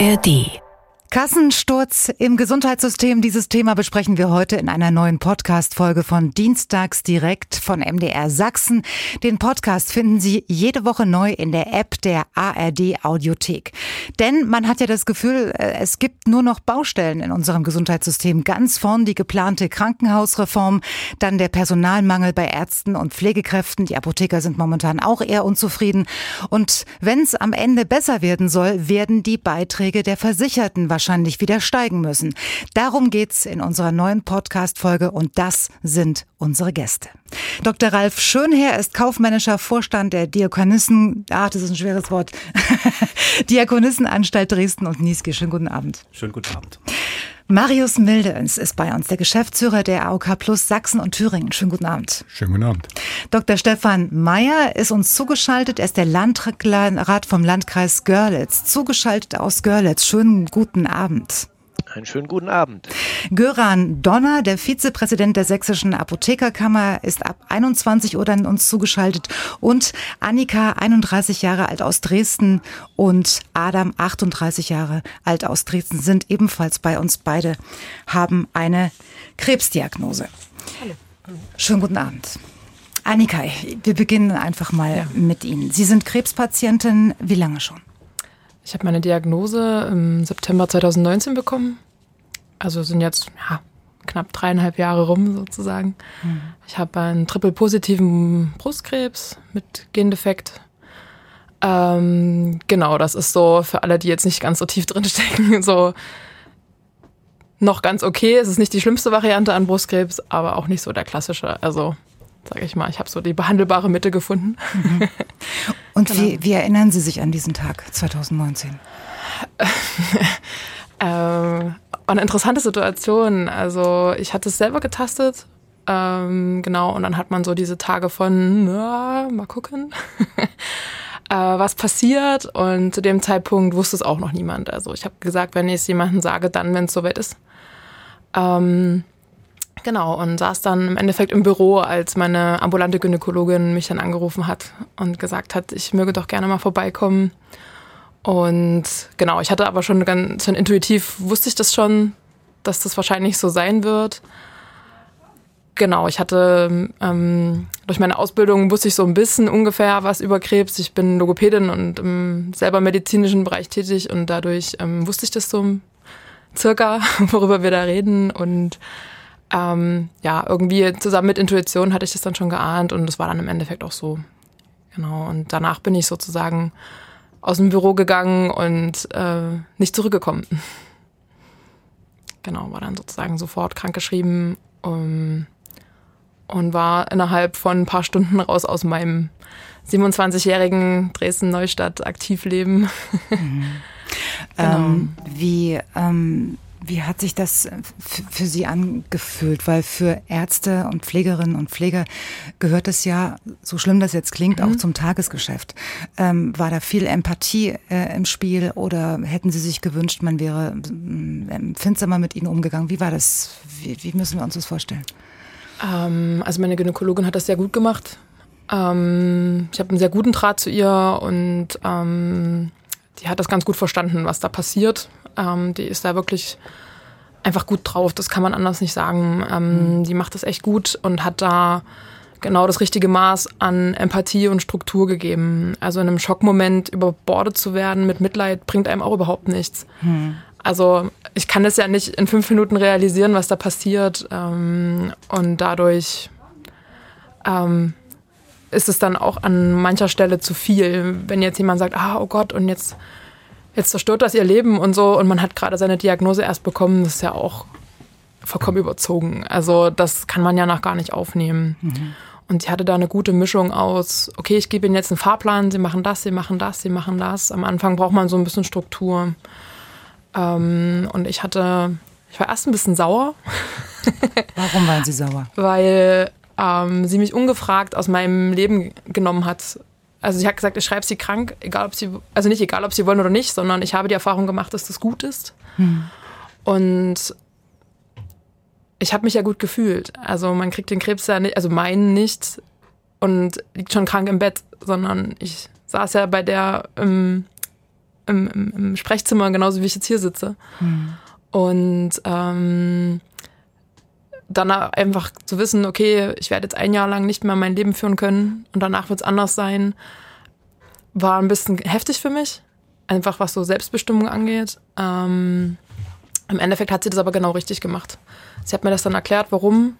ARD Kassensturz im Gesundheitssystem. Dieses Thema besprechen wir heute in einer neuen Podcast-Folge von Dienstags direkt von MDR Sachsen. Den Podcast finden Sie jede Woche neu in der App der ARD Audiothek. Denn man hat ja das Gefühl, äh, es gibt nur noch Baustellen in unserem Gesundheitssystem. Ganz vorn die geplante Krankenhausreform, dann der Personalmangel bei Ärzten und Pflegekräften. Die Apotheker sind momentan auch eher unzufrieden. Und wenn es am Ende besser werden soll, werden die Beiträge der Versicherten wahrscheinlich wahrscheinlich wieder steigen müssen. Darum geht's in unserer neuen Podcast-Folge und das sind unsere Gäste. Dr. Ralf Schönherr ist kaufmännischer Vorstand der Diakonissen, ah, das ist ein schweres Wort, Diakonissenanstalt Dresden und Nieske. Schönen guten Abend. Schönen guten Abend. Marius Mildens ist bei uns, der Geschäftsführer der AOK Plus Sachsen und Thüringen. Schönen guten Abend. Schönen guten Abend. Dr. Stefan Meyer ist uns zugeschaltet. Er ist der Landrat vom Landkreis Görlitz. Zugeschaltet aus Görlitz. Schönen guten Abend. Einen schönen guten Abend. Göran Donner, der Vizepräsident der Sächsischen Apothekerkammer, ist ab 21 Uhr dann uns zugeschaltet. Und Annika, 31 Jahre alt aus Dresden und Adam, 38 Jahre alt aus Dresden, sind ebenfalls bei uns. Beide haben eine Krebsdiagnose. Hallo. Schönen guten Abend. Annika, wir beginnen einfach mal ja. mit Ihnen. Sie sind Krebspatientin. Wie lange schon? Ich habe meine Diagnose im September 2019 bekommen. Also sind jetzt ja, knapp dreieinhalb Jahre rum sozusagen. Mhm. Ich habe einen triple-positiven Brustkrebs mit Gendefekt. Ähm, genau, das ist so für alle, die jetzt nicht ganz so tief drin stecken, so noch ganz okay. Es ist nicht die schlimmste Variante an Brustkrebs, aber auch nicht so der klassische. Also sage ich mal, ich habe so die behandelbare Mitte gefunden. Mhm. Und genau. wie, wie erinnern Sie sich an diesen Tag 2019? äh, eine interessante Situation. Also ich hatte es selber getastet. Ähm, genau, und dann hat man so diese Tage von, na, mal gucken, äh, was passiert. Und zu dem Zeitpunkt wusste es auch noch niemand. Also ich habe gesagt, wenn ich es jemandem sage, dann, wenn es soweit ist. Ähm, Genau, und saß dann im Endeffekt im Büro, als meine ambulante Gynäkologin mich dann angerufen hat und gesagt hat, ich möge doch gerne mal vorbeikommen. Und genau, ich hatte aber schon ganz schon intuitiv, wusste ich das schon, dass das wahrscheinlich so sein wird. Genau, ich hatte ähm, durch meine Ausbildung wusste ich so ein bisschen ungefähr was über Krebs. Ich bin Logopädin und im selber medizinischen Bereich tätig und dadurch ähm, wusste ich das so circa, worüber wir da reden. Und ähm, ja, irgendwie zusammen mit Intuition hatte ich das dann schon geahnt und es war dann im Endeffekt auch so. Genau. Und danach bin ich sozusagen aus dem Büro gegangen und äh, nicht zurückgekommen. Genau, war dann sozusagen sofort krankgeschrieben um, und war innerhalb von ein paar Stunden raus aus meinem 27-jährigen Dresden-Neustadt Aktivleben. Mhm. genau. ähm, wie ähm, wie hat sich das für Sie angefühlt? Weil für Ärzte und Pflegerinnen und Pfleger gehört es ja, so schlimm das jetzt klingt, mhm. auch zum Tagesgeschäft. Ähm, war da viel Empathie äh, im Spiel oder hätten Sie sich gewünscht, man wäre äh, empfindsamer mit Ihnen umgegangen? Wie war das? Wie, wie müssen wir uns das vorstellen? Ähm, also meine Gynäkologin hat das sehr gut gemacht. Ähm, ich habe einen sehr guten Draht zu ihr und ähm, die hat das ganz gut verstanden, was da passiert. Ähm, die ist da wirklich einfach gut drauf, das kann man anders nicht sagen. Ähm, mhm. Die macht das echt gut und hat da genau das richtige Maß an Empathie und Struktur gegeben. Also in einem Schockmoment überbordet zu werden mit Mitleid bringt einem auch überhaupt nichts. Mhm. Also ich kann das ja nicht in fünf Minuten realisieren, was da passiert. Ähm, und dadurch ähm, ist es dann auch an mancher Stelle zu viel. Wenn jetzt jemand sagt, ah, oh Gott, und jetzt jetzt zerstört das ihr Leben und so und man hat gerade seine Diagnose erst bekommen, das ist ja auch vollkommen überzogen. Also das kann man ja noch gar nicht aufnehmen. Mhm. Und sie hatte da eine gute Mischung aus, okay, ich gebe ihnen jetzt einen Fahrplan, sie machen das, sie machen das, sie machen das. Am Anfang braucht man so ein bisschen Struktur. Ähm, und ich hatte, ich war erst ein bisschen sauer. Warum waren Sie sauer? Weil ähm, sie mich ungefragt aus meinem Leben genommen hat also sie hat gesagt, ich schreibe sie krank, egal ob sie, also nicht egal, ob sie wollen oder nicht, sondern ich habe die Erfahrung gemacht, dass das gut ist. Hm. Und ich habe mich ja gut gefühlt. Also man kriegt den Krebs ja nicht, also meinen nicht und liegt schon krank im Bett, sondern ich saß ja bei der im im, im, im Sprechzimmer, genauso wie ich jetzt hier sitze. Mhm. Und ähm, danach einfach zu wissen, okay, ich werde jetzt ein Jahr lang nicht mehr mein Leben führen können und danach wird es anders sein, war ein bisschen heftig für mich. Einfach was so Selbstbestimmung angeht. Ähm, Im Endeffekt hat sie das aber genau richtig gemacht. Sie hat mir das dann erklärt, warum.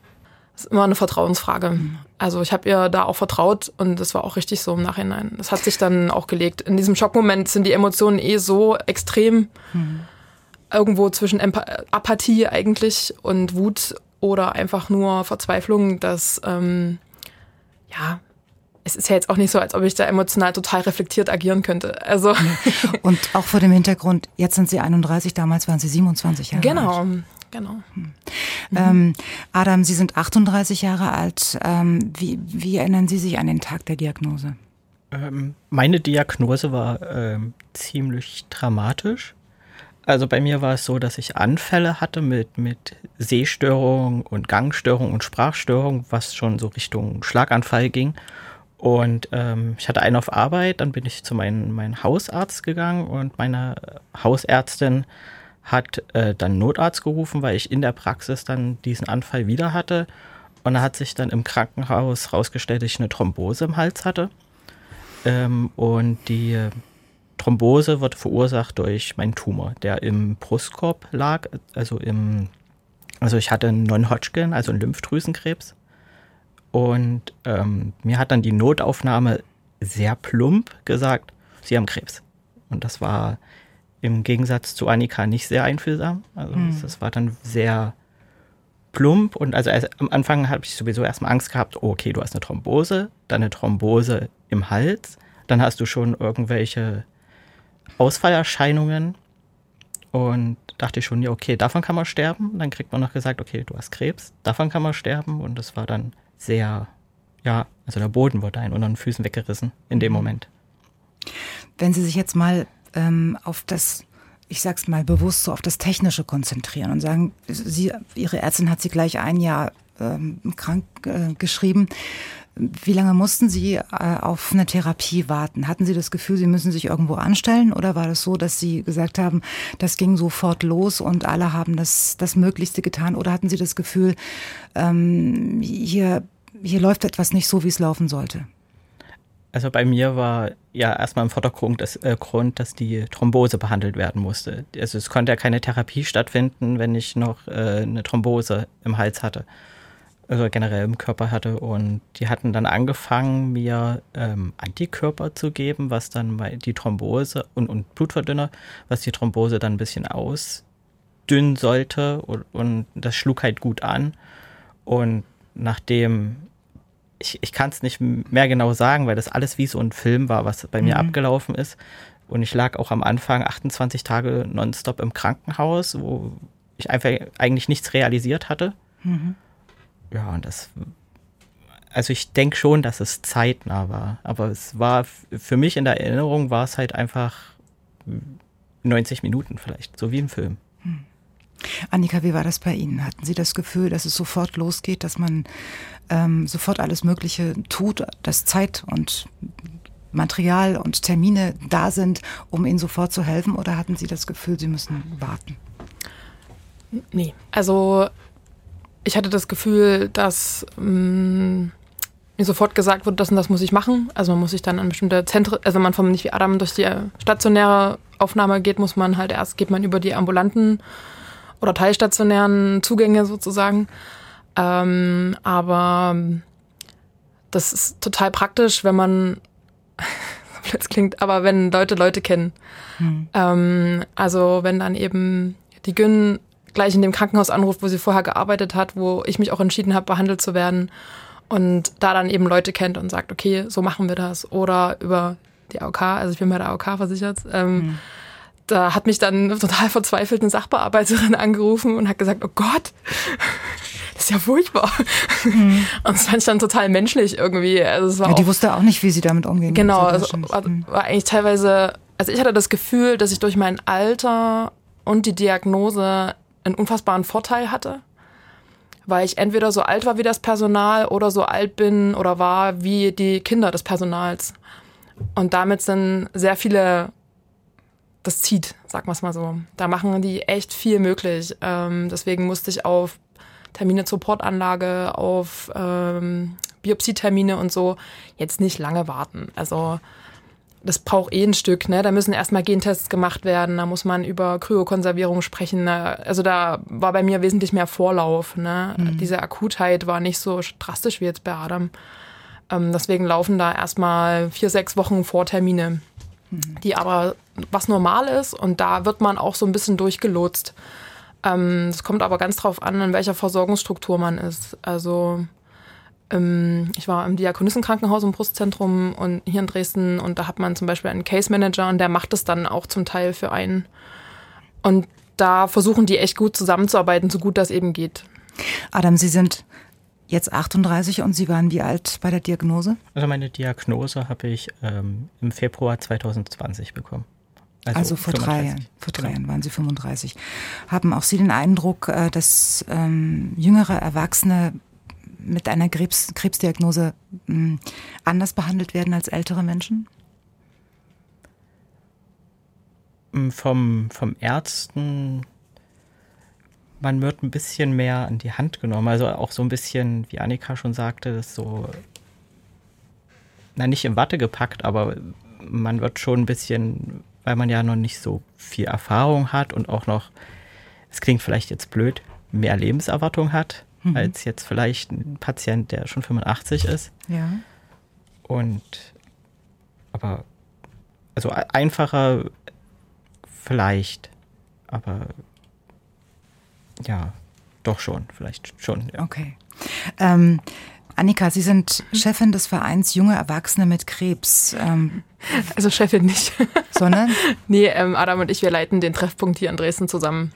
Das ist immer eine Vertrauensfrage. Also ich habe ihr da auch vertraut und das war auch richtig so im Nachhinein. Das hat sich dann auch gelegt. In diesem Schockmoment sind die Emotionen eh so extrem. Mhm. Irgendwo zwischen Apathie eigentlich und Wut oder einfach nur Verzweiflung, dass ähm, ja, es ist ja jetzt auch nicht so, als ob ich da emotional total reflektiert agieren könnte. Also und auch vor dem Hintergrund, jetzt sind Sie 31, damals waren Sie 27 Jahre genau, alt. Genau, genau. Hm. Ähm, Adam, Sie sind 38 Jahre alt. Ähm, wie, wie erinnern Sie sich an den Tag der Diagnose? Ähm, meine Diagnose war ähm, ziemlich dramatisch. Also bei mir war es so, dass ich Anfälle hatte mit, mit Sehstörung und Gangstörung und Sprachstörung, was schon so Richtung Schlaganfall ging. Und ähm, ich hatte einen auf Arbeit, dann bin ich zu meinem mein Hausarzt gegangen und meine Hausärztin hat äh, dann Notarzt gerufen, weil ich in der Praxis dann diesen Anfall wieder hatte. Und da hat sich dann im Krankenhaus herausgestellt, dass ich eine Thrombose im Hals hatte. Ähm, und die Thrombose wird verursacht durch meinen Tumor, der im Brustkorb lag, also im, also ich hatte einen Non-Hodgkin, also einen Lymphdrüsenkrebs. Und ähm, mir hat dann die Notaufnahme sehr plump gesagt, Sie haben Krebs. Und das war im Gegensatz zu Annika nicht sehr einfühlsam. Also mhm. das war dann sehr plump und also erst, am Anfang habe ich sowieso erstmal Angst gehabt, oh, okay, du hast eine Thrombose, dann eine Thrombose im Hals, dann hast du schon irgendwelche Ausfallerscheinungen und dachte ich schon, ja, okay, davon kann man sterben. Dann kriegt man noch gesagt, okay, du hast Krebs, davon kann man sterben. Und das war dann sehr, ja, also der Boden wurde einen unter den Füßen weggerissen in dem mhm. Moment. Wenn Sie sich jetzt mal ähm, auf das, ich sag's mal bewusst so, auf das Technische konzentrieren und sagen, Sie, Ihre Ärztin hat Sie gleich ein Jahr ähm, krank äh, geschrieben. Wie lange mussten Sie äh, auf eine Therapie warten? Hatten Sie das Gefühl, Sie müssen sich irgendwo anstellen oder war das so, dass Sie gesagt haben, das ging sofort los und alle haben das, das Möglichste getan? Oder hatten Sie das Gefühl, ähm, hier, hier läuft etwas nicht so, wie es laufen sollte? Also bei mir war ja erstmal im Vordergrund das äh, Grund, dass die Thrombose behandelt werden musste. Also es konnte ja keine Therapie stattfinden, wenn ich noch äh, eine Thrombose im Hals hatte also generell im Körper hatte. Und die hatten dann angefangen, mir ähm, Antikörper zu geben, was dann die Thrombose und, und Blutverdünner, was die Thrombose dann ein bisschen ausdünnen sollte. Und, und das schlug halt gut an. Und nachdem, ich, ich kann es nicht mehr genau sagen, weil das alles wie so ein Film war, was bei mir mhm. abgelaufen ist. Und ich lag auch am Anfang 28 Tage nonstop im Krankenhaus, wo ich einfach eigentlich nichts realisiert hatte. Mhm ja, und das, also ich denke schon, dass es zeitnah war, aber es war, für mich in der Erinnerung war es halt einfach 90 Minuten vielleicht, so wie im Film. Hm. Annika, wie war das bei Ihnen? Hatten Sie das Gefühl, dass es sofort losgeht, dass man ähm, sofort alles Mögliche tut, dass Zeit und Material und Termine da sind, um Ihnen sofort zu helfen? Oder hatten Sie das Gefühl, Sie müssen warten? Nee, also ich hatte das Gefühl, dass ähm, mir sofort gesagt wurde, das und das muss ich machen. Also man muss sich dann an bestimmte Zentren, also man vom nicht wie Adam durch die stationäre Aufnahme geht, muss man halt erst geht man über die ambulanten oder teilstationären Zugänge sozusagen. Ähm, aber das ist total praktisch, wenn man blöd klingt, aber wenn Leute Leute kennen. Hm. Ähm, also wenn dann eben die Gyn gleich in dem Krankenhaus anruft, wo sie vorher gearbeitet hat, wo ich mich auch entschieden habe, behandelt zu werden und da dann eben Leute kennt und sagt, okay, so machen wir das. Oder über die AOK, also ich bin bei der AOK versichert. Ähm, mhm. Da hat mich dann total verzweifelt eine Sachbearbeiterin angerufen und hat gesagt, oh Gott, das ist ja furchtbar. Mhm. Und das fand ich dann total menschlich irgendwie. Also es war ja, die auch, wusste auch nicht, wie sie damit umgehen. Genau, also, war, mhm. war eigentlich teilweise, also ich hatte das Gefühl, dass ich durch mein Alter und die Diagnose einen unfassbaren Vorteil hatte, weil ich entweder so alt war wie das Personal oder so alt bin oder war wie die Kinder des Personals. Und damit sind sehr viele das zieht, sagen wir es mal so. Da machen die echt viel möglich. Ähm, deswegen musste ich auf Termine zur Portanlage, auf ähm, Biopsietermine und so jetzt nicht lange warten. Also das braucht eh ein Stück, ne? Da müssen erstmal Gentests gemacht werden, da muss man über Kryokonservierung sprechen. Ne? Also da war bei mir wesentlich mehr Vorlauf, ne? Mhm. Diese Akutheit war nicht so drastisch wie jetzt bei Adam. Ähm, deswegen laufen da erstmal vier, sechs Wochen Vortermine, mhm. die aber was normal ist und da wird man auch so ein bisschen durchgelotst. Ähm, das kommt aber ganz drauf an, in welcher Versorgungsstruktur man ist. Also ähm, ich war im Diakonissenkrankenhaus im Brustzentrum und hier in Dresden und da hat man zum Beispiel einen Case Manager und der macht es dann auch zum Teil für einen. Und da versuchen die echt gut zusammenzuarbeiten, so gut das eben geht. Adam, Sie sind jetzt 38 und Sie waren wie alt bei der Diagnose? Also meine Diagnose habe ich ähm, im Februar 2020 bekommen. Also, also vor 35. drei Jahren. Vor drei genau. Jahren waren Sie 35. Haben auch Sie den Eindruck, äh, dass ähm, jüngere Erwachsene mit einer Krebs, Krebsdiagnose mh, hm, anders behandelt werden als ältere Menschen? Hm, vom, vom Ärzten, man wird ein bisschen mehr an die Hand genommen. Also auch so ein bisschen, wie Annika schon sagte, so, na nicht in Watte gepackt, aber man wird schon ein bisschen, weil man ja noch nicht so viel Erfahrung hat und auch noch, es klingt vielleicht jetzt blöd, mehr Lebenserwartung hat mhm. als jetzt vielleicht ein Patient, der schon 85 ist. Ja. Und aber also einfacher vielleicht, aber ja, doch schon, vielleicht schon. Ja. Okay. Ähm, Annika, Sie sind Chefin des Vereins Junge Erwachsene mit Krebs. Ähm, also Chefin nicht. Sondern? nee, ähm, Adam und ich, wir leiten den Treffpunkt hier in Dresden zusammen.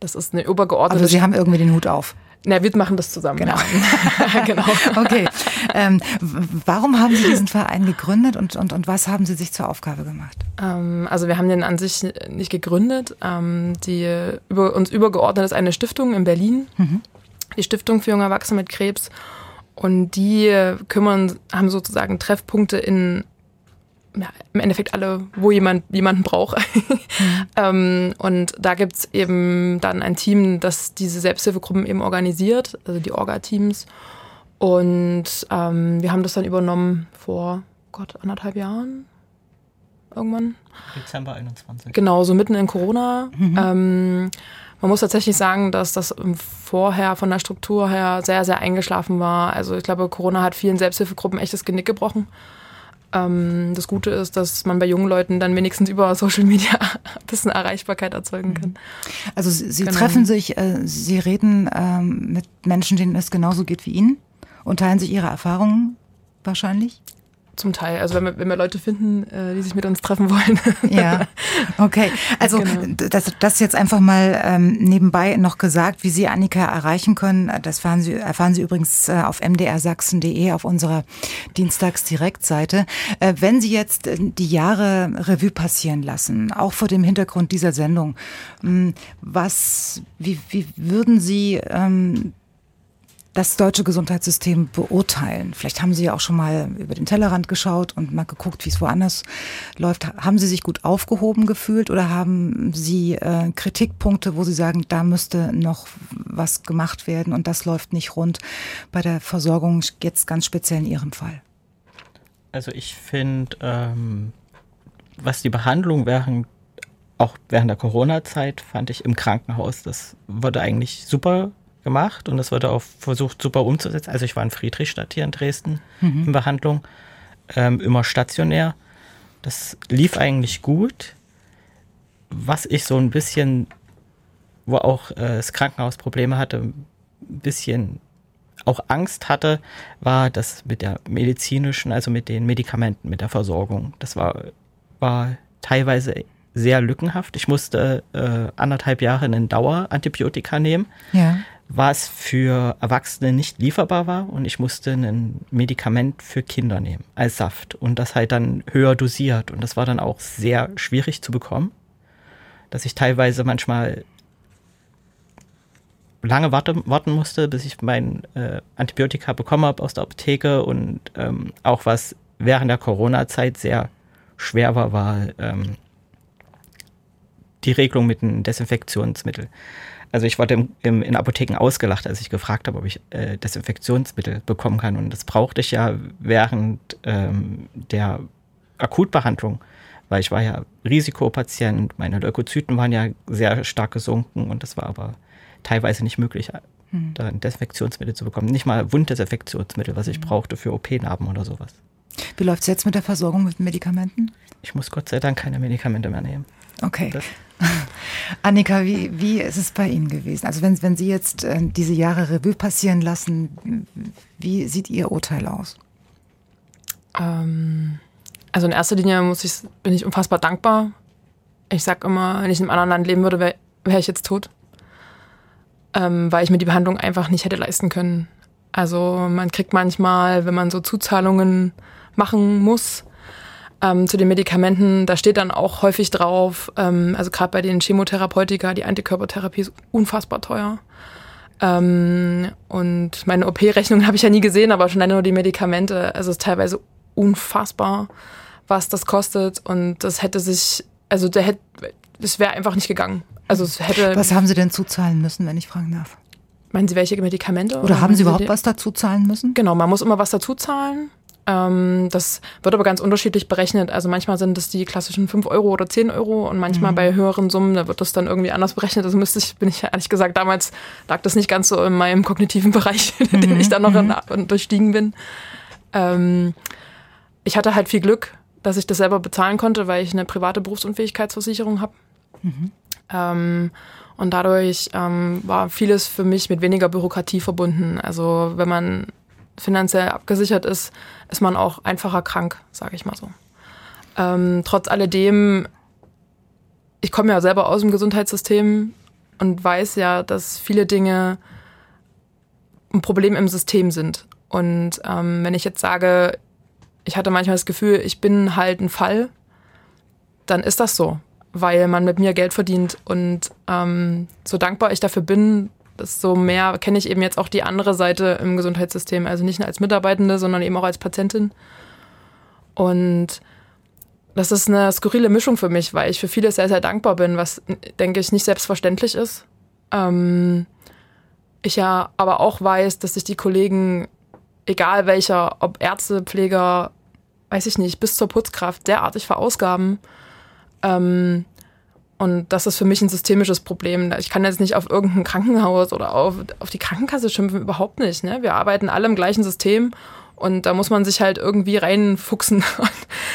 Das ist eine übergeordnete. Also Sie haben irgendwie den Hut auf. Na, wir machen das zusammen. Genau. genau. Okay. Ähm, warum haben Sie diesen Verein gegründet und, und, und was haben Sie sich zur Aufgabe gemacht? Ähm, also wir haben den an sich nicht gegründet. Ähm, die über, uns übergeordnet ist eine Stiftung in Berlin. Mhm. Die Stiftung für junge Erwachsene mit Krebs. Und die kümmern, haben sozusagen Treffpunkte in ja, im Endeffekt alle, wo jemand jemanden braucht. Mhm. ähm, und da gibt's eben dann ein Team, das diese Selbsthilfegruppen eben organisiert, also die Orga-Teams. Und ähm, wir haben das dann übernommen vor Gott, anderthalb Jahren. Irgendwann. Dezember 21. Genau, so mitten in Corona. Mhm. Ähm, man muss tatsächlich sagen, dass das vorher von der Struktur her sehr, sehr eingeschlafen war. Also ich glaube, Corona hat vielen Selbsthilfegruppen echtes Genick gebrochen. Ähm, das Gute ist, dass man bei jungen Leuten dann wenigstens über Social Media ein bisschen Erreichbarkeit erzeugen kann. Also Sie, Sie genau. treffen sich, äh, Sie reden ähm, mit Menschen, denen es genauso geht wie Ihnen und teilen sich Ihre Erfahrungen wahrscheinlich? Zum Teil. Also wenn wir, wenn wir Leute finden, äh, die sich mit uns treffen wollen. Ja, okay. Also genau. das, das jetzt einfach mal ähm, nebenbei noch gesagt, wie Sie Annika erreichen können. Das erfahren Sie, erfahren Sie übrigens äh, auf mdrsachsen.de auf unserer Dienstagsdirektseite. Äh, wenn Sie jetzt äh, die Jahre Revue passieren lassen, auch vor dem Hintergrund dieser Sendung, mh, hm, was, wie, wie würden Sie ähm, das deutsche Gesundheitssystem beurteilen? Vielleicht haben Sie ja auch schon mal über den Tellerrand geschaut und mal geguckt, wie es woanders läuft. Haben Sie sich gut aufgehoben gefühlt oder haben Sie äh, Kritikpunkte, wo Sie sagen, da müsste noch was gemacht werden und das läuft nicht rund bei der Versorgung jetzt ganz speziell in Ihrem Fall? Also ich finde, ähm, was die Behandlung während auch während der Corona-Zeit fand ich im Krankenhaus, das wurde eigentlich super gemacht und das wurde auch versucht super umzusetzen. Also ich war in Friedrichstadt hier in Dresden mhm. in Behandlung, ähm, immer stationär. Das lief eigentlich gut. Was ich so ein bisschen, wo auch äh, das Krankenhaus Probleme hatte, ein bisschen auch Angst hatte, war das mit der medizinischen, also mit den Medikamenten, mit der Versorgung. Das war, war teilweise sehr lückenhaft. Ich musste äh, anderthalb Jahre einen Dauerantibiotika nehmen. Ja was für Erwachsene nicht lieferbar war und ich musste ein Medikament für Kinder nehmen als Saft und das halt dann höher dosiert und das war dann auch sehr schwierig zu bekommen, dass ich teilweise manchmal lange warte, warten musste, bis ich mein äh, Antibiotika bekommen habe aus der Apotheke und ähm, auch was während der Corona-Zeit sehr schwer war, war ähm, die Regelung mit einem Desinfektionsmittel. Also ich wurde im, im, in Apotheken ausgelacht, als ich gefragt habe, ob ich äh, Desinfektionsmittel bekommen kann. Und das brauchte ich ja während ähm, der Akutbehandlung, weil ich war ja Risikopatient, meine Leukozyten waren ja sehr stark gesunken und das war aber teilweise nicht möglich, hm. da ein Desinfektionsmittel zu bekommen. Nicht mal Wunddesinfektionsmittel, was ich hm. brauchte für OP-Narben oder sowas. Wie läuft es jetzt mit der Versorgung mit Medikamenten? Ich muss Gott sei Dank keine Medikamente mehr nehmen. Okay. Das Annika, wie, wie ist es bei Ihnen gewesen? Also wenn, wenn Sie jetzt äh, diese Jahre Revue passieren lassen, wie sieht Ihr Urteil aus? Ähm, also in erster Linie muss ich, bin ich unfassbar dankbar. Ich sage immer, wenn ich in einem anderen Land leben würde, wäre wär ich jetzt tot. Ähm, weil ich mir die Behandlung einfach nicht hätte leisten können. Also man kriegt manchmal, wenn man so Zuzahlungen machen muss, ähm, zu den Medikamenten, da steht dann auch häufig drauf, ähm, also gerade bei den Chemotherapeutika, die Antikörpertherapie ist unfassbar teuer. Ähm, und meine OP-Rechnung habe ich ja nie gesehen, aber schon nur die Medikamente, also es ist teilweise unfassbar, was das kostet. Und das hätte sich, also der hätte, das wäre einfach nicht gegangen. Also es hätte. Was haben Sie denn zuzahlen müssen, wenn ich fragen darf? Meinen Sie welche Medikamente? Oder, oder haben Sie überhaupt was dazu zahlen müssen? Genau, man muss immer was dazu zahlen. Ähm, das wird aber ganz unterschiedlich berechnet. Also manchmal sind es die klassischen 5 Euro oder 10 Euro und manchmal mhm. bei höheren Summen, da wird das dann irgendwie anders berechnet. Also müsste ich, bin ich ehrlich gesagt, damals lag das nicht ganz so in meinem kognitiven Bereich, mhm. den ich dann noch mhm. in, durchstiegen bin. Ähm, ich hatte halt viel Glück, dass ich das selber bezahlen konnte, weil ich eine private Berufsunfähigkeitsversicherung habe. Mhm. Ähm, und dadurch ähm, war vieles für mich mit weniger Bürokratie verbunden. Also wenn man finanziell abgesichert ist, ist man auch einfacher krank, sage ich mal so. Ähm, trotz alledem, ich komme ja selber aus dem Gesundheitssystem und weiß ja, dass viele Dinge ein Problem im System sind. Und ähm, wenn ich jetzt sage, ich hatte manchmal das Gefühl, ich bin halt ein Fall, dann ist das so, weil man mit mir Geld verdient. Und ähm, so dankbar ich dafür bin, desto mehr kenne ich eben jetzt auch die andere Seite im Gesundheitssystem. Also nicht nur als Mitarbeitende, sondern eben auch als Patientin. Und das ist eine skurrile Mischung für mich, weil ich für vieles sehr, sehr dankbar bin, was, denke ich, nicht selbstverständlich ist. Ähm, ich ja aber auch weiß, dass sich die Kollegen, egal welcher, ob Ärzte, Pfleger, weiß ich nicht, bis zur Putzkraft derartig verausgaben. Ähm, und das ist für mich ein systemisches Problem. Ich kann jetzt nicht auf irgendein Krankenhaus oder auf, auf die Krankenkasse schimpfen, überhaupt nicht. Ne? Wir arbeiten alle im gleichen System und da muss man sich halt irgendwie reinfuchsen und,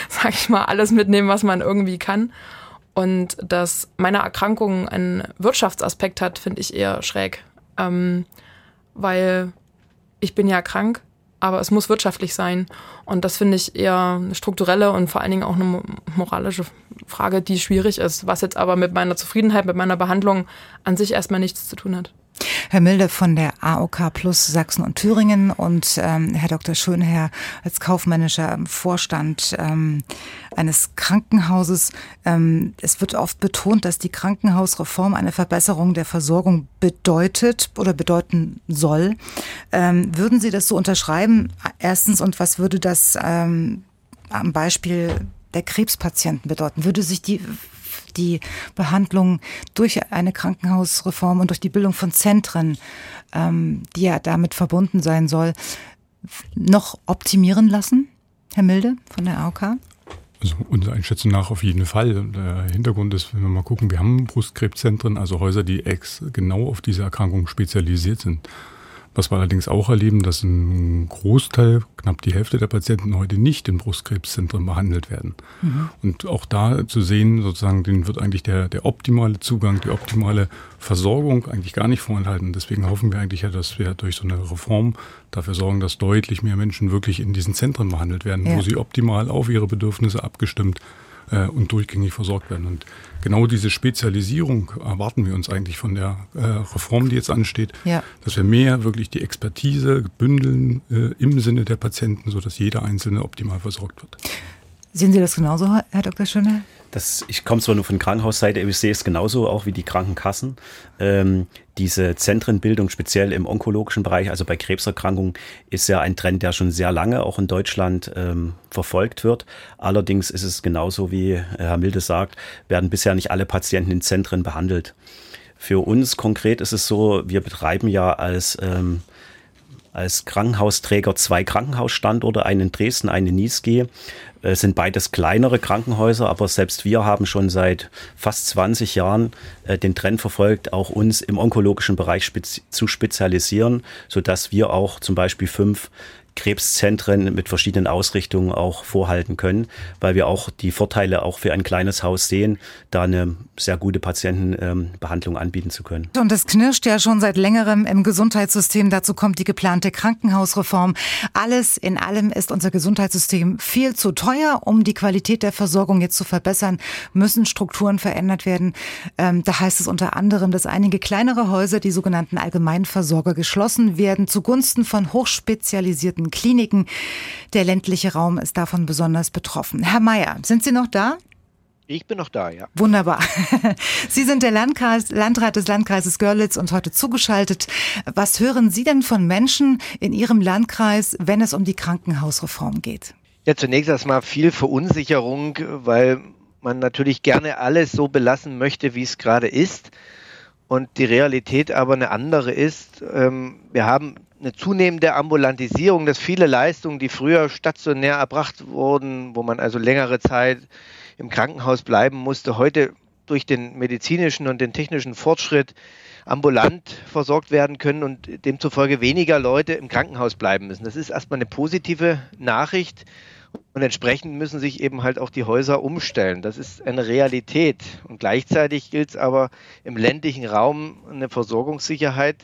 sag ich mal, alles mitnehmen, was man irgendwie kann. Und dass meine Erkrankung einen Wirtschaftsaspekt hat, finde ich eher schräg. Ähm, weil ich bin ja krank, aber es muss wirtschaftlich sein. Und das finde ich eher eine strukturelle und vor allen Dingen auch eine moralische Frage, die schwierig ist, was jetzt aber mit meiner Zufriedenheit, mit meiner Behandlung an sich erstmal nichts zu tun hat. Herr Milde von der AOK Plus Sachsen und Thüringen und ähm, Herr Dr. Schönherr als kaufmännischer Vorstand ähm, eines Krankenhauses. Ähm, es wird oft betont, dass die Krankenhausreform eine Verbesserung der Versorgung bedeutet oder bedeuten soll. Ähm, würden Sie das so unterschreiben? Erstens, und was würde das ähm, am Beispiel der Krebspatienten bedeuten? Würde sich die die Behandlung durch eine Krankenhausreform und durch die Bildung von Zentren, ähm, die ja damit verbunden sein soll, noch optimieren lassen? Herr Milde von der AOK? Also unserer Einschätzung nach auf jeden Fall. Der Hintergrund ist, wenn wir mal gucken, wir haben Brustkrebszentren, also Häuser, die ex genau auf diese Erkrankung spezialisiert sind. Was wir allerdings auch erleben, dass ein Großteil, knapp die Hälfte der Patienten heute nicht in Brustkrebszentren behandelt werden. Mhm. Und auch da zu sehen, sozusagen, denen wird eigentlich der, der optimale Zugang, die optimale Versorgung eigentlich gar nicht vorenthalten. Deswegen hoffen wir eigentlich ja, dass wir durch so eine Reform dafür sorgen, dass deutlich mehr Menschen wirklich in diesen Zentren behandelt werden, ja. wo sie optimal auf ihre Bedürfnisse abgestimmt äh, und durchgängig versorgt werden. Und genau diese Spezialisierung erwarten wir uns eigentlich von der äh, Reform, die jetzt ansteht, ja. dass wir mehr wirklich die Expertise bündeln äh, im Sinne der Patienten, sodass jeder Einzelne optimal versorgt wird. Sehen Sie das genauso, Herr Dr. Schöne? Das, ich komme zwar nur von Krankenhausseite, aber ich sehe es genauso auch wie die Krankenkassen. Ähm, diese Zentrenbildung, speziell im onkologischen Bereich, also bei Krebserkrankungen, ist ja ein Trend, der schon sehr lange auch in Deutschland ähm, verfolgt wird. Allerdings ist es genauso wie Herr Milde sagt, werden bisher nicht alle Patienten in Zentren behandelt. Für uns konkret ist es so, wir betreiben ja als ähm, als Krankenhausträger zwei Krankenhausstandorte, einen in Dresden, einen in Niesge. Es sind beides kleinere Krankenhäuser, aber selbst wir haben schon seit fast 20 Jahren äh, den Trend verfolgt, auch uns im onkologischen Bereich spezi zu spezialisieren, sodass wir auch zum Beispiel fünf Krebszentren mit verschiedenen Ausrichtungen auch vorhalten können, weil wir auch die Vorteile auch für ein kleines Haus sehen, da eine sehr gute Patientenbehandlung anbieten zu können. Und es knirscht ja schon seit längerem im Gesundheitssystem. Dazu kommt die geplante Krankenhausreform. Alles in allem ist unser Gesundheitssystem viel zu teuer. Um die Qualität der Versorgung jetzt zu verbessern, müssen Strukturen verändert werden. Ähm, da heißt es unter anderem, dass einige kleinere Häuser, die sogenannten Allgemeinversorger, geschlossen werden zugunsten von hochspezialisierten privaten Kliniken. Der ländliche Raum ist davon besonders betroffen. Herr Mayer, sind Sie noch da? Ich bin noch da, ja. Wunderbar. Sie sind der Landkreis, Landrat des Landkreises Görlitz und heute zugeschaltet. Was hören Sie denn von Menschen in Ihrem Landkreis, wenn es um die Krankenhausreform geht? Ja, zunächst erstmal viel Verunsicherung, weil man natürlich gerne alles so belassen möchte, wie es gerade ist. Und die Realität aber eine andere ist. Ähm, wir haben eine zunehmende Ambulantisierung, dass viele Leistungen, die früher stationär erbracht wurden, wo man also längere Zeit im Krankenhaus bleiben musste, heute durch den medizinischen und den technischen Fortschritt ambulant versorgt werden können und demzufolge weniger Leute im Krankenhaus bleiben müssen. Das ist erstmal eine positive Nachricht und entsprechend müssen sich eben halt auch die Häuser umstellen. Das ist eine Realität und gleichzeitig gilt es aber im ländlichen Raum eine Versorgungssicherheit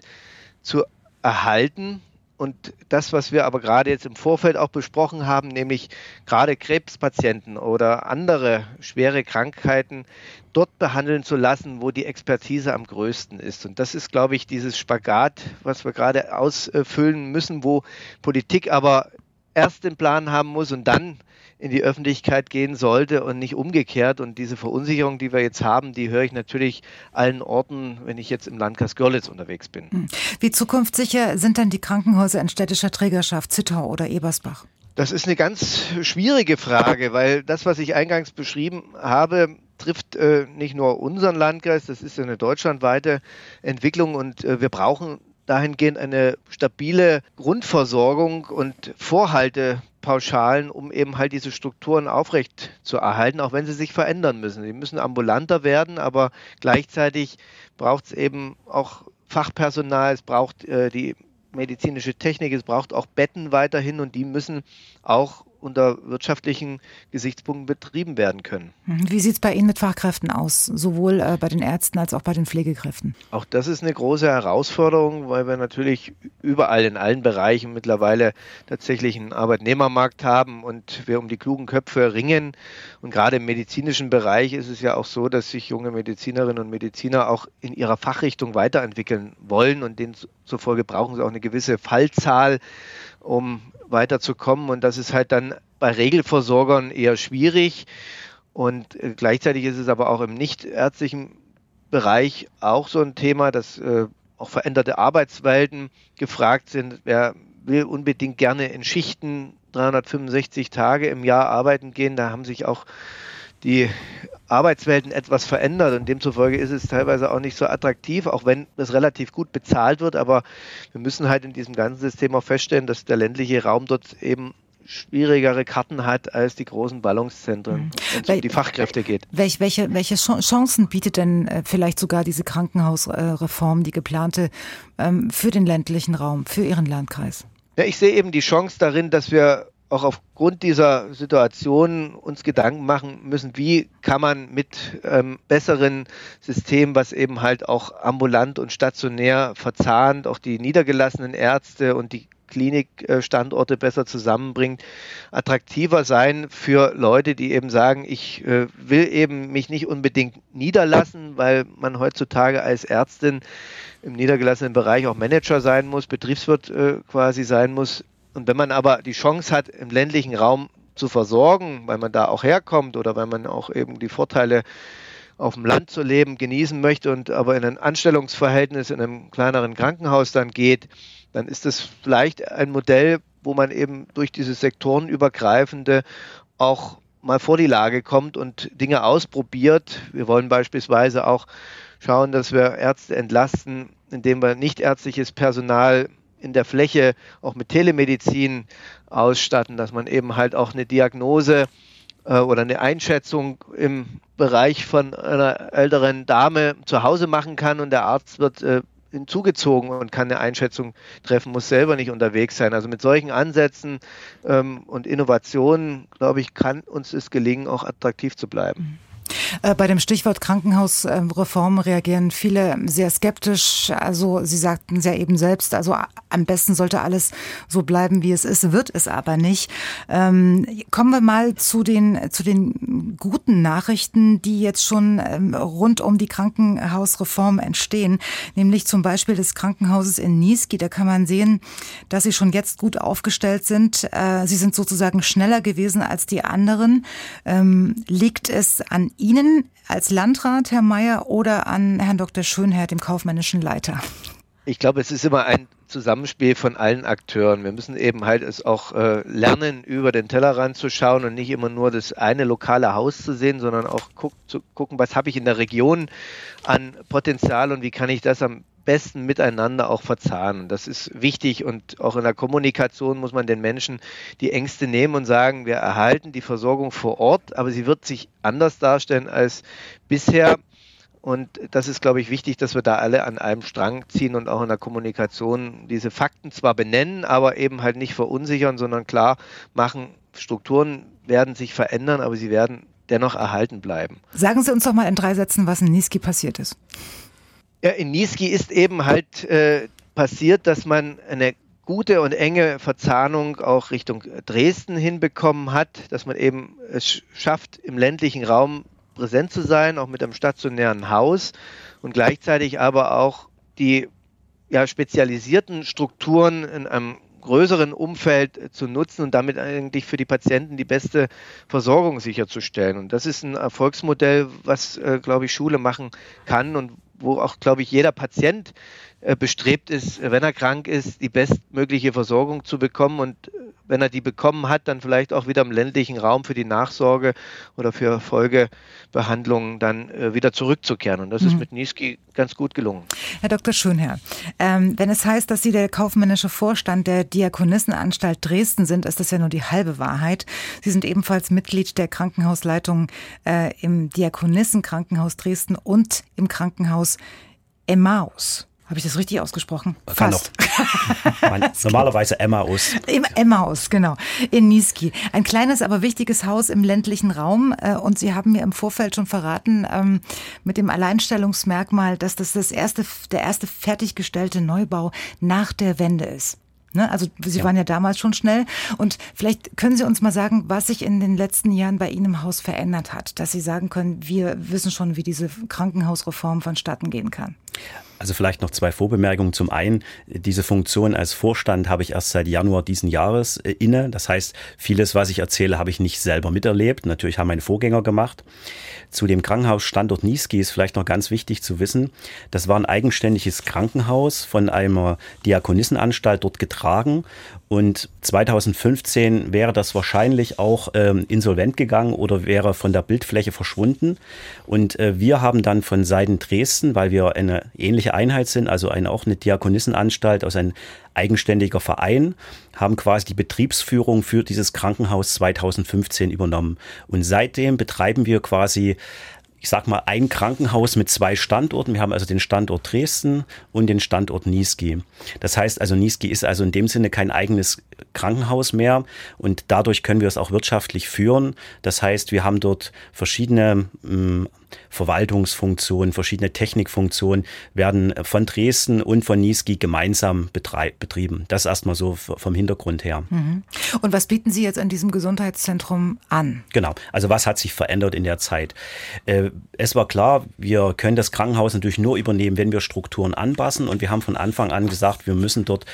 zu erhalten. Und das, was wir aber gerade jetzt im Vorfeld auch besprochen haben, nämlich gerade Krebspatienten oder andere schwere Krankheiten dort behandeln zu lassen, wo die Expertise am größten ist. Und das ist, glaube ich, dieses Spagat, was wir gerade ausfüllen müssen, wo Politik aber erst den Plan haben muss und dann in die Öffentlichkeit gehen sollte und nicht umgekehrt. Und diese Verunsicherung, die wir jetzt haben, die höre ich natürlich allen Orten, wenn ich jetzt im Landkreis Görlitz unterwegs bin. Hm. Wie zukunftssicher sind dann die Krankenhäuser in städtischer Trägerschaft Zittau oder Ebersbach? Das ist eine ganz schwierige Frage, weil das, was ich eingangs beschrieben habe, trifft äh, nicht nur unseren Landkreis, das ist eine deutschlandweite Entwicklung und äh, wir brauchen dahingehend eine stabile Grundversorgung und Vorhaltepauschalen, um eben halt diese Strukturen aufrecht zu erhalten, auch wenn sie sich verändern müssen. Sie müssen ambulanter werden, aber gleichzeitig braucht es eben auch Fachpersonal, es braucht äh, die medizinische Technik, es braucht auch Betten weiterhin und die müssen auch unter wirtschaftlichen Gesichtspunkten betrieben werden können. Mhm. Wie sieht es bei Ihnen mit Fachkräften aus, sowohl äh, bei den Ärzten als auch bei den Pflegekräften? Auch das ist eine große Herausforderung, weil wir natürlich überall in allen Bereichen mittlerweile tatsächlich einen Arbeitnehmermarkt haben und wir um die klugen Köpfe ringen. Und gerade im medizinischen Bereich ist es ja auch so, dass sich junge Medizinerinnen und Mediziner auch in ihrer Fachrichtung weiterentwickeln wollen und demzufolge brauchen sie auch eine gewisse Fallzahl um weiterzukommen. Und das ist halt dann bei Regelversorgern eher schwierig. Und äh, gleichzeitig ist es aber auch im nichtärztlichen Bereich auch so ein Thema, dass äh, auch veränderte Arbeitswelten gefragt sind. Wer will unbedingt gerne in Schichten 365 Tage im Jahr arbeiten gehen? Da haben sich auch die Arbeitswelten etwas verändert und demzufolge ist es teilweise auch nicht so attraktiv, auch wenn es relativ gut bezahlt wird. Aber wir müssen halt in diesem ganzen System auch feststellen, dass der ländliche Raum dort eben schwierigere Karten hat als die großen Ballungszentren, mhm. wenn es um die Fachkräfte geht. Welche, welche, welche Chancen bietet denn äh, vielleicht sogar diese Krankenhausreform, die geplante, ähm, für den ländlichen Raum, für Ihren Landkreis? Ja, ich sehe eben die Chance darin, dass wir auch aufgrund dieser Situation uns Gedanken machen müssen, wie kann man mit ähm, besseren Systemen, was eben halt auch ambulant und stationär verzahnt, auch die niedergelassenen Ärzte und die Klinikstandorte besser zusammenbringt, attraktiver sein für Leute, die eben sagen, ich äh, will eben mich nicht unbedingt niederlassen, weil man heutzutage als Ärztin im niedergelassenen Bereich auch Manager sein muss, Betriebswirt äh, quasi sein muss. Und wenn man aber die Chance hat, im ländlichen Raum zu versorgen, weil man da auch herkommt oder weil man auch eben die Vorteile auf dem Land zu leben genießen möchte und aber in ein Anstellungsverhältnis in einem kleineren Krankenhaus dann geht, dann ist das vielleicht ein Modell, wo man eben durch dieses sektorenübergreifende auch mal vor die Lage kommt und Dinge ausprobiert. Wir wollen beispielsweise auch schauen, dass wir Ärzte entlasten, indem wir nicht ärztliches Personal in der Fläche auch mit Telemedizin ausstatten, dass man eben halt auch eine Diagnose äh, oder eine Einschätzung im Bereich von einer älteren Dame zu Hause machen kann und der Arzt wird äh, hinzugezogen und kann eine Einschätzung treffen, muss selber nicht unterwegs sein. Also mit solchen Ansätzen ähm, und Innovationen, glaube ich, kann uns es gelingen, auch attraktiv zu bleiben. Äh, bei dem Stichwort Krankenhausreform reagieren viele sehr skeptisch. Also Sie sagten es ja eben selbst, also am besten sollte alles so bleiben, wie es ist, wird es aber nicht. Ähm, kommen wir mal zu den, zu den guten Nachrichten, die jetzt schon ähm, rund um die Krankenhausreform entstehen, nämlich zum Beispiel des Krankenhauses in Niesky. Da kann man sehen, dass sie schon jetzt gut aufgestellt sind. Äh, sie sind sozusagen schneller gewesen als die anderen. Ähm, liegt es an Ihnen als Landrat, Herr Mayer, oder an Herrn Dr. Schönherr, dem kaufmännischen Leiter? Ich glaube, es ist immer ein Zusammenspiel von allen Akteuren. Wir müssen eben halt es auch äh, lernen, über den Tellerrand zu schauen und nicht immer nur das eine lokale Haus zu sehen, sondern auch guck, zu gucken, was habe ich in der Region an Potenzial und wie kann ich das am besten miteinander auch verzahnen. Das ist wichtig und auch in der Kommunikation muss man den Menschen die Ängste nehmen und sagen, wir erhalten die Versorgung vor Ort, aber sie wird sich anders darstellen als bisher. Und das ist, glaube ich, wichtig, dass wir da alle an einem Strang ziehen und auch in der Kommunikation diese Fakten zwar benennen, aber eben halt nicht verunsichern, sondern klar machen, Strukturen werden sich verändern, aber sie werden dennoch erhalten bleiben. Sagen Sie uns doch mal in drei Sätzen, was in Niski passiert ist. Ja, in Niski ist eben halt äh, passiert, dass man eine gute und enge Verzahnung auch Richtung Dresden hinbekommen hat, dass man eben es schafft, im ländlichen Raum präsent zu sein, auch mit einem stationären Haus und gleichzeitig aber auch die ja, spezialisierten Strukturen in einem größeren Umfeld zu nutzen und damit eigentlich für die Patienten die beste Versorgung sicherzustellen. Und das ist ein Erfolgsmodell, was, äh, glaube ich, Schule machen kann und wo auch, glaube ich, jeder Patient bestrebt ist, wenn er krank ist, die bestmögliche Versorgung zu bekommen und äh, wenn er die bekommen hat, dann vielleicht auch wieder im ländlichen Raum für die Nachsorge oder für Folgebehandlungen dann äh, wieder zurückzukehren. Und das mhm. ist mit Niski ganz gut gelungen. Herr Dr. Schönherr, ähm, wenn es heißt, dass Sie der kaufmännische Vorstand der Diakonissenanstalt Dresden sind, ist das ja nur die halbe Wahrheit. Sie sind ebenfalls Mitglied der Krankenhausleitung äh, im Diakonissenkrankenhaus Dresden und im Krankenhaus Emmaus. Habe ich das richtig ausgesprochen? Kann Fast. normalerweise Emmaus. Emmaus, genau. In Niski. Ein kleines, aber wichtiges Haus im ländlichen Raum. Äh, und Sie haben mir im Vorfeld schon verraten, ähm, mit dem Alleinstellungsmerkmal, dass das, das erste, der erste fertiggestellte Neubau nach der Wende ist. Ne? Also Sie ja. waren ja damals schon schnell. Und vielleicht können Sie uns mal sagen, was sich in den letzten Jahren bei Ihnen im Haus verändert hat, dass Sie sagen können, wir wissen schon, wie diese Krankenhausreform vonstatten gehen kann. Also vielleicht noch zwei Vorbemerkungen. Zum einen, diese Funktion als Vorstand habe ich erst seit Januar diesen Jahres äh, inne. Das heißt, vieles, was ich erzähle, habe ich nicht selber miterlebt. Natürlich haben meine Vorgänger gemacht. Zu dem Krankenhausstandort Niesky ist vielleicht noch ganz wichtig zu wissen, das war ein eigenständiges Krankenhaus von einer Diakonissenanstalt dort getragen und 2015 wäre das wahrscheinlich auch ähm, insolvent gegangen oder wäre von der Bildfläche verschwunden. Und äh, wir haben dann von Seiten Dresden, weil wir eine ähnliche Einheit sind, also eine, auch eine Diakonissenanstalt aus einem eigenständiger Verein, haben quasi die Betriebsführung für dieses Krankenhaus 2015 übernommen. Und seitdem betreiben wir quasi ich sag mal, ein Krankenhaus mit zwei Standorten. Wir haben also den Standort Dresden und den Standort Niesky. Das heißt also, Niesky ist also in dem Sinne kein eigenes Krankenhaus mehr und dadurch können wir es auch wirtschaftlich führen. Das heißt, wir haben dort verschiedene mh, Verwaltungsfunktionen, verschiedene Technikfunktionen werden von Dresden und von Niesky gemeinsam betrieben. Das erstmal so vom Hintergrund her. Mhm. Und was bieten Sie jetzt an diesem Gesundheitszentrum an? Genau. Also was hat sich verändert in der Zeit? Äh, es war klar, wir können das Krankenhaus natürlich nur übernehmen, wenn wir Strukturen anpassen. Und wir haben von Anfang an gesagt, wir müssen dort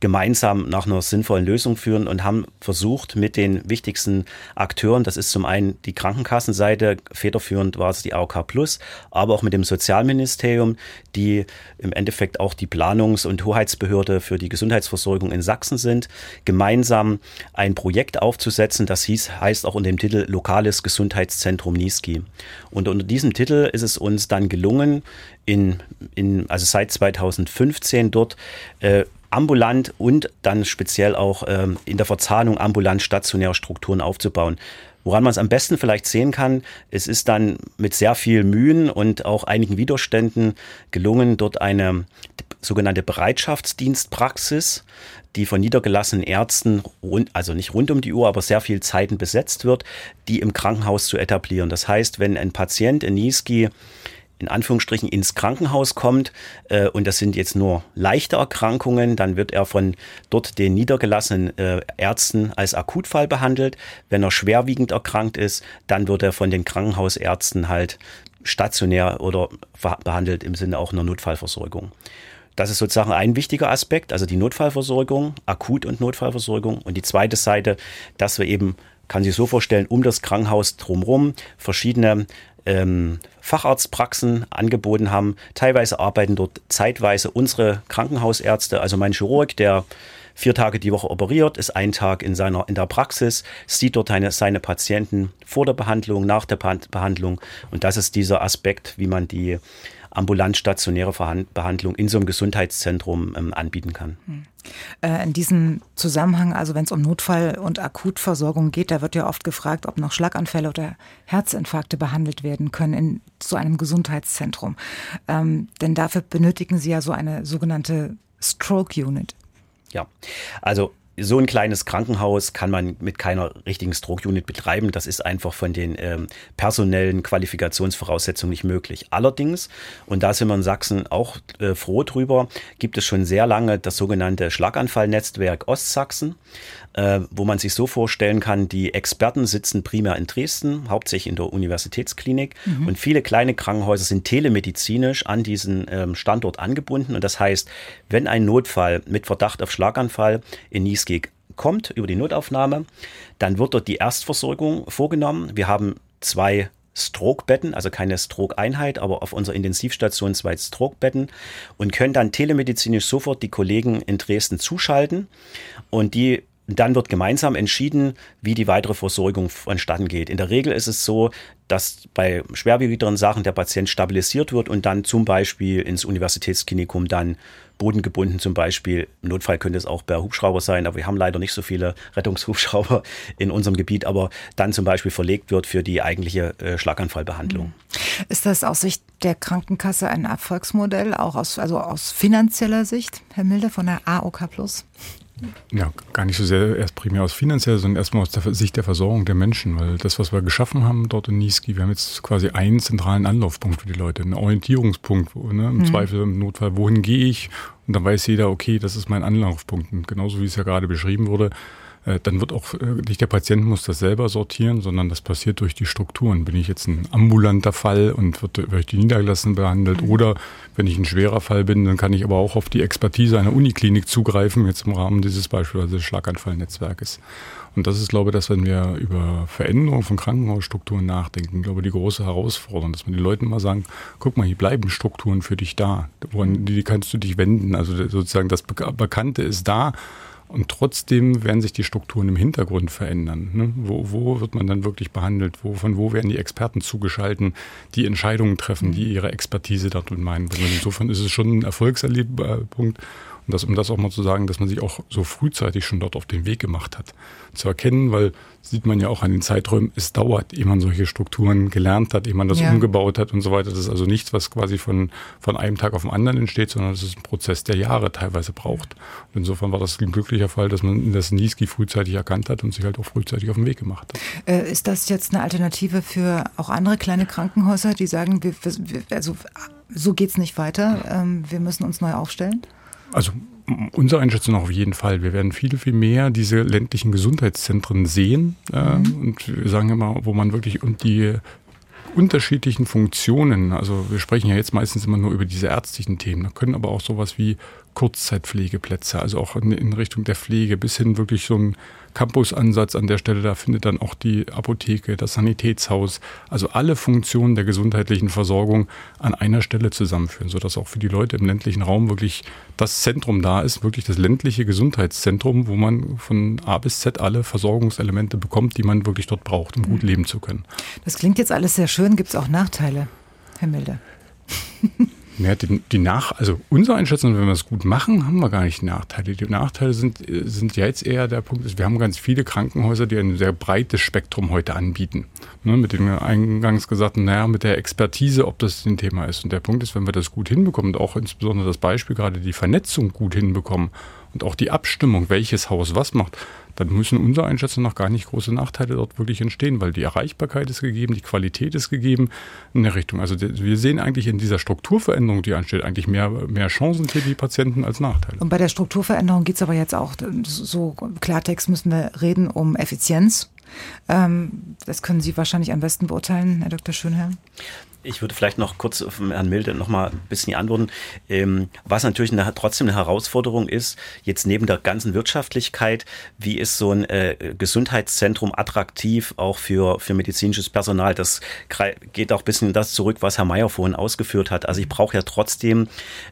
gemeinsam nach einer sinnvollen Lösung führen und haben versucht, mit den wichtigsten Akteuren, das ist zum einen die Krankenkassenseite, federführend war es die AOK Plus, aber auch mit dem Sozialministerium, die im Endeffekt auch die Planungs- und Hoheitsbehörde für die Gesundheitsversorgung in Sachsen sind, gemeinsam ein Projekt aufzusetzen, das hieß, heißt auch unter dem Titel Lokales Gesundheitszentrum Niski. Und unter diesem Titel ist es uns dann gelungen, in, in, also seit 2015 dort äh, ambulant und dann speziell auch ähm, in der Verzahnung ambulant-stationäre Strukturen aufzubauen. Woran man es am besten vielleicht sehen kann, es ist dann mit sehr viel Mühen und auch einigen Widerständen gelungen, dort eine sogenannte Bereitschaftsdienstpraxis, die von niedergelassenen Ärzten, also nicht rund um die Uhr, aber sehr viel Zeiten besetzt wird, die im Krankenhaus zu etablieren. Das heißt, wenn ein Patient in Niski in Anführungsstrichen ins Krankenhaus kommt äh, und das sind jetzt nur leichte Erkrankungen, dann wird er von dort den niedergelassenen äh, Ärzten als Akutfall behandelt. Wenn er schwerwiegend erkrankt ist, dann wird er von den Krankenhausärzten halt stationär oder behandelt im Sinne auch einer Notfallversorgung. Das ist sozusagen ein wichtiger Aspekt, also die Notfallversorgung, Akut- und Notfallversorgung. Und die zweite Seite, dass wir eben, kann sich so vorstellen, um das Krankenhaus drumherum verschiedene ähm, Facharztpraxen angeboten haben. Teilweise arbeiten dort zeitweise unsere Krankenhausärzte, also mein Chirurg, der vier Tage die Woche operiert, ist ein Tag in seiner in der Praxis, sieht dort eine, seine Patienten vor der Behandlung, nach der Behandlung und das ist dieser Aspekt, wie man die ambulant stationäre Behandlung in so einem Gesundheitszentrum ähm, anbieten kann. Hm. Äh, in diesem Zusammenhang, also wenn es um Notfall- und Akutversorgung geht, da wird ja oft gefragt, ob noch Schlaganfälle oder Herzinfarkte behandelt werden können in so einem Gesundheitszentrum. Ähm, denn dafür benötigen Sie ja so eine sogenannte Stroke Unit. Ja, also so ein kleines Krankenhaus kann man mit keiner richtigen Stroke-Unit betreiben. Das ist einfach von den ähm, personellen Qualifikationsvoraussetzungen nicht möglich. Allerdings, und da sind wir in Sachsen auch äh, froh drüber, gibt es schon sehr lange das sogenannte Schlaganfallnetzwerk Ostsachsen äh, wo man sich so vorstellen kann, die Experten sitzen primär in Dresden, hauptsächlich in der Universitätsklinik mhm. und viele kleine Krankenhäuser sind telemedizinisch an diesen ähm, Standort angebunden. Und das heißt, wenn ein Notfall mit Verdacht auf Schlaganfall in Niesky kommt über die Notaufnahme, dann wird dort die Erstversorgung vorgenommen. Wir haben zwei Stroke-Betten, also keine Stroke-Einheit, aber auf unserer Intensivstation zwei Stroke-Betten und können dann telemedizinisch sofort die Kollegen in Dresden zuschalten und die dann wird gemeinsam entschieden, wie die weitere Versorgung vonstatten geht. In der Regel ist es so, dass bei schwerwiegenderen Sachen der Patient stabilisiert wird und dann zum Beispiel ins Universitätsklinikum dann bodengebunden zum Beispiel. Im Notfall könnte es auch per Hubschrauber sein, aber wir haben leider nicht so viele Rettungshubschrauber in unserem Gebiet, aber dann zum Beispiel verlegt wird für die eigentliche äh, Schlaganfallbehandlung. Ist das aus Sicht der Krankenkasse ein Erfolgsmodell, auch aus, also aus finanzieller Sicht, Herr Milde von der AOK Plus? Ja, gar nicht so sehr erst primär aus finanzieller, sondern erstmal aus der Sicht der Versorgung der Menschen, weil das, was wir geschaffen haben dort in Niski, wir haben jetzt quasi einen zentralen Anlaufpunkt für die Leute, einen Orientierungspunkt, ne, im mhm. Zweifel, im Notfall, wohin gehe ich? Und dann weiß jeder, okay, das ist mein Anlaufpunkt. Und genauso wie es ja gerade beschrieben wurde, dann wird auch äh, nicht der Patient muss das selber sortieren, sondern das passiert durch die Strukturen. Bin ich jetzt ein ambulanter Fall und wird durch die Niedergelassenen behandelt mhm. oder wenn ich ein schwerer Fall bin, dann kann ich aber auch auf die Expertise einer Uniklinik zugreifen, jetzt im Rahmen dieses beispielsweise Schlaganfallnetzwerkes. Und das ist, glaube ich, dass wenn wir über Veränderung von Krankenhausstrukturen nachdenken, glaube ich, die große Herausforderung, dass man den Leuten mal sagen, guck mal, hier bleiben Strukturen für dich da, woran die kannst du dich wenden. Also sozusagen das Bekannte ist da und trotzdem werden sich die Strukturen im Hintergrund verändern. Ne? Wo, wo, wird man dann wirklich behandelt? Wo, von wo werden die Experten zugeschalten, die Entscheidungen treffen, die ihre Expertise darin meinen? Also insofern ist es schon ein Erfolgserlebpunkt. Und das, um das auch mal zu sagen, dass man sich auch so frühzeitig schon dort auf den Weg gemacht hat, zu erkennen, weil sieht man ja auch an den Zeiträumen, es dauert, ehe man solche Strukturen gelernt hat, ehe man das ja. umgebaut hat und so weiter. Das ist also nichts, was quasi von, von einem Tag auf den anderen entsteht, sondern es ist ein Prozess, der Jahre teilweise braucht. Und insofern war das ein glücklicher Fall, dass man das Niski frühzeitig erkannt hat und sich halt auch frühzeitig auf den Weg gemacht hat. Äh, ist das jetzt eine Alternative für auch andere kleine Krankenhäuser, die sagen, wir, wir, also so geht's nicht weiter, ähm, wir müssen uns neu aufstellen? Also unsere Einschätzung auf jeden Fall. Wir werden viel, viel mehr diese ländlichen Gesundheitszentren sehen. Äh, mhm. Und wir sagen immer, wo man wirklich und die unterschiedlichen Funktionen, also wir sprechen ja jetzt meistens immer nur über diese ärztlichen Themen, da können aber auch sowas wie Kurzzeitpflegeplätze, also auch in, in Richtung der Pflege bis hin wirklich so ein Campusansatz an der Stelle. Da findet dann auch die Apotheke, das Sanitätshaus, also alle Funktionen der gesundheitlichen Versorgung an einer Stelle zusammenführen, sodass auch für die Leute im ländlichen Raum wirklich das Zentrum da ist, wirklich das ländliche Gesundheitszentrum, wo man von A bis Z alle Versorgungselemente bekommt, die man wirklich dort braucht, um gut mhm. leben zu können. Das klingt jetzt alles sehr schön. Gibt es auch Nachteile, Herr Milde? Ja, die, die Nach, also unsere Einschätzung, wenn wir es gut machen, haben wir gar nicht Nachteile. Die Nachteile sind, sind ja jetzt eher der Punkt, ist, wir haben ganz viele Krankenhäuser, die ein sehr breites Spektrum heute anbieten. Ne, mit dem eingangs gesagten, naja, mit der Expertise, ob das ein Thema ist. Und der Punkt ist, wenn wir das gut hinbekommen und auch insbesondere das Beispiel gerade die Vernetzung gut hinbekommen und auch die Abstimmung, welches Haus was macht, dann müssen unserer Einschätzung nach gar nicht große Nachteile dort wirklich entstehen, weil die Erreichbarkeit ist gegeben, die Qualität ist gegeben in der Richtung. Also wir sehen eigentlich in dieser Strukturveränderung, die ansteht, eigentlich mehr, mehr Chancen für die Patienten als Nachteile. Und bei der Strukturveränderung geht es aber jetzt auch, so Klartext müssen wir reden, um Effizienz. Ähm, das können Sie wahrscheinlich am besten beurteilen, Herr Dr. Schönherr. Ich würde vielleicht noch kurz auf Herrn Milde noch mal ein bisschen antworten. Ähm, was natürlich eine, trotzdem eine Herausforderung ist, jetzt neben der ganzen Wirtschaftlichkeit, wie ist so ein äh, Gesundheitszentrum attraktiv auch für, für medizinisches Personal? Das geht auch ein bisschen das zurück, was Herr Mayer vorhin ausgeführt hat. Also ich brauche ja trotzdem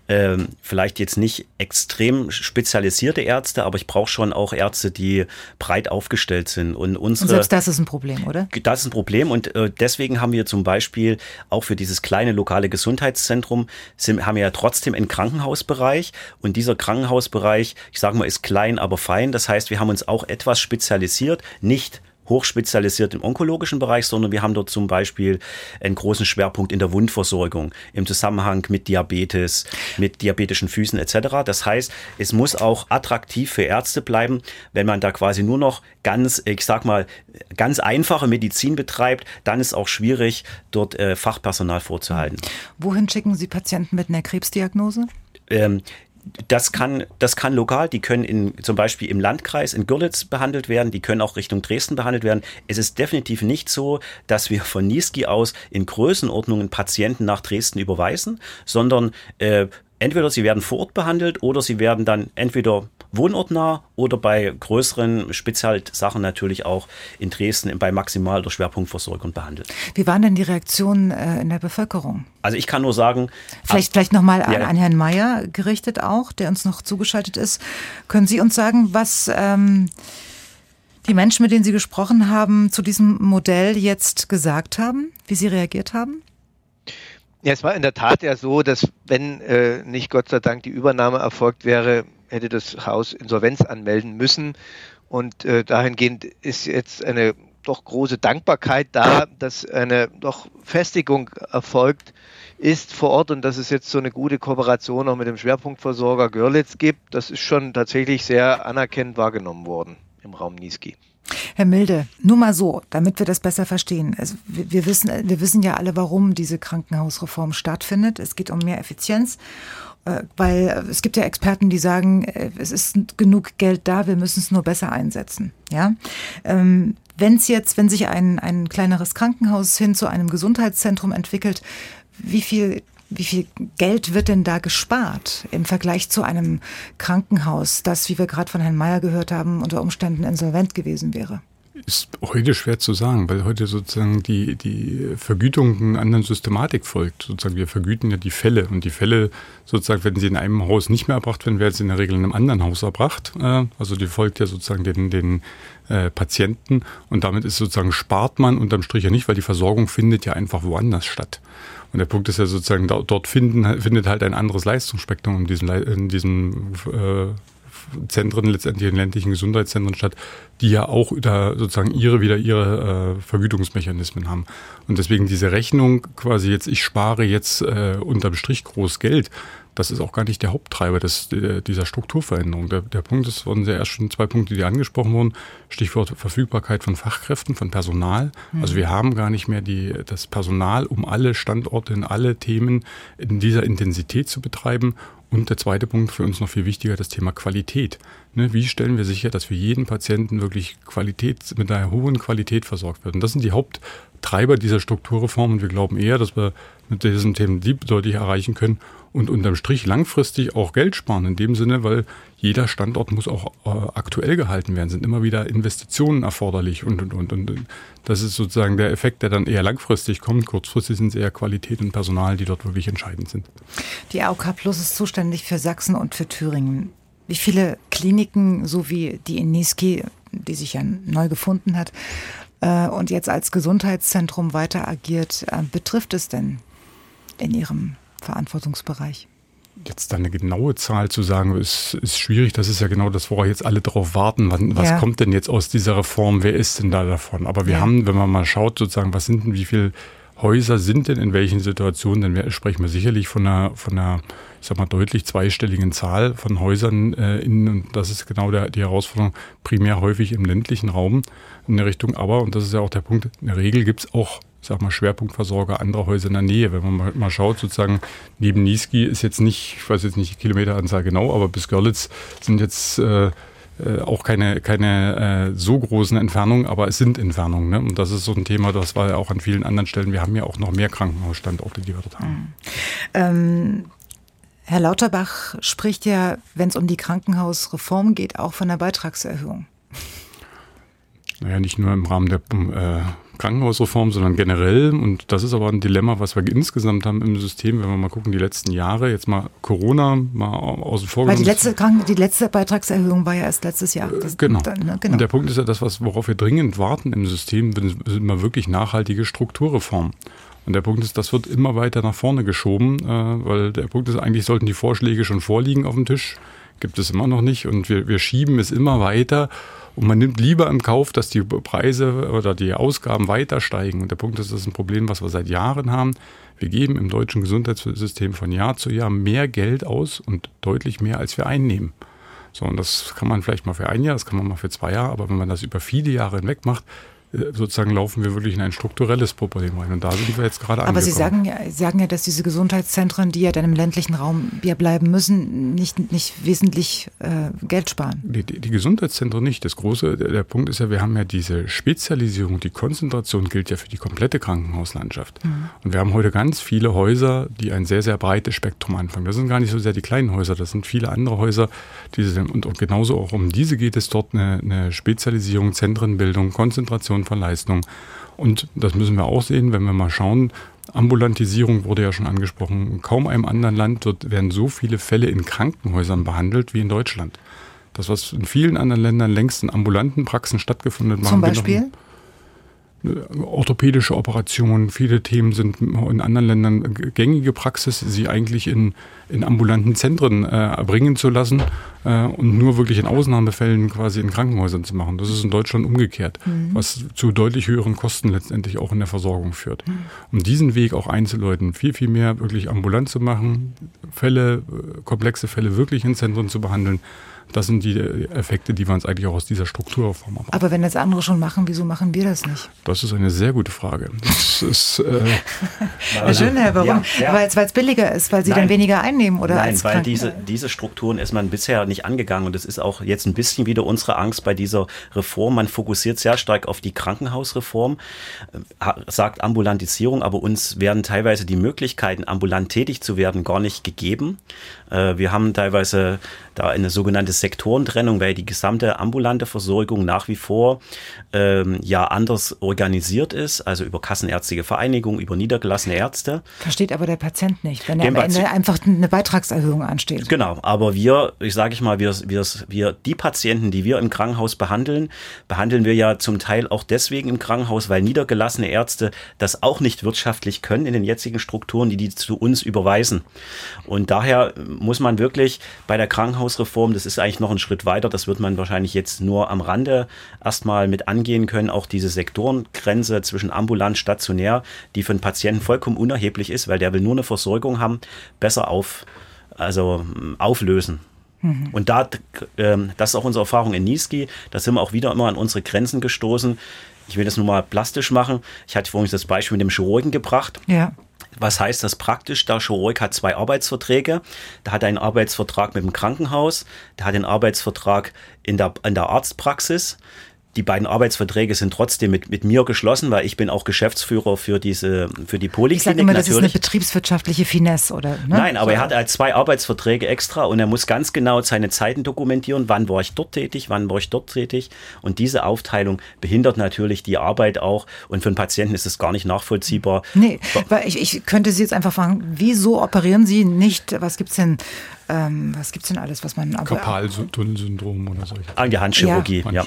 ähm, vielleicht jetzt nicht extrem spezialisierte Ärzte, aber ich brauche schon auch Ärzte, die breit aufgestellt sind. Und, unsere, und selbst das ist ein Problem, oder? Das ist ein Problem und äh, deswegen haben wir zum Beispiel auch auch für dieses kleine lokale Gesundheitszentrum sind, haben wir ja trotzdem einen Krankenhausbereich und dieser Krankenhausbereich, ich sage mal, ist klein, aber fein. Das heißt, wir haben uns auch etwas spezialisiert, nicht hochspezialisiert im onkologischen Bereich, sondern wir haben dort zum Beispiel einen großen Schwerpunkt in der Wundversorgung im Zusammenhang mit Diabetes, mit diabetischen Füßen etc. Das heißt, es muss auch attraktiv für Ärzte bleiben, wenn man da quasi nur noch ganz, ich sag mal, ganz einfache Medizin betreibt, dann ist auch schwierig, dort äh, Fachpersonal vorzuhalten. Wohin schicken Sie Patienten mit einer Krebsdiagnose? Ähm, das kann, das kann lokal, die können in, zum Beispiel im Landkreis in Görlitz behandelt werden, die können auch Richtung Dresden behandelt werden. Es ist definitiv nicht so, dass wir von Niesky aus in Größenordnungen Patienten nach Dresden überweisen, sondern äh, entweder sie werden vor Ort behandelt oder sie werden dann entweder wohnortnah oder bei größeren Spezialsachen natürlich auch in Dresden bei Maximal- oder Schwerpunktversorgung behandelt. Wie waren denn die Reaktionen äh, in der Bevölkerung? Also ich kann nur sagen. Vielleicht, ab, vielleicht nochmal an, ja. an Herrn Mayer gerichtet auch, der uns noch zugeschaltet ist. Können Sie uns sagen, was ähm, die Menschen, mit denen Sie gesprochen haben, zu diesem Modell jetzt gesagt haben, wie sie reagiert haben? Ja, es war in der Tat ja so, dass wenn äh, nicht Gott sei Dank die Übernahme erfolgt wäre, hätte das Haus Insolvenz anmelden müssen. Und äh, dahingehend ist jetzt eine doch große Dankbarkeit da, dass eine doch Festigung erfolgt ist vor Ort und dass es jetzt so eine gute Kooperation auch mit dem Schwerpunktversorger Görlitz gibt. Das ist schon tatsächlich sehr anerkennend wahrgenommen worden im Raum Niesky. Herr Milde, nur mal so, damit wir das besser verstehen. Also wir, wir, wissen, wir wissen ja alle, warum diese Krankenhausreform stattfindet. Es geht um mehr Effizienz weil es gibt ja Experten, die sagen, äh, es ist genug Geld da, wir müssen es nur besser einsetzen. Ja, ähm, wenn es jetzt, wenn sich ein, ein kleineres Krankenhaus hin zu einem Gesundheitszentrum entwickelt, wie viel wie viel Geld wird denn da gespart im Vergleich zu einem Krankenhaus, das, wie wir gerade von Herrn Mayer gehört haben, unter Umständen insolvent gewesen wäre? Ist heute schwer zu sagen, weil heute sozusagen die, die Vergütung einer anderen Systematik folgt. Sozusagen wir vergüten ja die Fälle und die Fälle sozusagen, wenn sie in einem Haus nicht mehr erbracht werden, werden sie in der Regel in einem anderen Haus erbracht. Äh, also die folgt ja sozusagen den, den äh, Patienten und damit ist sozusagen spart man unterm Strich ja nicht, weil die Versorgung findet ja einfach woanders statt. Und der Punkt ist ja sozusagen, dort finden, findet halt ein anderes Leistungsspektrum in diesem, in diesem äh, Zentren, letztendlich in ländlichen Gesundheitszentren statt, die ja auch da sozusagen ihre wieder ihre äh, Vergütungsmechanismen haben. Und deswegen diese Rechnung quasi jetzt, ich spare jetzt äh, unterm Strich groß Geld, das ist auch gar nicht der Haupttreiber des, dieser Strukturveränderung. Der, der Punkt ist, wurden ja erst schon zwei Punkte, die angesprochen wurden. Stichwort Verfügbarkeit von Fachkräften, von Personal. Mhm. Also wir haben gar nicht mehr die, das Personal, um alle Standorte in alle Themen in dieser Intensität zu betreiben Und der zweite Punkt für uns noch viel wichtiger, das Thema Qualität. Ne, wie stellen wir sicher, dass für jeden Patienten wirklich Qualität, mit einer hohen Qualität versorgt wird? Und das sind die Haupttreiber dieser Strukturreform. Und wir glauben eher, dass wir mit diesen Themen deutlich erreichen können und unterm Strich langfristig auch Geld sparen. In dem Sinne, weil jeder Standort muss auch äh, aktuell gehalten werden, sind immer wieder Investitionen erforderlich und, und, und, und. Das ist sozusagen der Effekt, der dann eher langfristig kommt. Kurzfristig sind es eher Qualität und Personal, die dort wirklich entscheidend sind. Die AOK Plus ist zuständig für Sachsen und für Thüringen. Wie viele Kliniken, so wie die in Niski, die sich ja neu gefunden hat, äh, und jetzt als Gesundheitszentrum weiter agiert, äh, betrifft es denn in Ihrem Verantwortungsbereich? Jetzt da eine genaue Zahl zu sagen, ist, ist schwierig. Das ist ja genau das, worauf jetzt alle drauf warten. Wann, was ja. kommt denn jetzt aus dieser Reform? Wer ist denn da davon? Aber wir ja. haben, wenn man mal schaut, sozusagen, was sind denn, wie viele Häuser sind denn in welchen Situationen, dann sprechen wir sicherlich von einer, von einer, ich sag mal, deutlich zweistelligen Zahl von Häusern äh, in, und das ist genau der, die Herausforderung, primär häufig im ländlichen Raum in der Richtung. Aber, und das ist ja auch der Punkt, in der Regel gibt es auch ich sag mal, Schwerpunktversorger anderer Häuser in der Nähe. Wenn man mal, mal schaut, sozusagen, neben Niski ist jetzt nicht, ich weiß jetzt nicht die Kilometeranzahl genau, aber bis Görlitz sind jetzt äh, äh, auch keine, keine äh, so großen Entfernungen, aber es sind Entfernungen. Ne? Und das ist so ein Thema, das war ja auch an vielen anderen Stellen. Wir haben ja auch noch mehr Krankenhausstandorte, die wir dort haben. Mhm. Ähm Herr Lauterbach spricht ja, wenn es um die Krankenhausreform geht, auch von der Beitragserhöhung. Naja, nicht nur im Rahmen der äh, Krankenhausreform, sondern generell. Und das ist aber ein Dilemma, was wir insgesamt haben im System, wenn wir mal gucken, die letzten Jahre, jetzt mal Corona mal außen vor. Weil die letzte, Kranken die letzte Beitragserhöhung war ja erst letztes Jahr. Das, genau. Dann, ne? genau. Und der Punkt ist ja das, was, worauf wir dringend warten im System, sind mal wirklich nachhaltige Strukturreformen. Und der Punkt ist, das wird immer weiter nach vorne geschoben, äh, weil der Punkt ist, eigentlich sollten die Vorschläge schon vorliegen auf dem Tisch. Gibt es immer noch nicht. Und wir, wir schieben es immer weiter. Und man nimmt lieber im Kauf, dass die Preise oder die Ausgaben weiter steigen. Und der Punkt ist, das ist ein Problem, was wir seit Jahren haben. Wir geben im deutschen Gesundheitssystem von Jahr zu Jahr mehr Geld aus und deutlich mehr, als wir einnehmen. So, und das kann man vielleicht mal für ein Jahr, das kann man mal für zwei Jahre, aber wenn man das über viele Jahre hinweg macht, sozusagen laufen wir wirklich in ein strukturelles Problem rein. Und da sind wir jetzt gerade Aber Sie sagen ja, sagen ja, dass diese Gesundheitszentren, die ja dann im ländlichen Raum ja bleiben müssen, nicht, nicht wesentlich äh, Geld sparen. Die, die, die, Gesundheitszentren nicht. Das große, der, der, Punkt ist ja, wir haben ja diese Spezialisierung, die Konzentration gilt ja für die komplette Krankenhauslandschaft. Mhm. Und wir haben heute ganz viele Häuser, die ein sehr, sehr breites Spektrum anfangen. Das sind gar nicht so sehr die kleinen Häuser, das sind viele andere Häuser. Die sind, und, und genauso auch um diese geht es dort eine, eine Spezialisierung, Zentrenbildung, Konzentration Reduktion von Leistung. Und das müssen wir auch sehen, wenn wir mal schauen, Ambulantisierung wurde ja schon angesprochen. In kaum einem anderen Land wird, werden so viele Fälle in Krankenhäusern behandelt wie in Deutschland. Das, was in vielen anderen Ländern längst in ambulanten Praxen stattgefunden hat, Zum Beispiel? Orthopädische Operationen, viele Themen sind in anderen Ländern gängige Praxis, sie eigentlich in, in ambulanten Zentren äh, erbringen zu lassen äh, und nur wirklich in Ausnahmefällen quasi in Krankenhäusern zu machen. Das ist in Deutschland umgekehrt, mhm. was zu deutlich höheren Kosten letztendlich auch in der Versorgung führt. Mhm. Um diesen Weg auch einzuläuten, viel, viel mehr wirklich ambulant zu machen, Fälle, äh, komplexe Fälle wirklich in Zentren zu behandeln, das sind die Effekte, die wir uns eigentlich auch aus dieser Strukturreform haben. Aber wenn das andere schon machen, wieso machen wir das nicht? Das ist eine sehr gute Frage. Das ist, äh, also, Schön, Herr, warum? Ja, ja. Weil es billiger ist, weil Sie Nein. dann weniger einnehmen oder Nein, als weil diese, diese Strukturen ist man bisher nicht angegangen und das ist auch jetzt ein bisschen wieder unsere Angst bei dieser Reform. Man fokussiert sehr stark auf die Krankenhausreform, äh, sagt Ambulantisierung, aber uns werden teilweise die Möglichkeiten, ambulant tätig zu werden, gar nicht gegeben. Äh, wir haben teilweise da eine sogenannte Sektorentrennung, weil die gesamte ambulante Versorgung nach wie vor ähm, ja anders organisiert ist, also über Kassenärztliche Vereinigung, über niedergelassene Ärzte. Versteht aber der Patient nicht, wenn er am Ende einfach eine Beitragserhöhung ansteht. Genau, aber wir, ich sage ich mal, wir, wir, wir, die Patienten, die wir im Krankenhaus behandeln, behandeln wir ja zum Teil auch deswegen im Krankenhaus, weil niedergelassene Ärzte das auch nicht wirtschaftlich können in den jetzigen Strukturen, die die zu uns überweisen. Und daher muss man wirklich bei der Krankenhausreform, das ist eigentlich noch ein Schritt weiter, das wird man wahrscheinlich jetzt nur am Rande erstmal mit angehen können, auch diese Sektorengrenze zwischen ambulant, stationär, die für den Patienten vollkommen unerheblich ist, weil der will nur eine Versorgung haben, besser auf, also auflösen. Mhm. Und da, ähm, das ist auch unsere Erfahrung in Niski, da sind wir auch wieder immer an unsere Grenzen gestoßen. Ich will das nur mal plastisch machen. Ich hatte vorhin das Beispiel mit dem Chirurgen gebracht. Ja Was heißt das praktisch? Der Chirurg hat zwei Arbeitsverträge. Der hat einen Arbeitsvertrag mit dem Krankenhaus, der hat einen Arbeitsvertrag in der, in der Arztpraxis die beiden Arbeitsverträge sind trotzdem mit, mit mir geschlossen, weil ich bin auch Geschäftsführer für diese für die Poliklinik. Ich sage immer, das natürlich. ist eine betriebswirtschaftliche Finesse, oder? Ne? Nein, aber so. er hat halt zwei Arbeitsverträge extra und er muss ganz genau seine Zeiten dokumentieren, wann war ich dort tätig, wann war ich dort tätig. Und diese Aufteilung behindert natürlich die Arbeit auch und für einen Patienten ist es gar nicht nachvollziehbar. Nee, weil ich, ich könnte Sie jetzt einfach fragen, wieso operieren Sie nicht, was gibt's denn ähm, was gibt's denn alles, was man... Karpaltunnelsyndrom oder solche. Ah, die Handchirurgie, ja. ja.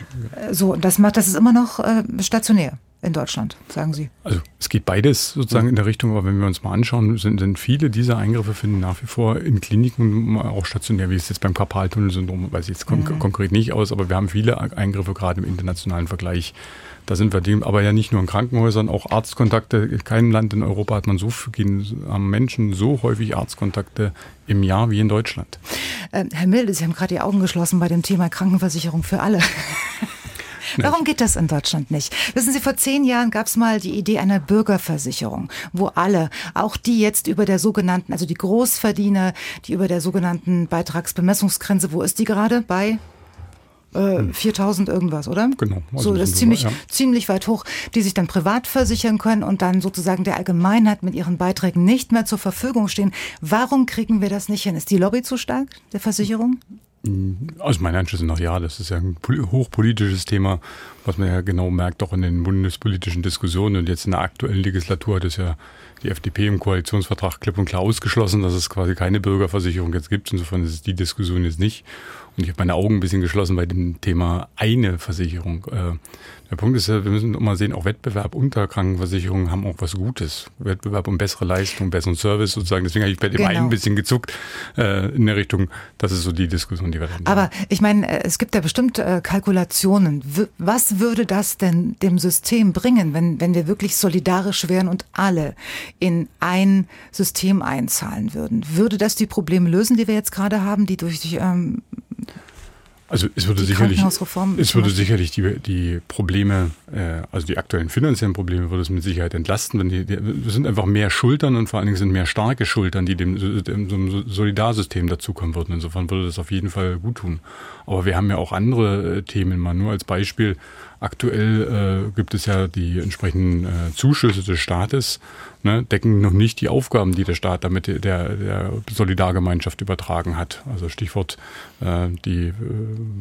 So, das macht, das ist immer noch äh, stationär in Deutschland, sagen Sie? Also es geht beides sozusagen in der Richtung, aber wenn wir uns mal anschauen, sind, sind viele dieser Eingriffe finden nach wie vor in Kliniken auch stationär, wie es jetzt beim Karpaltunnelsyndrom, weiß ich jetzt kon mhm. konkret nicht aus, aber wir haben viele Eingriffe gerade im internationalen Vergleich da sind wir dem, aber ja nicht nur in Krankenhäusern, auch Arztkontakte. In keinem Land in Europa hat man so haben Menschen so häufig Arztkontakte im Jahr wie in Deutschland. Äh, Herr Milde, Sie haben gerade die Augen geschlossen bei dem Thema Krankenversicherung für alle. Warum geht das in Deutschland nicht? Wissen Sie, vor zehn Jahren gab es mal die Idee einer Bürgerversicherung, wo alle, auch die jetzt über der sogenannten, also die Großverdiener, die über der sogenannten Beitragsbemessungsgrenze, wo ist die gerade? Bei 4000 äh, irgendwas, oder? Genau. Also so, das ist ziemlich, ja. ziemlich weit hoch, die sich dann privat versichern können und dann sozusagen der Allgemeinheit mit ihren Beiträgen nicht mehr zur Verfügung stehen. Warum kriegen wir das nicht hin? Ist die Lobby zu stark, der Versicherung? Aus meiner Einschätzung nach ja, das ist ja ein hochpolitisches Thema, was man ja genau merkt, auch in den bundespolitischen Diskussionen. Und jetzt in der aktuellen Legislatur hat es ja die FDP im Koalitionsvertrag klipp und klar ausgeschlossen, dass es quasi keine Bürgerversicherung jetzt gibt. Insofern ist es die Diskussion jetzt nicht. Und ich habe meine Augen ein bisschen geschlossen bei dem Thema eine Versicherung. Äh, der Punkt ist ja, wir müssen immer sehen, auch Wettbewerb unter Krankenversicherungen haben auch was Gutes. Wettbewerb um bessere Leistung, besseren Service sozusagen. Deswegen habe ich bei dem genau. einen ein bisschen gezuckt äh, in der Richtung, das ist so die Diskussion, die wir da haben. Aber ich meine, äh, es gibt ja bestimmt Kalkulationen. Was würde das denn dem System bringen, wenn, wenn wir wirklich solidarisch wären und alle in ein System einzahlen würden? Würde das die Probleme lösen, die wir jetzt gerade haben, die durch ähm, also es würde sicherlich, es würde sicherlich die, die Probleme, äh, also die aktuellen finanziellen Probleme, würde es mit Sicherheit entlasten. Wenn die, die, es sind einfach mehr Schultern und vor allen Dingen sind mehr starke Schultern, die dem, dem Solidarsystem dazukommen würden. Insofern würde das auf jeden Fall gut tun. Aber wir haben ja auch andere äh, Themen. Mal nur als Beispiel Aktuell äh, gibt es ja die entsprechenden äh, Zuschüsse des Staates, ne, decken noch nicht die Aufgaben, die der Staat damit der, der Solidargemeinschaft übertragen hat. Also Stichwort äh, die äh,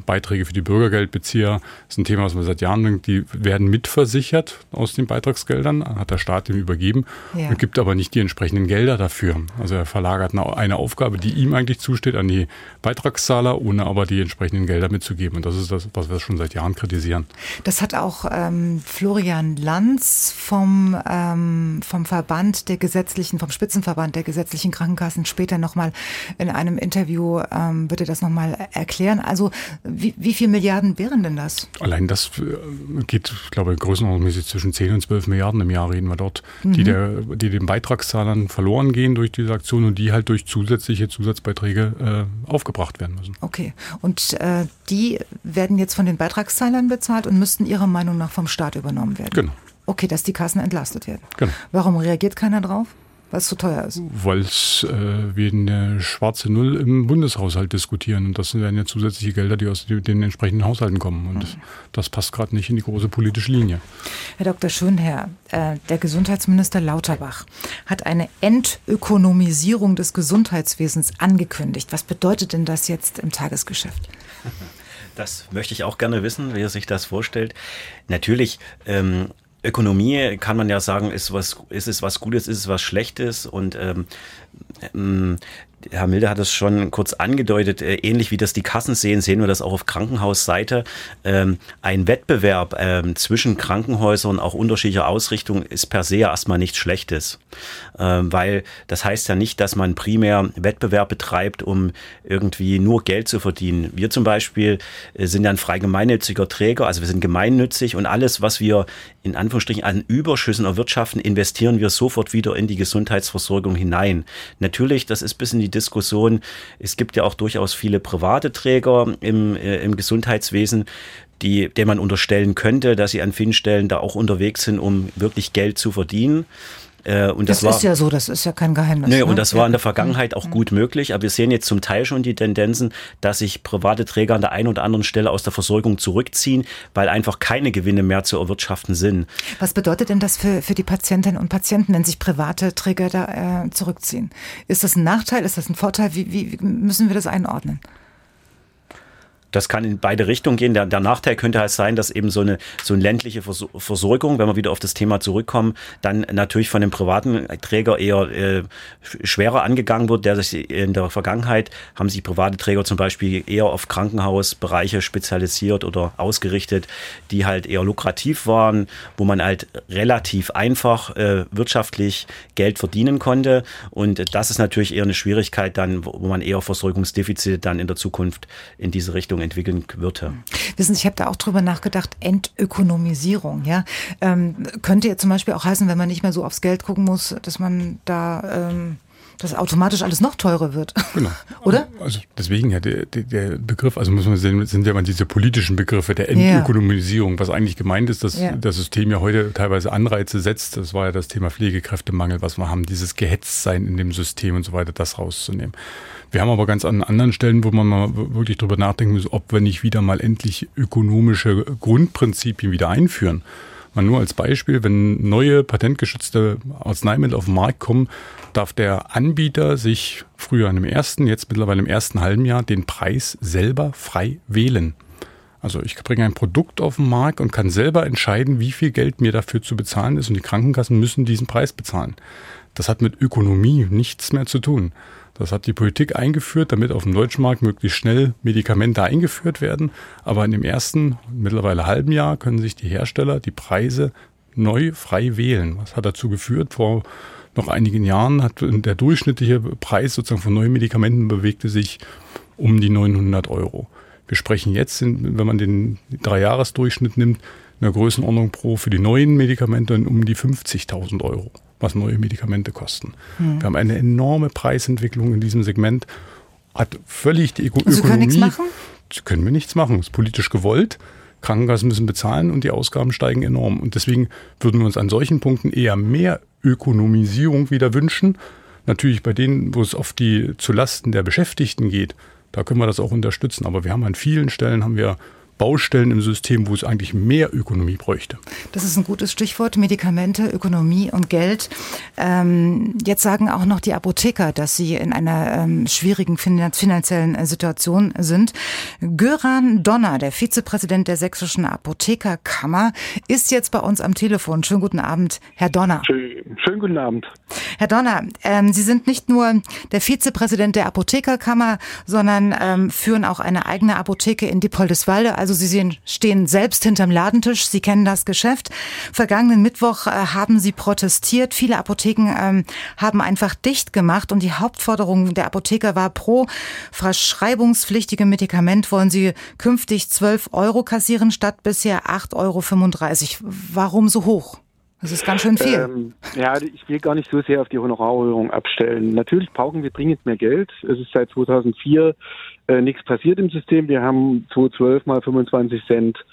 Beiträge für die Bürgergeldbezieher ist ein Thema, was man seit Jahren denkt, die werden mitversichert aus den Beitragsgeldern, hat der Staat dem übergeben ja. und gibt aber nicht die entsprechenden Gelder dafür. Also er verlagert eine, eine Aufgabe, die ihm eigentlich zusteht, an die Beitragszahler, ohne aber die entsprechenden Gelder mitzugeben. Und das ist das, was wir schon seit Jahren kritisieren. Das hat auch ähm, Florian Lanz vom, ähm, vom Verband der gesetzlichen, vom Spitzenverband der gesetzlichen Krankenkassen später nochmal in einem Interview, ähm, wird er das nochmal erklären. Also wie, wie viel Milliarden wären denn das? Allein das äh, geht, ich glaube, größenordnungsmäßig zwischen 10 und 12 Milliarden im Jahr reden wir dort, mhm. die, der, die den Beitragszahlern verloren gehen durch diese Aktion und die halt durch zusätzliche Zusatzbeiträge äh, aufgebracht werden müssen. Okay. Und äh, die werden jetzt von den Beitragszahlern bezahlt und müssten Ihrer Meinung nach vom Staat übernommen werden. Genau. Okay, dass die Kassen entlastet werden. Genau. Warum reagiert keiner drauf? Weil es zu teuer ist. Weil es äh, wir eine schwarze Null im Bundeshaushalt diskutieren. Und das sind ja zusätzliche Gelder, die aus den entsprechenden Haushalten kommen. Und mhm. das, das, passt gerade nicht in die große politische Linie. Herr Dr. Schönherr, äh, der Gesundheitsminister Lauterbach hat eine Entökonomisierung des Gesundheitswesens angekündigt. Was bedeutet denn das jetzt im Tagesgeschäft? Das möchte ich auch gerne wissen, wie er sich das vorstellt. Natürlich, ähm, Ökonomie kann man ja sagen, ist was, ist es was Gutes, ist es was Schlechtes und ähm, ähm Herr Milde hat es schon kurz angedeutet, äh, ähnlich wie das die Kassen sehen, sehen wir das auch auf Krankenhausseite. Ähm, ein Wettbewerb ähm, zwischen Krankenhäusern, auch unterschiedlicher Ausrichtung, ist per se erstmal nichts Schlechtes. Ähm, weil das heißt ja nicht, dass man primär Wettbewerb betreibt, um irgendwie nur Geld zu verdienen. Wir zum Beispiel äh, sind ja ein frei gemeinnütziger Träger, also wir sind gemeinnützig und alles, was wir in Anführungsstrichen an Überschüssen erwirtschaften, investieren wir sofort wieder in die Gesundheitsversorgung hinein. Natürlich, das ist bis in die Diskussion. Es gibt ja auch durchaus viele private Träger im, äh, im Gesundheitswesen, die, der man unterstellen könnte, dass sie an vielen Stellen da auch unterwegs sind, um wirklich Geld zu verdienen. Äh, und das, das war, ist ja so, das ist ja kein Geheimnis. Nö, ne? und das war in der Vergangenheit auch mhm. gut möglich, aber wir sehen jetzt zum Teil schon die Tendenzen, dass sich private Träger an der einen oder anderen Stelle aus der Versorgung zurückziehen, weil einfach keine Gewinne mehr zu erwirtschaften sind. Was bedeutet denn das für, für die Patientinnen und Patienten, wenn sich private Träger da äh, zurückziehen? Ist das ein Nachteil? Ist das ein Vorteil? Wie, wie müssen wir das einordnen? Das kann in beide Richtungen gehen. Der, der Nachteil könnte halt sein, dass eben so eine, so eine ländliche Versorgung, wenn wir wieder auf das Thema zurückkommen, dann natürlich von dem privaten Träger eher äh, schwerer angegangen wird. Der sich in der Vergangenheit haben sich private Träger zum Beispiel eher auf Krankenhausbereiche spezialisiert oder ausgerichtet, die halt eher lukrativ waren, wo man halt relativ einfach äh, wirtschaftlich Geld verdienen konnte. Und das ist natürlich eher eine Schwierigkeit dann, wo man eher Versorgungsdefizite dann in der Zukunft in diese Richtung entwickeln würde. Wissen Sie, ich habe da auch drüber nachgedacht, Entökonomisierung, ja. Ähm, könnte ja zum Beispiel auch heißen, wenn man nicht mehr so aufs Geld gucken muss, dass man da ähm, dass automatisch alles noch teurer wird. Genau. Oder? Also deswegen ja der, der Begriff, also muss man sehen, sind ja mal diese politischen Begriffe der Entökonomisierung, ja. was eigentlich gemeint ist, dass ja. das System ja heute teilweise Anreize setzt. Das war ja das Thema Pflegekräftemangel, was wir haben, dieses Gehetztsein in dem System und so weiter, das rauszunehmen. Wir haben aber ganz an anderen Stellen, wo man mal wirklich drüber nachdenken muss, ob wir nicht wieder mal endlich ökonomische Grundprinzipien wieder einführen. Mal nur als Beispiel, wenn neue patentgeschützte Arzneimittel auf den Markt kommen, darf der Anbieter sich früher in dem ersten, jetzt mittlerweile im ersten halben Jahr den Preis selber frei wählen. Also ich bringe ein Produkt auf den Markt und kann selber entscheiden, wie viel Geld mir dafür zu bezahlen ist und die Krankenkassen müssen diesen Preis bezahlen. Das hat mit Ökonomie nichts mehr zu tun. Das hat die Politik eingeführt, damit auf dem deutschen Markt möglichst schnell Medikamente eingeführt werden. Aber in dem ersten, mittlerweile halben Jahr, können sich die Hersteller die Preise neu frei wählen. Was hat dazu geführt? Vor noch einigen Jahren hat der durchschnittliche Preis sozusagen von neuen Medikamenten bewegte sich um die 900 Euro. Wir sprechen jetzt, wenn man den Dreijahresdurchschnitt nimmt, in der Größenordnung pro für die neuen Medikamente um die 50.000 Euro was neue Medikamente kosten. Hm. Wir haben eine enorme Preisentwicklung in diesem Segment. Hat völlig die Öko also Ökonomie. Können, nichts machen? können wir nichts machen. Ist politisch gewollt. Krankenkassen müssen bezahlen und die Ausgaben steigen enorm. Und deswegen würden wir uns an solchen Punkten eher mehr Ökonomisierung wieder wünschen. Natürlich bei denen, wo es auf die zulasten der Beschäftigten geht, da können wir das auch unterstützen. Aber wir haben an vielen Stellen haben wir Baustellen im System, wo es eigentlich mehr Ökonomie bräuchte. Das ist ein gutes Stichwort, Medikamente, Ökonomie und Geld. Ähm, jetzt sagen auch noch die Apotheker, dass sie in einer ähm, schwierigen finanziellen äh, Situation sind. Göran Donner, der Vizepräsident der Sächsischen Apothekerkammer, ist jetzt bei uns am Telefon. Schönen guten Abend, Herr Donner. Schön, schönen guten Abend. Herr Donner, ähm, Sie sind nicht nur der Vizepräsident der Apothekerkammer, sondern ähm, führen auch eine eigene Apotheke in Diepoldeswalde also Sie sehen, stehen selbst hinterm Ladentisch. Sie kennen das Geschäft. Vergangenen Mittwoch äh, haben Sie protestiert. Viele Apotheken ähm, haben einfach dicht gemacht und die Hauptforderung der Apotheker war pro verschreibungspflichtige Medikament wollen Sie künftig 12 Euro kassieren statt bisher 8,35 Euro. Warum so hoch? Das ist ganz schön viel. Ähm, ja, ich will gar nicht so sehr auf die Honorarerhöhung abstellen. Natürlich brauchen wir dringend mehr Geld. Es ist seit 2004 äh, nichts passiert im System. Wir haben 2012 mal 25 Cent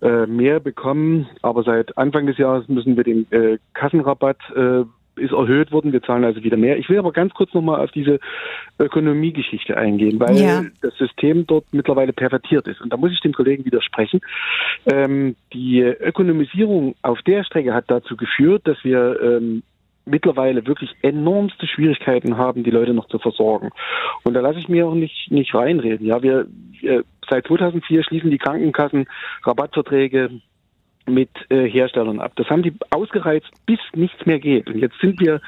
äh, mehr bekommen, aber seit Anfang des Jahres müssen wir den äh, Kassenrabatt äh, ist erhöht worden. Wir zahlen also wieder mehr. Ich will aber ganz kurz nochmal auf diese Ökonomiegeschichte eingehen, weil ja. das System dort mittlerweile pervertiert ist. Und da muss ich dem Kollegen widersprechen. Ähm, die Ökonomisierung auf der Strecke hat dazu geführt, dass wir ähm, mittlerweile wirklich enormste Schwierigkeiten haben, die Leute noch zu versorgen. Und da lasse ich mir auch nicht, nicht reinreden. Ja, wir, wir seit 2004 schließen die Krankenkassen Rabattverträge mit äh, Herstellern ab. Das haben die ausgereizt, bis nichts mehr geht. Und jetzt sind wir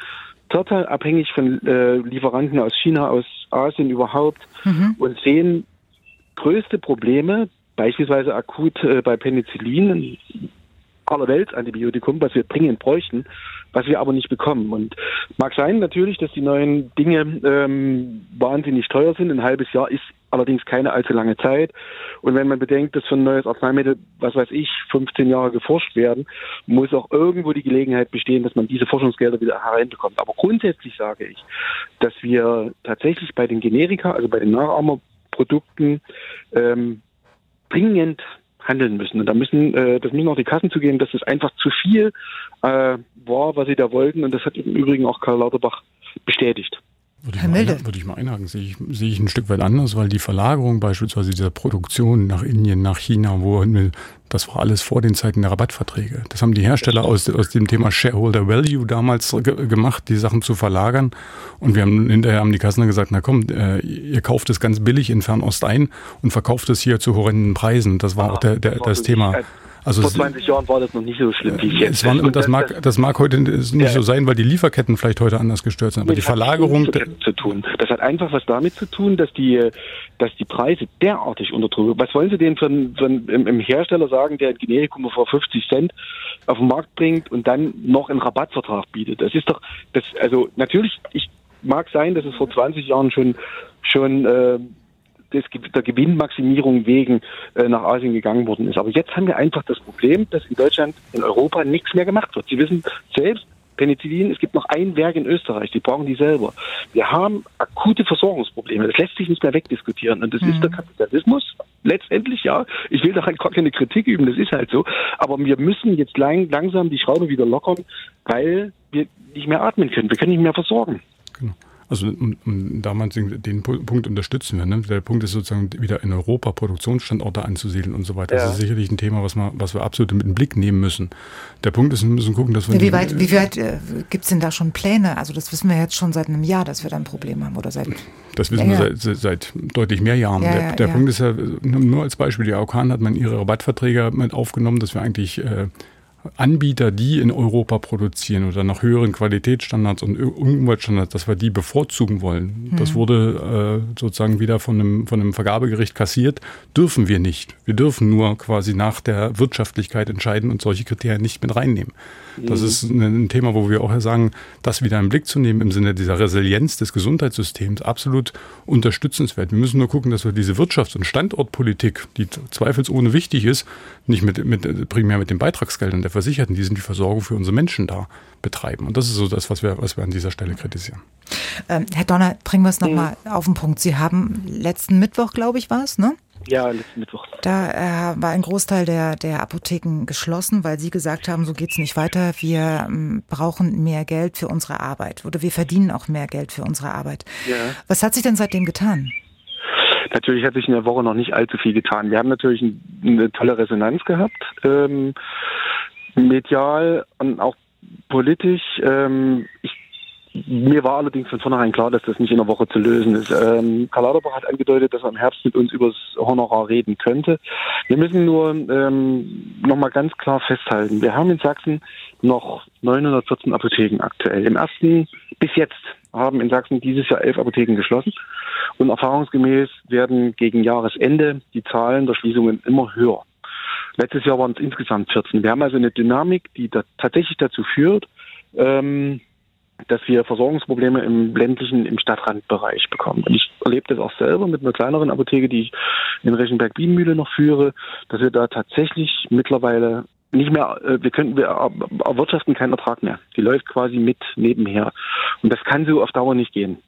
total abhängig von äh, Lieferanten aus China, aus Asien überhaupt mhm. und sehen größte Probleme, beispielsweise akut äh, bei Penicillin, allerwelts Antibiotikum, was wir dringend bräuchten, was wir aber nicht bekommen. Und mag sein natürlich, dass die neuen Dinge ähm, wahnsinnig teuer sind. Ein halbes Jahr ist allerdings keine allzu lange Zeit. Und wenn man bedenkt, dass für ein neues Arzneimittel, was weiß ich, 15 Jahre geforscht werden, muss auch irgendwo die Gelegenheit bestehen, dass man diese Forschungsgelder wieder hereinbekommt. Aber grundsätzlich sage ich, dass wir tatsächlich bei den Generika, also bei den Nachahmerprodukten, ähm, dringend handeln müssen. Und da müssen, äh, das müssen auch die Kassen zugeben, dass es einfach zu viel äh, war, was sie da wollten. Und das hat im Übrigen auch Karl Lauterbach bestätigt. Würde ich, mal, würde ich mal einhaken, sehe ich, sehe ich ein Stück weit anders, weil die Verlagerung beispielsweise dieser Produktion nach Indien, nach China, wo das war alles vor den Zeiten der Rabattverträge. Das haben die Hersteller aus, aus dem Thema Shareholder Value damals ge gemacht, die Sachen zu verlagern. Und wir haben hinterher haben die Kassen gesagt, na komm, äh, ihr kauft es ganz billig in Fernost ein und verkauft es hier zu horrenden Preisen. Das war ah, auch der, der, das Thema. Also Vor 20 Jahren war das noch nicht so schlimm, wie jetzt war, das, mag, das mag heute nicht ja. so sein, weil die Lieferketten vielleicht heute anders gestört sind. Aber die Verlagerung. Zu tun. Das hat einfach was damit zu tun, dass die, dass die Preise derartig unter Druck. Was wollen Sie denn für, für im, Hersteller sagen, der ein Generikum vor 50 Cent auf den Markt bringt und dann noch einen Rabattvertrag bietet? Das ist doch, das, also natürlich, ich mag sein, dass es vor 20 Jahren schon schon äh, des, der Gewinnmaximierung wegen äh, nach Asien gegangen worden ist. Aber jetzt haben wir einfach das Problem, dass in Deutschland, in Europa nichts mehr gemacht wird. Sie wissen selbst, Penicillin, es gibt noch ein Werk in Österreich, die brauchen die selber. Wir haben akute Versorgungsprobleme. Das lässt sich nicht mehr wegdiskutieren. Und das mhm. ist der Kapitalismus. Letztendlich ja. Ich will daran gar keine Kritik üben, das ist halt so. Aber wir müssen jetzt lang, langsam die Schraube wieder lockern, weil wir nicht mehr atmen können. Wir können nicht mehr versorgen. Genau. Also um, um damals den Punkt unterstützen wir. Ne? Der Punkt ist sozusagen wieder in Europa Produktionsstandorte anzusiedeln und so weiter. Ja. Das ist sicherlich ein Thema, was, wir, was wir absolut mit dem Blick nehmen müssen. Der Punkt ist, wir müssen gucken, dass wir... Ja, wie weit, wie weit äh, gibt es denn da schon Pläne? Also das wissen wir jetzt schon seit einem Jahr, dass wir da ein Problem haben oder seit... Das wissen länger. wir seit, seit, deutlich mehr Jahren. Ja, der, der Punkt ist ja, nur als Beispiel, die AOK hat man ihre Rabattverträge mit aufgenommen, dass wir eigentlich... Äh, Anbieter, die in Europa produzieren oder nach höheren Qualitätsstandards und Umweltstandards, dass wir die bevorzugen wollen. Mhm. Das wurde äh, sozusagen wieder von einem, von einem Vergabegericht kassiert. Dürfen wir nicht. Wir dürfen nur quasi nach der Wirtschaftlichkeit entscheiden und solche Kriterien nicht mit reinnehmen. Das mhm. ist ein Thema, wo wir auch sagen, das wieder im Blick zu nehmen im Sinne dieser Resilienz des Gesundheitssystems, absolut unterstützenswert. Wir müssen nur gucken, dass wir diese Wirtschafts- und Standortpolitik, die zweifelsohne wichtig ist, nicht mit, mit, primär mit den Beitragsgeldern der Versicherten, die sind die Versorgung für unsere Menschen da, betreiben. Und das ist so das, was wir, was wir an dieser Stelle kritisieren. Ähm, Herr Donner, bringen wir es nochmal mhm. auf den Punkt. Sie haben letzten Mittwoch, glaube ich, war es, ne? Ja, letzten Mittwoch. Da äh, war ein Großteil der, der Apotheken geschlossen, weil sie gesagt haben, so geht's nicht weiter. Wir ähm, brauchen mehr Geld für unsere Arbeit oder wir verdienen auch mehr Geld für unsere Arbeit. Ja. Was hat sich denn seitdem getan? Natürlich hat sich in der Woche noch nicht allzu viel getan. Wir haben natürlich ein, eine tolle Resonanz gehabt, ähm, medial und auch politisch. Ähm, ich mir war allerdings von vornherein klar, dass das nicht in einer Woche zu lösen ist. Ähm, Karl Lauterbach hat angedeutet, dass er im Herbst mit uns über das Honorar reden könnte. Wir müssen nur ähm, nochmal ganz klar festhalten, wir haben in Sachsen noch 914 Apotheken aktuell. Im ersten, bis jetzt, haben in Sachsen dieses Jahr elf Apotheken geschlossen. Und erfahrungsgemäß werden gegen Jahresende die Zahlen der Schließungen immer höher. Letztes Jahr waren es insgesamt 14. Wir haben also eine Dynamik, die da tatsächlich dazu führt, ähm, dass wir Versorgungsprobleme im ländlichen, im Stadtrandbereich bekommen. Und ich erlebe das auch selber mit einer kleineren Apotheke, die ich in Rechenberg-Bienenmühle noch führe, dass wir da tatsächlich mittlerweile nicht mehr, äh, wir könnten, wir erwirtschaften keinen Ertrag mehr. Die läuft quasi mit nebenher. Und das kann so auf Dauer nicht gehen.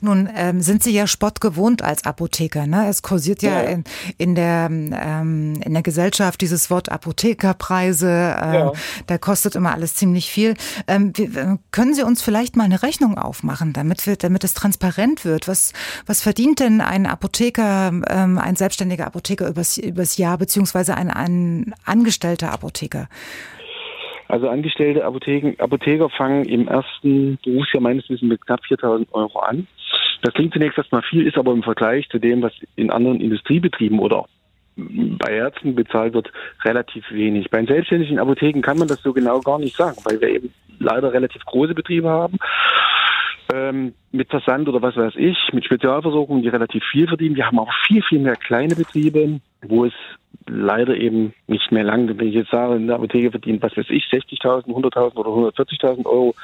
Nun ähm, sind Sie ja Spott gewohnt als Apotheker. Ne? Es kursiert ja, ja. In, in, der, ähm, in der Gesellschaft dieses Wort Apothekerpreise. Ähm, ja. Da kostet immer alles ziemlich viel. Ähm, wie, äh, können Sie uns vielleicht mal eine Rechnung aufmachen, damit, wir, damit es transparent wird? Was, was verdient denn ein Apotheker, ähm, ein selbstständiger Apotheker übers, übers Jahr, beziehungsweise ein, ein angestellter Apotheker? Also angestellte Apotheken, Apotheker fangen im ersten Berufsjahr meines Wissens mit knapp 4000 Euro an. Das klingt zunächst erstmal viel, ist aber im Vergleich zu dem, was in anderen Industriebetrieben oder bei Ärzten bezahlt wird, relativ wenig. Bei selbstständigen Apotheken kann man das so genau gar nicht sagen, weil wir eben leider relativ große Betriebe haben ähm, mit Versand oder was weiß ich, mit Spezialversorgung, die relativ viel verdienen. Wir haben auch viel, viel mehr kleine Betriebe, wo es leider eben nicht mehr lang, wenn ich jetzt sage, eine Apotheke verdient, was weiß ich, 60.000, 100.000 oder 140.000 Euro,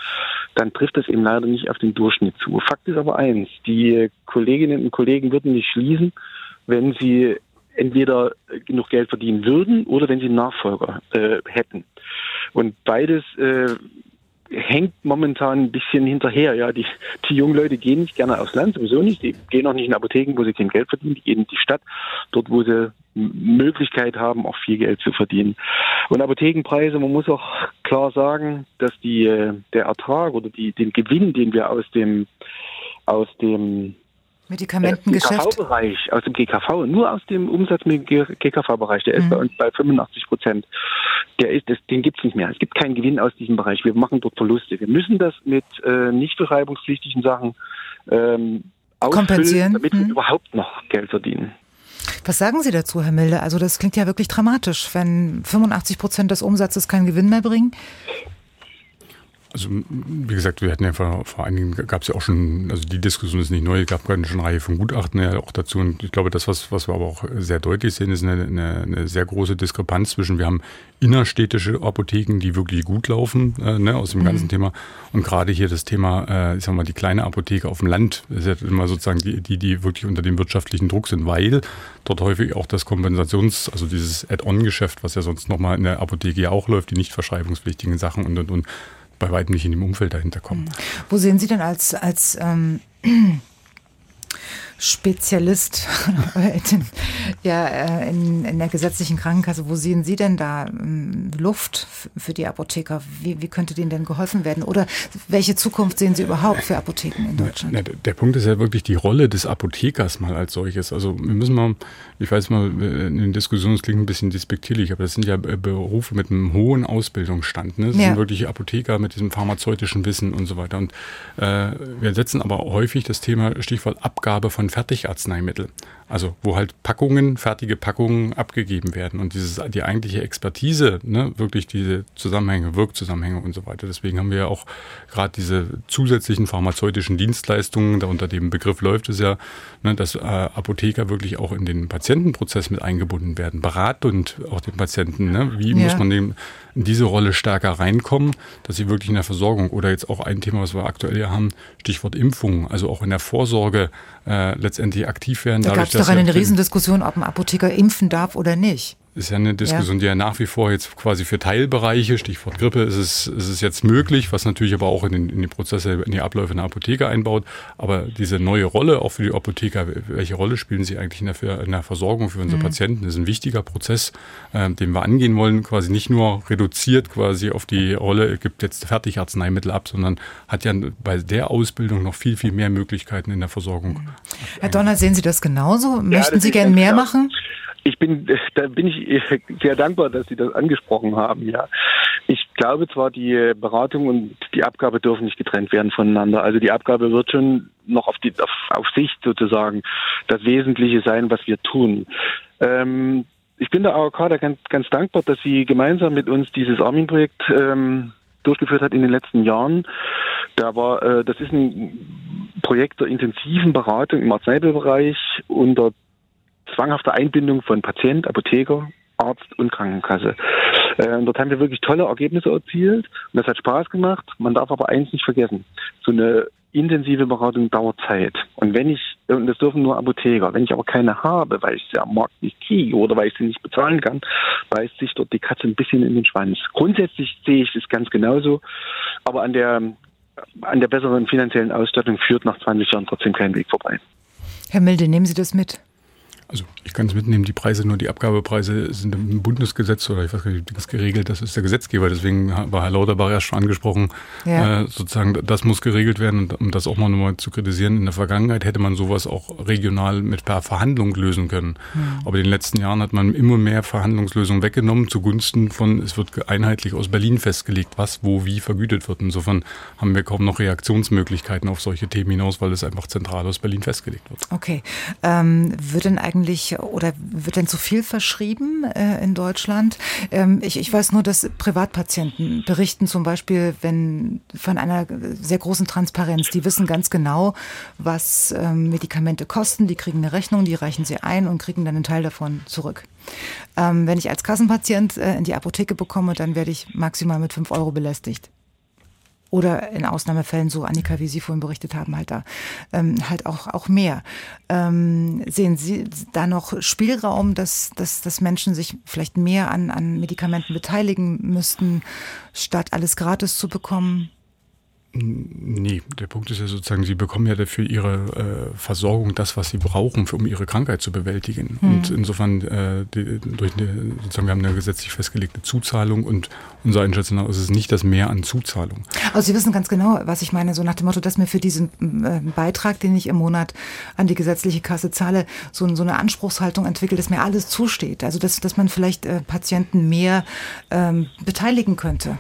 dann trifft das eben leider nicht auf den Durchschnitt zu. Fakt ist aber eins, die Kolleginnen und Kollegen würden nicht schließen, wenn sie entweder genug Geld verdienen würden oder wenn sie Nachfolger äh, hätten. Und beides äh, hängt momentan ein bisschen hinterher. Ja, die, die jungen Leute gehen nicht gerne aufs Land, sowieso nicht. Die gehen auch nicht in Apotheken, wo sie kein Geld verdienen. Die gehen in die Stadt, dort, wo sie Möglichkeit haben, auch viel Geld zu verdienen. Und Apothekenpreise, man muss auch klar sagen, dass die, äh, der Ertrag oder die, den Gewinn, den wir aus dem, aus dem Medikamentengeschäft? GKV-Bereich, aus dem GKV, nur aus dem Umsatz mit dem GKV-Bereich, der ist mhm. bei uns bei 85 Prozent. Der ist, das, den gibt es nicht mehr. Es gibt keinen Gewinn aus diesem Bereich. Wir machen dort Verluste. Wir müssen das mit äh, nicht beschreibungspflichtigen Sachen ähm, kompensieren, damit mhm. wir überhaupt noch Geld verdienen. Was sagen Sie dazu, Herr Milde? Also das klingt ja wirklich dramatisch, wenn 85 Prozent des Umsatzes keinen Gewinn mehr bringen. Also wie gesagt, wir hatten ja vor, vor einigen, gab es ja auch schon, also die Diskussion ist nicht neu, es gab schon eine Reihe von Gutachten ja auch dazu. Und ich glaube, das, was, was wir aber auch sehr deutlich sehen, ist eine, eine, eine sehr große Diskrepanz zwischen, wir haben innerstädtische Apotheken, die wirklich gut laufen, äh, ne, aus dem ganzen mhm. Thema. Und gerade hier das Thema, äh, ich sag mal, die kleine Apotheke auf dem Land, ist ja immer sozusagen die, die, die wirklich unter dem wirtschaftlichen Druck sind, weil dort häufig auch das Kompensations-, also dieses Add-on-Geschäft, was ja sonst nochmal in der Apotheke ja auch läuft, die nicht verschreibungspflichtigen Sachen und, und, und bei weitem nicht in dem Umfeld dahinter kommen. Wo sehen Sie denn als, als ähm, Spezialist ja, äh, in, in der gesetzlichen Krankenkasse, wo sehen Sie denn da ähm, Luft für die Apotheker? Wie, wie könnte denen denn geholfen werden? Oder welche Zukunft sehen Sie überhaupt für Apotheken in Deutschland? Na, der Punkt ist ja wirklich die Rolle des Apothekers mal als solches. Also wir müssen mal, ich weiß mal, in den Diskussionen, es klingt ein bisschen despektierlich, aber das sind ja Berufe mit einem hohen Ausbildungsstand. Ne? Das ja. sind wirklich Apotheker mit diesem pharmazeutischen Wissen und so weiter. Und äh, wir setzen aber häufig das Thema Stichwort Abgabe von Fertigarzneimitteln. Also wo halt Packungen, fertige Packungen abgegeben werden und dieses, die eigentliche Expertise, ne, wirklich diese Zusammenhänge, Wirkzusammenhänge und so weiter. Deswegen haben wir ja auch gerade diese zusätzlichen pharmazeutischen Dienstleistungen, da unter dem Begriff läuft es ja, ne, dass äh, Apotheker wirklich auch in den Patientenprozess mit eingebunden werden, beratend auch den Patienten. Ne? Wie ja. muss man dem in diese Rolle stärker reinkommen, dass sie wirklich in der Versorgung oder jetzt auch ein Thema, was wir aktuell hier haben, Stichwort Impfung, also auch in der Vorsorge äh, letztendlich aktiv werden. Da es doch eine Riesendiskussion, ob ein Apotheker impfen darf oder nicht ist ja eine Diskussion, ja. die ja nach wie vor jetzt quasi für Teilbereiche, Stichwort Grippe, ist es, ist es jetzt möglich, was natürlich aber auch in, den, in die Prozesse, in die Abläufe in der Apotheke einbaut. Aber diese neue Rolle, auch für die Apotheker, welche Rolle spielen sie eigentlich in der, in der Versorgung für unsere mhm. Patienten? Das ist ein wichtiger Prozess, äh, den wir angehen wollen, quasi nicht nur reduziert quasi auf die Rolle, gibt jetzt Fertigarzneimittel ab, sondern hat ja bei der Ausbildung noch viel, viel mehr Möglichkeiten in der Versorgung. Mhm. Herr Donner, sehen Sie das genauso? Möchten ja, Sie gern mehr klar. machen? Ich bin, da bin ich sehr dankbar, dass Sie das angesprochen haben. Ja, ich glaube zwar, die Beratung und die Abgabe dürfen nicht getrennt werden voneinander. Also die Abgabe wird schon noch auf die auf, auf Sicht sozusagen das Wesentliche sein, was wir tun. Ähm, ich bin der AOK da ganz, ganz dankbar, dass Sie gemeinsam mit uns dieses Armin-Projekt ähm, durchgeführt hat in den letzten Jahren. Da war, äh, das ist ein Projekt der intensiven Beratung im Arzneimittelbereich unter zwanghafte Einbindung von Patient, Apotheker, Arzt und Krankenkasse. Äh, dort haben wir wirklich tolle Ergebnisse erzielt und das hat Spaß gemacht. Man darf aber eins nicht vergessen. So eine intensive Beratung dauert Zeit. Und wenn ich, und das dürfen nur Apotheker, wenn ich aber keine habe, weil ich sie am Markt nicht kriege oder weil ich sie nicht bezahlen kann, beißt sich dort die Katze ein bisschen in den Schwanz. Grundsätzlich sehe ich es ganz genauso, aber an der, an der besseren finanziellen Ausstattung führt nach 20 Jahren trotzdem kein Weg vorbei. Herr Milde, nehmen Sie das mit? Also ich kann es mitnehmen, die Preise, nur die Abgabepreise sind im Bundesgesetz oder ich weiß gar nicht, wie das geregelt, das ist der Gesetzgeber, deswegen war Herr Lauterbach ja schon angesprochen, ja. äh, sozusagen das muss geregelt werden und um das auch mal nochmal zu kritisieren, in der Vergangenheit hätte man sowas auch regional mit per Verhandlung lösen können. Mhm. Aber in den letzten Jahren hat man immer mehr Verhandlungslösungen weggenommen zugunsten von, es wird einheitlich aus Berlin festgelegt, was, wo, wie vergütet wird. Insofern haben wir kaum noch Reaktionsmöglichkeiten auf solche Themen hinaus, weil es einfach zentral aus Berlin festgelegt wird. Okay. Ähm, wird denn eigentlich eigentlich oder wird denn zu viel verschrieben äh, in Deutschland? Ähm, ich, ich weiß nur, dass Privatpatienten berichten zum Beispiel, wenn von einer sehr großen Transparenz. Die wissen ganz genau, was ähm, Medikamente kosten. Die kriegen eine Rechnung, die reichen sie ein und kriegen dann einen Teil davon zurück. Ähm, wenn ich als Kassenpatient äh, in die Apotheke bekomme, dann werde ich maximal mit fünf Euro belästigt oder in Ausnahmefällen, so Annika, wie Sie vorhin berichtet haben, halt da ähm, halt auch, auch mehr. Ähm, sehen Sie da noch Spielraum, dass, dass, dass Menschen sich vielleicht mehr an, an Medikamenten beteiligen müssten, statt alles gratis zu bekommen? Nee, der Punkt ist ja sozusagen, sie bekommen ja dafür ihre äh, Versorgung das, was sie brauchen, für, um ihre Krankheit zu bewältigen. Hm. Und insofern, äh, die, durch eine, sozusagen, wir haben eine gesetzlich festgelegte Zuzahlung und unser Einschätzen ist es nicht das Mehr an Zuzahlung. Also Sie wissen ganz genau, was ich meine, so nach dem Motto, dass mir für diesen äh, Beitrag, den ich im Monat an die gesetzliche Kasse zahle, so, so eine Anspruchshaltung entwickelt, dass mir alles zusteht. Also dass, dass man vielleicht äh, Patienten mehr ähm, beteiligen könnte.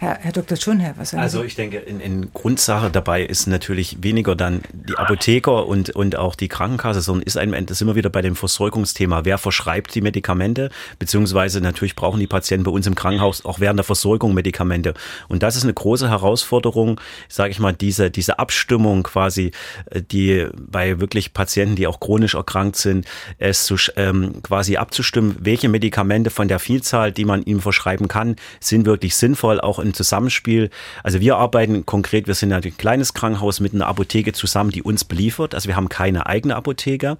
Herr, Herr Dr. Schönherr, was sagen Also ich denke, in, in Grundsache dabei ist natürlich weniger dann die Apotheker und, und auch die Krankenkasse, sondern ist ein, das sind wir wieder bei dem Versorgungsthema. Wer verschreibt die Medikamente? Beziehungsweise natürlich brauchen die Patienten bei uns im Krankenhaus auch während der Versorgung Medikamente. Und das ist eine große Herausforderung, sage ich mal, diese, diese Abstimmung quasi, äh, die bei wirklich Patienten, die auch chronisch erkrankt sind, es zu, ähm, quasi abzustimmen, welche Medikamente von der Vielzahl, die man ihm verschreiben kann, sind wirklich sinnvoll, auch in im Zusammenspiel. Also wir arbeiten konkret, wir sind ein kleines Krankenhaus mit einer Apotheke zusammen, die uns beliefert. Also wir haben keine eigene Apotheke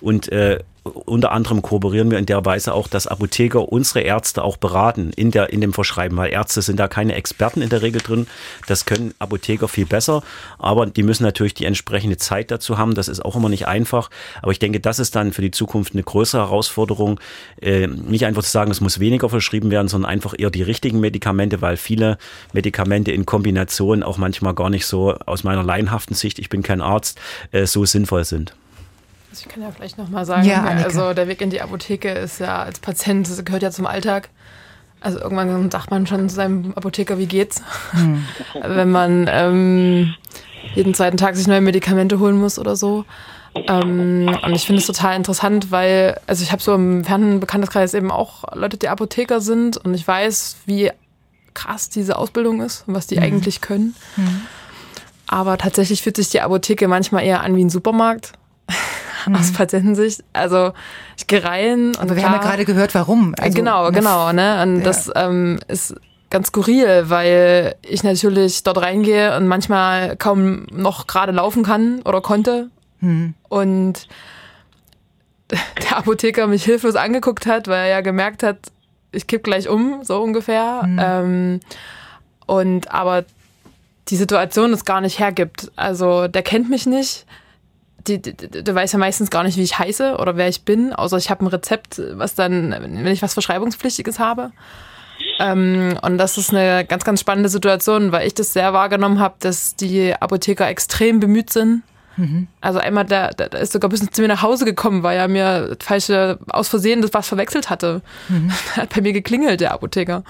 und äh, unter anderem kooperieren wir in der Weise auch, dass Apotheker unsere Ärzte auch beraten in, der, in dem Verschreiben, weil Ärzte sind da keine Experten in der Regel drin. Das können Apotheker viel besser, aber die müssen natürlich die entsprechende Zeit dazu haben. Das ist auch immer nicht einfach. Aber ich denke, das ist dann für die Zukunft eine größere Herausforderung, äh, nicht einfach zu sagen, es muss weniger verschrieben werden, sondern einfach eher die richtigen Medikamente, weil viele Medikamente in Kombination auch manchmal gar nicht so aus meiner laienhaften Sicht, ich bin kein Arzt, äh, so sinnvoll sind. Also ich kann ja vielleicht nochmal sagen, ja, also der Weg in die Apotheke ist ja als Patient, das gehört ja zum Alltag. Also irgendwann sagt man schon zu seinem Apotheker, wie geht's? Hm. Wenn man ähm, jeden zweiten Tag sich neue Medikamente holen muss oder so. Ähm, und ich finde es total interessant, weil, also ich habe so im fernen Bekanntenkreis eben auch Leute, die Apotheker sind und ich weiß, wie krass diese Ausbildung ist und was die mhm. eigentlich können. Mhm. Aber tatsächlich fühlt sich die Apotheke manchmal eher an wie ein Supermarkt mhm. aus Patientensicht. Also ich gehe rein. Und Aber wir klar, haben ja gerade gehört, warum. Also, genau, genau. Ne? Und ja. das ähm, ist ganz skurril, weil ich natürlich dort reingehe und manchmal kaum noch gerade laufen kann oder konnte. Mhm. Und der Apotheker mich hilflos angeguckt hat, weil er ja gemerkt hat, ich kipp gleich um, so ungefähr. Mhm. Ähm, und aber die Situation es gar nicht hergibt. Also der kennt mich nicht die, die, der weiß ja meistens gar nicht, wie ich heiße oder wer ich bin, außer ich habe ein Rezept, was dann, wenn ich was Verschreibungspflichtiges habe. Ähm, und das ist eine ganz, ganz spannende Situation, weil ich das sehr wahrgenommen habe, dass die Apotheker extrem bemüht sind. Mhm. Also einmal, der, der ist sogar bis zu mir nach Hause gekommen, weil er mir falsche, aus Versehen das was verwechselt hatte. Mhm. Hat bei mir geklingelt, der Apotheker.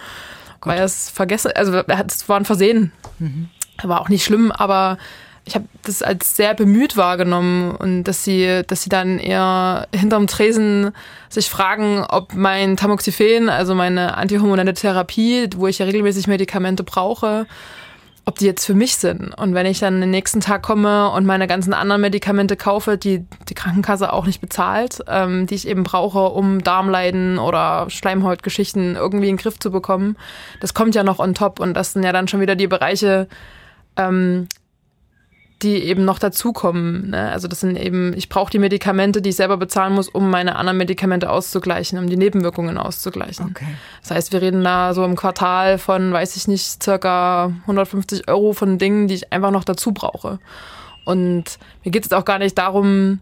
Gott. Weil er es vergessen, also es war ein Versehen. Mhm. War auch nicht schlimm, aber ich habe das als sehr bemüht wahrgenommen und dass sie, dass sie dann eher hinterm Tresen sich fragen, ob mein Tamoxifen, also meine antihormonelle Therapie, wo ich ja regelmäßig Medikamente brauche, ob die jetzt für mich sind. Und wenn ich dann den nächsten Tag komme und meine ganzen anderen Medikamente kaufe, die die Krankenkasse auch nicht bezahlt, ähm, die ich eben brauche, um Darmleiden oder Schleimhautgeschichten irgendwie in den Griff zu bekommen, das kommt ja noch on top. Und das sind ja dann schon wieder die Bereiche, ähm, die eben noch dazukommen. Ne? Also das sind eben, ich brauche die Medikamente, die ich selber bezahlen muss, um meine anderen Medikamente auszugleichen, um die Nebenwirkungen auszugleichen. Okay. Das heißt, wir reden da so im Quartal von, weiß ich nicht, circa 150 Euro von Dingen, die ich einfach noch dazu brauche. Und mir geht es auch gar nicht darum,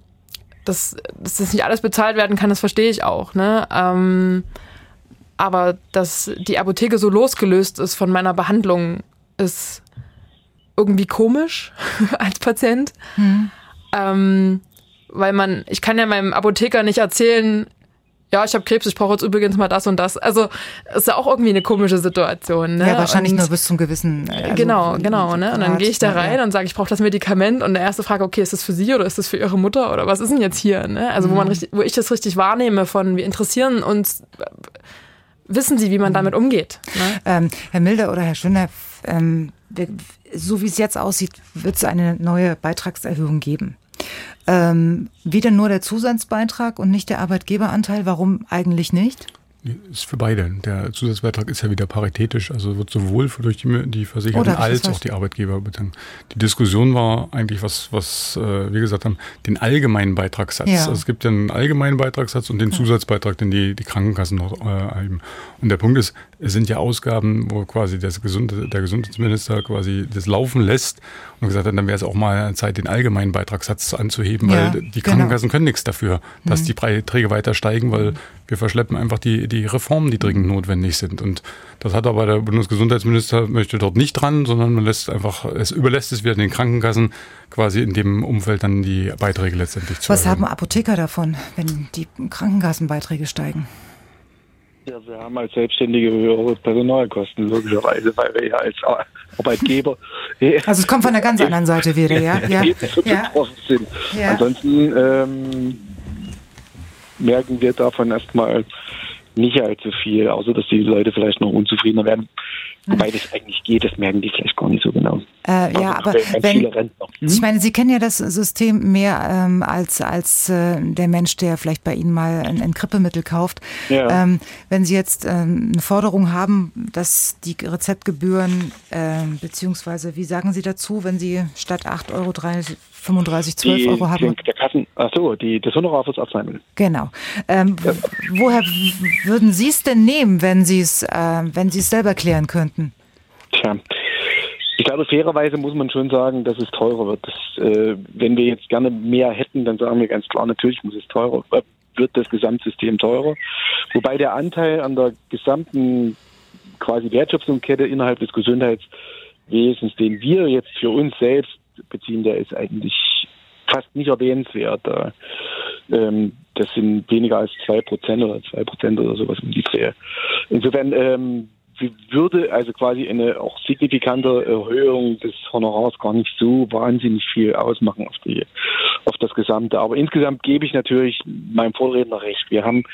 dass, dass das nicht alles bezahlt werden kann, das verstehe ich auch. Ne? Ähm, aber dass die Apotheke so losgelöst ist von meiner Behandlung, ist irgendwie komisch als Patient. Mhm. Ähm, weil man, ich kann ja meinem Apotheker nicht erzählen, ja, ich habe Krebs, ich brauche jetzt übrigens mal das und das. Also ist ja auch irgendwie eine komische Situation. Ne? Ja, wahrscheinlich und, nur bis zum gewissen. Äh, also genau, genau. Ne? Und dann gehe ich da rein ja. und sage, ich brauche das Medikament und der erste Frage, okay, ist das für Sie oder ist das für Ihre Mutter oder was ist denn jetzt hier? Ne? Also wo man mhm. richtig, wo ich das richtig wahrnehme von, wir interessieren uns, wissen Sie, wie man mhm. damit umgeht? Ne? Ähm, Herr Milder oder Herr Schöner, ähm, so wie es jetzt aussieht, wird es eine neue Beitragserhöhung geben. Ähm, wieder nur der Zusatzbeitrag und nicht der Arbeitgeberanteil. Warum eigentlich nicht? Ist für beide. Der Zusatzbeitrag ist ja wieder paritätisch, also wird sowohl durch die, die Versicherten Oder als auch die Arbeitgeber betanken. Die Diskussion war eigentlich, was, was äh, wir gesagt haben, den allgemeinen Beitragssatz. Ja. Also es gibt ja einen allgemeinen Beitragssatz und den Zusatzbeitrag, den die, die Krankenkassen noch äh. Und der Punkt ist, es sind ja Ausgaben, wo quasi das Gesunde, der Gesundheitsminister quasi das laufen lässt und gesagt hat, dann wäre es auch mal Zeit, den allgemeinen Beitragssatz anzuheben, Ja, weil die genau. Krankenkassen können nichts dafür, dass die Beiträge weiter steigen, weil wir verschleppen einfach die, die Reformen, die dringend notwendig sind. Und das hat aber der Bundesgesundheitsminister möchte dort nicht dran, sondern man lässt einfach, es überlässt es wieder den Krankenkassen, quasi in dem Umfeld dann die Beiträge letztendlich zu Was erhöhen. haben Apotheker davon, wenn die Krankenkassenbeiträge steigen? Ja, wir haben als Selbstständige höhere Personalkosten, logischerweise, weil wir ja als Arbeitgeber Also es kommt von der ganz anderen Seite wieder, ja? Ja, ja. sind. Ja. Ansonsten ähm, merken wir davon erstmal nicht allzu viel, außer dass die Leute vielleicht noch unzufriedener werden. Wobei das eigentlich geht, das merken die vielleicht gar nicht so genau. Äh, ja, Also, aber wenn, Rentner. ich meine, Sie kennen ja das System mehr ähm, als, als äh, der Mensch, der vielleicht bei Ihnen mal ein, ein Krippemittel kauft. Ja. Ähm, wenn Sie jetzt ähm, eine Forderung haben, dass die Rezeptgebühren, ähm, beziehungsweise wie sagen Sie dazu, wenn Sie statt 8 Euro 3, 35, 12 Die, Euro haben? der Kassen, ach so, die, das Honorar fürs Arzneimittel. Genau. Ähm, w- Woher würden Sie es denn nehmen, wenn Sie es, äh, wenn Sie es selber klären könnten? Tja, ich glaube, fairerweise muss man schon sagen, dass es teurer wird. Das, äh, wenn wir jetzt gerne mehr hätten, dann sagen wir ganz klar, natürlich muss es teurer, wird das Gesamtsystem teurer. Wobei der Anteil an der gesamten quasi Wertschöpfungskette innerhalb des Gesundheitswesens, den wir jetzt für uns selbst beziehen, der ist eigentlich fast nicht erwähnenswert. Da, ähm, das sind weniger als zwei Prozent oder zwei Prozent oder sowas die Dreh. Insofern ähm, würde also quasi eine auch signifikante Erhöhung des Honorars gar nicht so wahnsinnig viel ausmachen auf die auf das Gesamte. Aber insgesamt gebe ich natürlich meinem Vorredner recht. Wir haben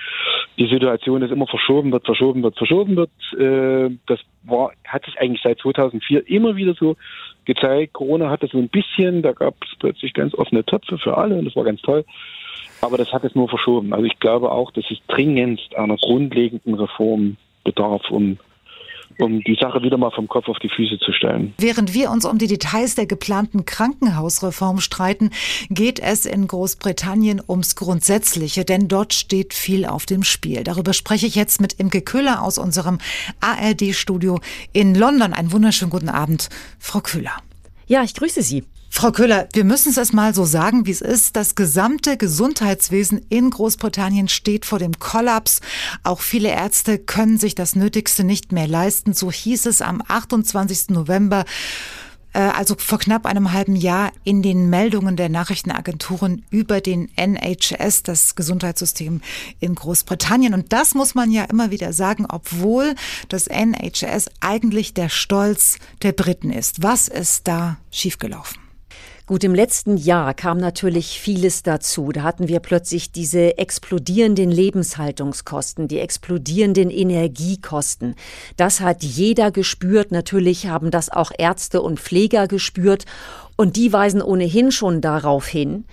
die Situation, dass immer verschoben wird, verschoben wird, verschoben wird. Äh, das war, hat sich eigentlich seit 2004 immer wieder so gezeigt. Corona hat das so ein bisschen, da gab es plötzlich ganz offene Töpfe für alle und das war ganz toll. Aber das hat es nur verschoben. Also ich glaube auch, dass es dringendst einer grundlegenden Reform bedarf, um um die Sache wieder mal vom Kopf auf die Füße zu stellen. Während wir uns um die Details der geplanten Krankenhausreform streiten, geht es in Großbritannien ums Grundsätzliche, denn dort steht viel auf dem Spiel. Darüber spreche ich jetzt mit Imke Köhler aus unserem ARD-Studio in London. Einen wunderschönen guten Abend, Frau Köhler. Ja, ich grüße Sie. Frau Köhler, wir müssen es mal so sagen, wie es ist. Das gesamte Gesundheitswesen in Großbritannien steht vor dem Kollaps. Auch viele Ärzte können sich das Nötigste nicht mehr leisten. So hieß es am 28. November also vor knapp einem halben Jahr in den Meldungen der Nachrichtenagenturen über den NHS, das Gesundheitssystem in Großbritannien. Und das muss man ja immer wieder sagen, obwohl das NHS eigentlich der Stolz der Briten ist. Was ist da schiefgelaufen? Gut, im letzten Jahr kam natürlich vieles dazu. Da hatten wir plötzlich diese explodierenden Lebenshaltungskosten, die explodierenden Energiekosten. Das hat jeder gespürt. Natürlich haben das auch Ärzte und Pfleger gespürt. Und die weisen ohnehin schon darauf hin,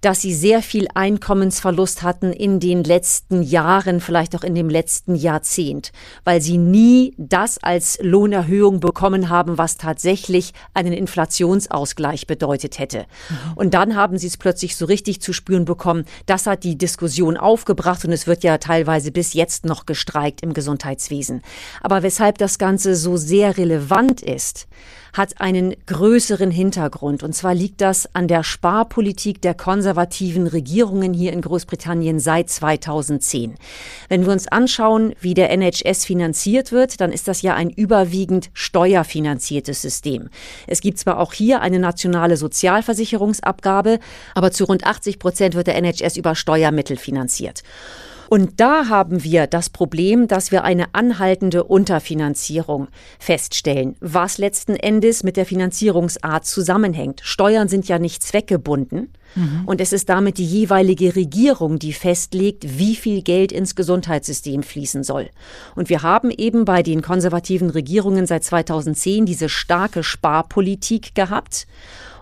dass sie sehr viel Einkommensverlust hatten in den letzten Jahren, vielleicht auch in dem letzten Jahrzehnt, weil sie nie das als Lohnerhöhung bekommen haben, was tatsächlich einen Inflationsausgleich bedeutet hätte. Und dann haben sie es plötzlich so richtig zu spüren bekommen. Das hat die Diskussion aufgebracht und es wird ja teilweise bis jetzt noch gestreikt im Gesundheitswesen. Aber weshalb das Ganze so sehr relevant ist, hat einen größeren Hintergrund. Und zwar liegt das an der Sparpolitik der konservativen Regierungen hier in Großbritannien seit 2010. Wenn wir uns anschauen, wie der NHS finanziert wird, dann ist das ja ein überwiegend steuerfinanziertes System. Es gibt zwar auch hier eine nationale Sozialversicherungsabgabe, aber zu rund 80 Prozent wird der NHS über Steuermittel finanziert. Und da haben wir das Problem, dass wir eine anhaltende Unterfinanzierung feststellen, was letzten Endes mit der Finanzierungsart zusammenhängt. Steuern sind ja nicht zweckgebunden. Mhm. Und es ist damit die jeweilige Regierung, die festlegt, wie viel Geld ins Gesundheitssystem fließen soll. Und wir haben eben bei den konservativen Regierungen seit 2010 diese starke Sparpolitik gehabt.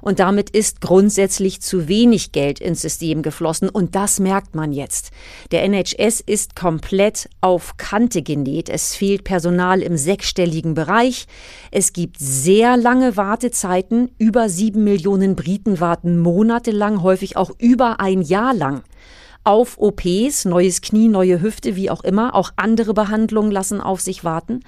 Und damit ist grundsätzlich zu wenig Geld ins System geflossen. Und das merkt man jetzt. Der NHS ist komplett auf Kante genäht. Es fehlt Personal im sechsstelligen Bereich. Es gibt sehr lange Wartezeiten. Über sieben Millionen Briten warten monatelang, häufig auch über ein Jahr lang auf OPs, neues Knie, neue Hüfte, wie auch immer. Auch andere Behandlungen lassen auf sich warten.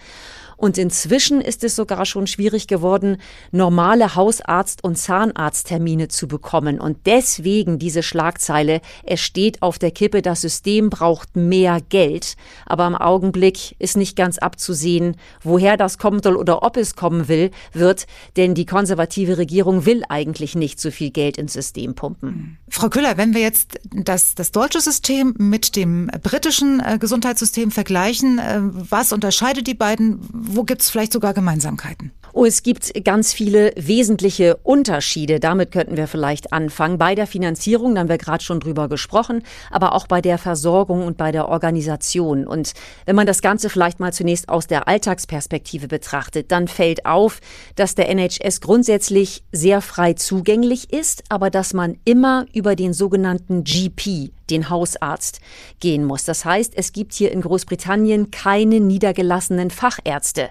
Und inzwischen ist es sogar schon schwierig geworden, normale Hausarzt- und Zahnarzttermine zu bekommen. Und deswegen diese Schlagzeile, es steht auf der Kippe, das System braucht mehr Geld. Aber im Augenblick ist nicht ganz abzusehen, woher das kommen soll oder ob es kommen will, wird. Denn die konservative Regierung will eigentlich nicht so viel Geld ins System pumpen. Frau Köhler, wenn wir jetzt das, das deutsche System mit dem britischen äh, Gesundheitssystem vergleichen, äh, was unterscheidet die beiden? Wo gibt es vielleicht sogar Gemeinsamkeiten? Oh, es gibt ganz viele wesentliche Unterschiede. Damit könnten wir vielleicht anfangen. Bei der Finanzierung, da haben wir gerade schon drüber gesprochen, aber auch bei der Versorgung und bei der Organisation. Und wenn man das Ganze vielleicht mal zunächst aus der Alltagsperspektive betrachtet, dann fällt auf, dass der NHS grundsätzlich sehr frei zugänglich ist, aber dass man immer über den sogenannten GP, den Hausarzt, gehen muss. Das heißt, es gibt hier in Großbritannien keine niedergelassenen Fachärzte.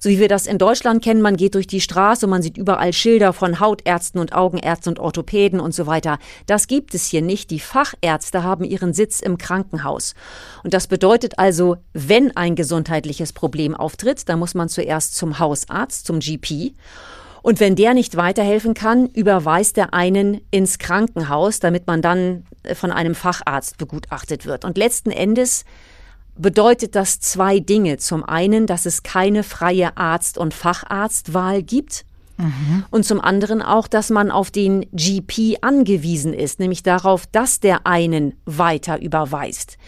So wie wir das in Deutschland kennen, man geht durch die Straße man sieht überall Schilder von Hautärzten und Augenärzten und Orthopäden und so weiter. Das gibt es hier nicht. Die Fachärzte haben ihren Sitz im Krankenhaus. Und das bedeutet also, wenn ein gesundheitliches Problem auftritt, dann muss man zuerst zum Hausarzt, zum GP. Und wenn der nicht weiterhelfen kann, überweist er einen ins Krankenhaus, damit man dann von einem Facharzt begutachtet wird. Und letzten Endes bedeutet das zwei Dinge. Zum einen, dass es keine freie Arzt- und Facharztwahl gibt. Und zum anderen auch, dass man auf den GP angewiesen ist, nämlich darauf, dass der einen weiter überweist.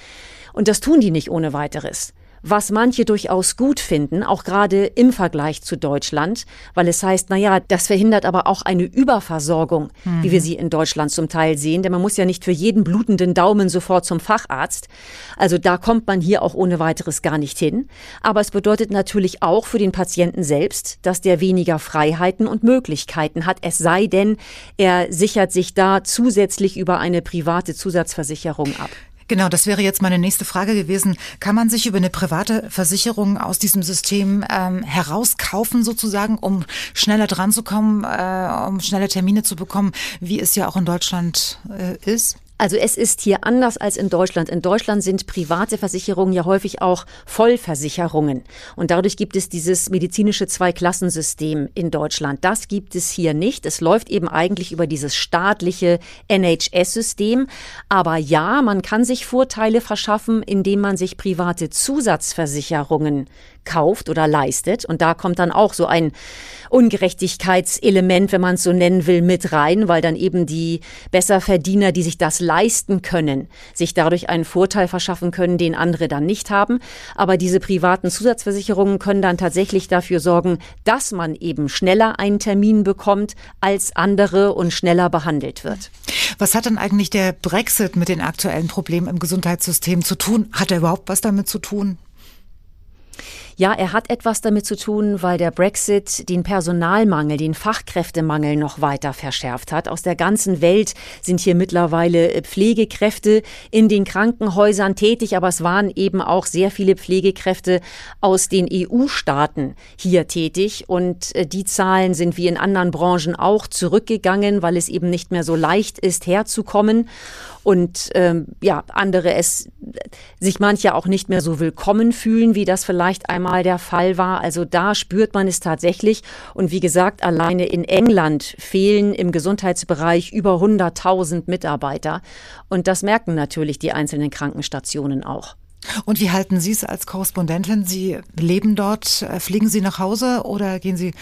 Und das tun die nicht ohne weiteres was manche durchaus gut finden, auch gerade im Vergleich zu Deutschland, weil es heißt, na ja, das verhindert aber auch eine Überversorgung, mhm. wie wir sie in Deutschland zum Teil sehen, denn man muss ja nicht für jeden blutenden Daumen sofort zum Facharzt. Also da kommt man hier auch ohne weiteres gar nicht hin. Aber es bedeutet natürlich auch für den Patienten selbst, dass der weniger Freiheiten und Möglichkeiten hat, es sei denn, er sichert sich da zusätzlich über eine private Zusatzversicherung ab. Genau, das wäre jetzt meine nächste Frage gewesen. Kann man sich über eine private Versicherung aus diesem System ähm, herauskaufen, sozusagen, um schneller dran zu kommen, äh, um schnelle Termine zu bekommen, wie es ja auch in Deutschland äh, ist? Also es ist hier anders als in Deutschland. In Deutschland sind private Versicherungen ja häufig auch Vollversicherungen. Und dadurch gibt es dieses medizinische Zweiklassensystem in Deutschland. Das gibt es hier nicht. Es läuft eben eigentlich über dieses staatliche NHS-System. Aber ja, man kann sich Vorteile verschaffen, indem man sich private Zusatzversicherungen kauft oder leistet. Und da kommt dann auch so ein Ungerechtigkeitselement, wenn man es so nennen will, mit rein, weil dann eben die Besserverdiener, die sich das leisten können, sich dadurch einen Vorteil verschaffen können, den andere dann nicht haben. Aber diese privaten Zusatzversicherungen können dann tatsächlich dafür sorgen, dass man eben schneller einen Termin bekommt als andere und schneller behandelt wird. Was hat denn eigentlich der Brexit mit den aktuellen Problemen im Gesundheitssystem zu tun? Hat er überhaupt was damit zu tun? Ja, er hat etwas damit zu tun, weil der Brexit den Personalmangel, den Fachkräftemangel noch weiter verschärft hat. Aus der ganzen Welt sind hier mittlerweile äh, Pflegekräfte in den Krankenhäusern tätig, aber es waren eben auch sehr viele Pflegekräfte aus den EU-Staaten hier tätig und äh, die Zahlen sind wie in anderen Branchen auch zurückgegangen, weil es eben nicht mehr so leicht ist, herzukommen und ähm, ja, andere es sich manche auch nicht mehr so willkommen fühlen, wie das vielleicht einmal der Fall war. Also da spürt man es tatsächlich. Und wie gesagt, alleine in England fehlen im Gesundheitsbereich über 100.000 Mitarbeiter. Und das merken natürlich die einzelnen Krankenstationen auch. Und wie halten Sie es als Korrespondentin? Sie leben dort, äh, fliegen Sie nach Hause oder gehen Sie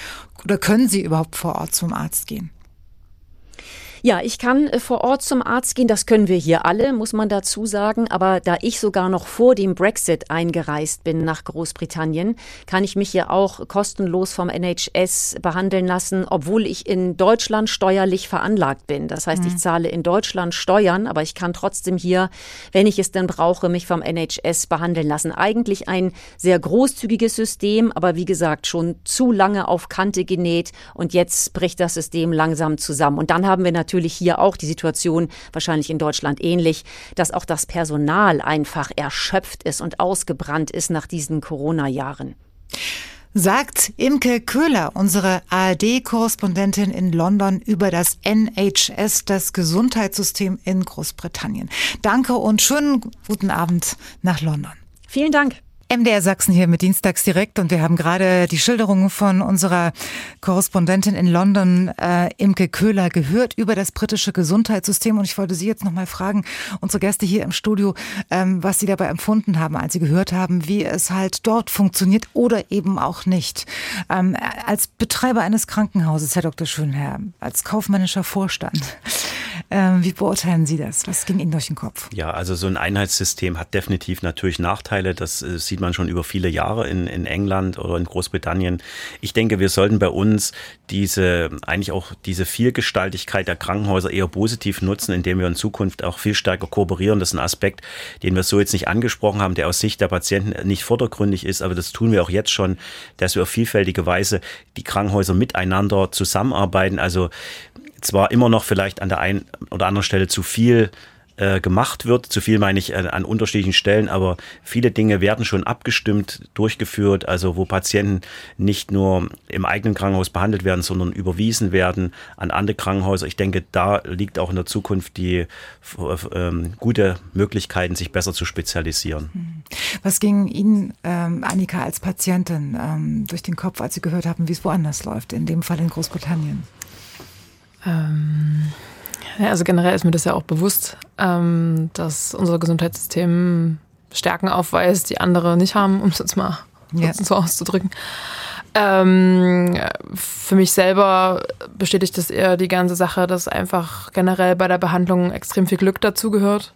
oder können Sie überhaupt vor Ort zum Arzt gehen? Ja, ich kann äh, vor Ort zum Arzt gehen. Das können wir hier alle, muss man dazu sagen. Aber da ich sogar noch vor dem Brexit eingereist bin nach Großbritannien, kann ich mich hier auch kostenlos vom NHS behandeln lassen, obwohl ich in Deutschland steuerlich veranlagt bin. Das heißt, mhm. ich zahle in Deutschland Steuern, aber ich kann trotzdem hier, wenn ich es denn brauche, mich vom NHS behandeln lassen. Eigentlich ein sehr großzügiges System, aber wie gesagt, schon zu lange auf Kante genäht und jetzt bricht das System langsam zusammen. Und dann haben wir natürlich hier auch die Situation, wahrscheinlich in Deutschland ähnlich, dass auch das Personal einfach erschöpft ist und ausgebrannt ist nach diesen Corona-Jahren. Sagt Imke Köhler, unsere ARD-Korrespondentin in London, über das NHS, das Gesundheitssystem in Großbritannien. Danke und schönen guten Abend nach London. Vielen Dank. MDR Sachsen hier mit Dienstags direkt und wir haben gerade die Schilderungen von unserer Korrespondentin in London, äh, Imke Köhler, gehört über das britische Gesundheitssystem und ich wollte Sie jetzt nochmal fragen, unsere Gäste hier im Studio, ähm, was Sie dabei empfunden haben, als Sie gehört haben, wie es halt dort funktioniert oder eben auch nicht. Ähm, als Betreiber eines Krankenhauses, Herr Dr. Schönherr, als kaufmännischer Vorstand, wie beurteilen Sie das? Was ging Ihnen durch den Kopf? Ja, also so ein Einheitssystem hat definitiv natürlich Nachteile. Das äh, sieht man schon über viele Jahre in, in England oder in Großbritannien. Ich denke, wir sollten bei uns diese, eigentlich auch diese Vielgestaltigkeit der Krankenhäuser eher positiv nutzen, indem wir in Zukunft auch viel stärker kooperieren. Das ist ein Aspekt, den wir so jetzt nicht angesprochen haben, der aus Sicht der Patienten nicht vordergründig ist, aber das tun wir auch jetzt schon, dass wir auf vielfältige Weise die Krankenhäuser miteinander zusammenarbeiten. Also zwar immer noch vielleicht an der einen oder anderen Stelle zu viel äh, gemacht wird. Zu viel meine ich äh, an unterschiedlichen Stellen, aber viele Dinge werden schon abgestimmt, durchgeführt, also wo Patienten nicht nur im eigenen Krankenhaus behandelt werden, sondern überwiesen werden an andere Krankenhäuser. Ich denke, da liegt auch in der Zukunft die äh, gute Möglichkeiten, sich besser zu spezialisieren. Hm. Was ging Ihnen, ähm, Annika, als Patientin ähm, durch den Kopf, als Sie gehört haben, wie es woanders läuft, in dem Fall in Großbritannien? Ähm, ja, also generell ist mir das ja auch bewusst, ähm, dass unser Gesundheitssystem Stärken aufweist, die andere nicht haben, um es jetzt mal ja. so auszudrücken. Ähm, für mich selber bestätigt das eher die ganze Sache, dass einfach generell bei der Behandlung extrem viel Glück dazugehört.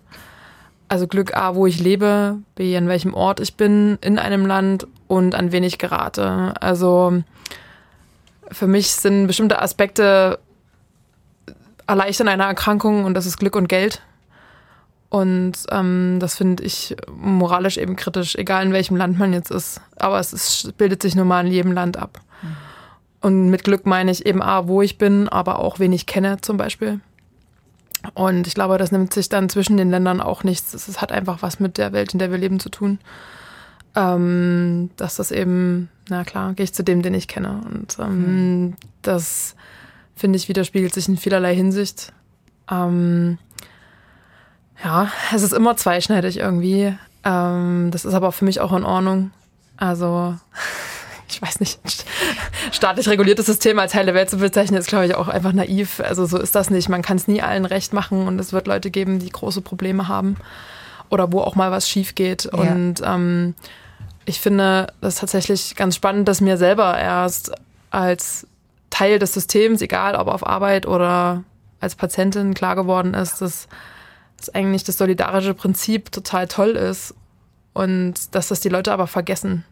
Also Glück A, wo ich lebe, B, an welchem Ort ich bin in einem Land und an wen ich gerate. Also für mich sind bestimmte Aspekte erleichtern einer Erkrankung und das ist Glück und Geld. Und ähm, das finde ich moralisch eben kritisch, egal in welchem Land man jetzt ist. Aber es ist, bildet sich nun mal in jedem Land ab. Mhm. Und mit Glück meine ich eben A, wo ich bin, aber auch wen ich kenne zum Beispiel. Und ich glaube, das nimmt sich dann zwischen den Ländern auch nichts. Es hat einfach was mit der Welt, in der wir leben, zu tun. Ähm, dass das eben, na klar, gehe ich zu dem, den ich kenne. Und ähm, mhm. das finde ich, widerspiegelt sich in vielerlei Hinsicht. Ähm, ja, es ist immer zweischneidig irgendwie. Ähm, das ist aber für mich auch in Ordnung. Also, ich weiß nicht, staatlich reguliertes System als heile Welt zu bezeichnen, ist, glaube ich, auch einfach naiv. Also so ist das nicht. Man kann es nie allen recht machen und es wird Leute geben, die große Probleme haben oder wo auch mal was schief geht. Ja. Und ähm, ich finde das tatsächlich ganz spannend, dass mir selber erst als Teil des Systems, egal ob auf Arbeit oder als Patientin klar geworden ist, dass, dass eigentlich das solidarische Prinzip total toll ist und dass das die Leute aber vergessen.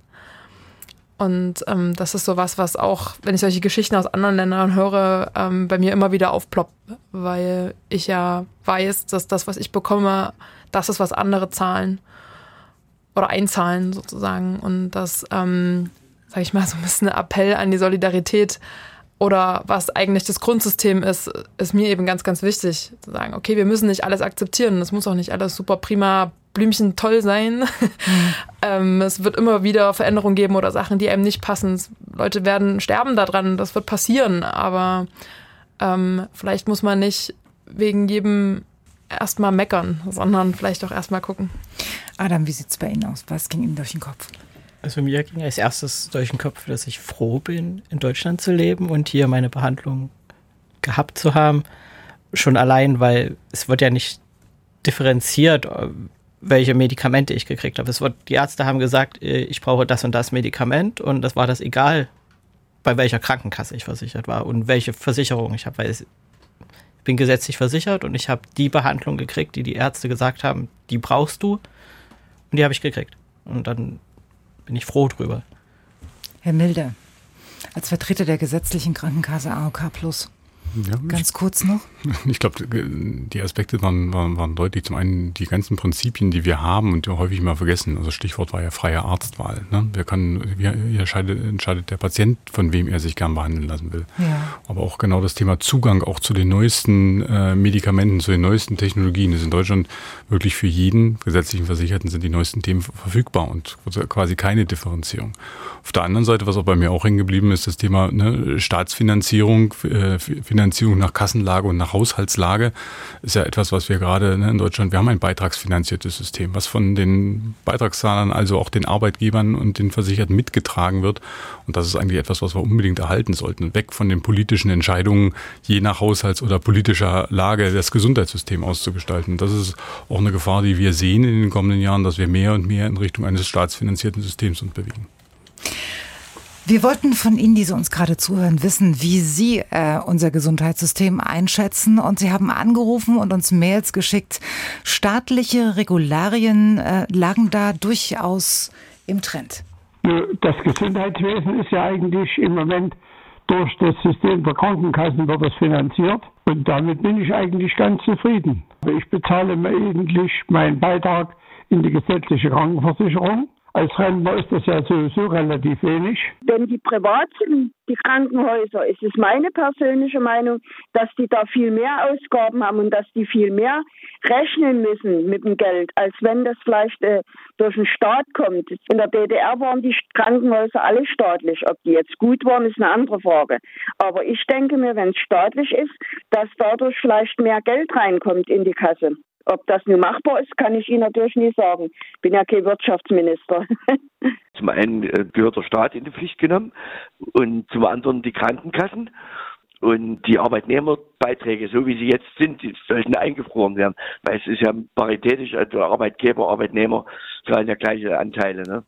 Und ähm, das ist so was, was auch, wenn ich solche Geschichten aus anderen Ländern höre, ähm, bei mir immer wieder aufploppt, weil ich ja weiß, dass das, was ich bekomme, das ist, was andere zahlen oder einzahlen sozusagen. Und das, ähm, sage ich mal, so ein bisschen ein Appell an die Solidarität oder was eigentlich das Grundsystem ist, ist mir eben ganz, ganz wichtig zu sagen, okay, wir müssen nicht alles akzeptieren. Es muss auch nicht alles super prima, Blümchen toll sein. Ähm, es wird immer wieder Veränderungen geben oder Sachen, die einem nicht passen. Leute werden sterben daran, das wird passieren, aber ähm, vielleicht muss man nicht wegen jedem erstmal meckern, sondern vielleicht auch erstmal gucken. Adam, wie sieht es bei Ihnen aus? Was ging Ihnen durch den Kopf? Also mir ging als erstes durch den Kopf, dass ich froh bin, in Deutschland zu leben und hier meine Behandlung gehabt zu haben. Schon allein, weil es wird ja nicht differenziert, welche Medikamente ich gekriegt habe. Es wird, die Ärzte haben gesagt, äh, ich brauche das und das Medikament und das war das egal, bei welcher Krankenkasse ich versichert war und welche Versicherung ich habe, weil es, bin gesetzlich versichert und ich habe die Behandlung gekriegt, die die Ärzte gesagt haben, die brauchst du. Und die habe ich gekriegt. Und dann bin ich froh drüber. Herr Milde, als Vertreter der gesetzlichen Krankenkasse AOK Plus, ja, Ganz kurz noch. Ich glaube, die Aspekte waren, waren, waren, deutlich. Zum einen die ganzen Prinzipien, die wir haben und die häufig mal vergessen. Also Stichwort war ja freie Arztwahl. Ne? Wer kann, wie entscheidet, entscheidet der Patient, von wem er sich gern behandeln lassen will. Ja. Aber auch genau das Thema Zugang auch zu den neuesten äh, Medikamenten, zu den neuesten Technologien. Das ist in Deutschland wirklich für jeden gesetzlichen Versicherten sind die neuesten Themen verfügbar und quasi keine Differenzierung. Auf der anderen Seite, was auch bei mir auch hängen geblieben ist, das Thema ne, Staatsfinanzierung, äh, Finanzierung nach Kassenlage und nach Haushaltslage ist ja etwas, was wir gerade ne, in Deutschland, wir haben ein beitragsfinanziertes System, was von den Beitragszahlern, also auch den Arbeitgebern und den Versicherten mitgetragen wird. Und das ist eigentlich etwas, was wir unbedingt erhalten sollten. Weg von den politischen Entscheidungen, je nach Haushalts- oder politischer Lage das Gesundheitssystem auszugestalten. Das ist auch eine Gefahr, die wir sehen in den kommenden Jahren, dass wir mehr und mehr in Richtung eines staatsfinanzierten Systems uns bewegen. Wir wollten von Ihnen, die Sie uns gerade zuhören, wissen, wie Sie äh, unser Gesundheitssystem einschätzen. Und Sie haben angerufen und uns Mails geschickt. Staatliche Regularien äh, lagen da durchaus im Trend. Das Gesundheitswesen ist ja eigentlich im Moment durch das System der Krankenkassen wird es finanziert. Und damit bin ich eigentlich ganz zufrieden. Ich bezahle mir eigentlich meinen Beitrag in die gesetzliche Krankenversicherung als Rentner ist das ja sowieso relativ wenig. Wenn die privat sind, die Krankenhäuser, ist es meine persönliche Meinung, dass die da viel mehr Ausgaben haben und dass die viel mehr rechnen müssen mit dem Geld, als wenn das vielleicht äh, durch den Staat kommt. In der DDR waren die Krankenhäuser alle staatlich. Ob die jetzt gut waren, ist eine andere Frage. Aber ich denke mir, wenn es staatlich ist, dass dadurch vielleicht mehr Geld reinkommt in die Kasse. Ob das nun machbar ist, kann ich Ihnen natürlich nie sagen. Bin ja kein Wirtschaftsminister. Zum einen äh, gehört der Staat in die Pflicht genommen und zum anderen die Krankenkassen. Und die Arbeitnehmerbeiträge, so wie sie jetzt sind, die sollten eingefroren werden. Weil es ist ja paritätisch, also Arbeitgeber, Arbeitnehmer zahlen ja gleiche Anteile. Ne?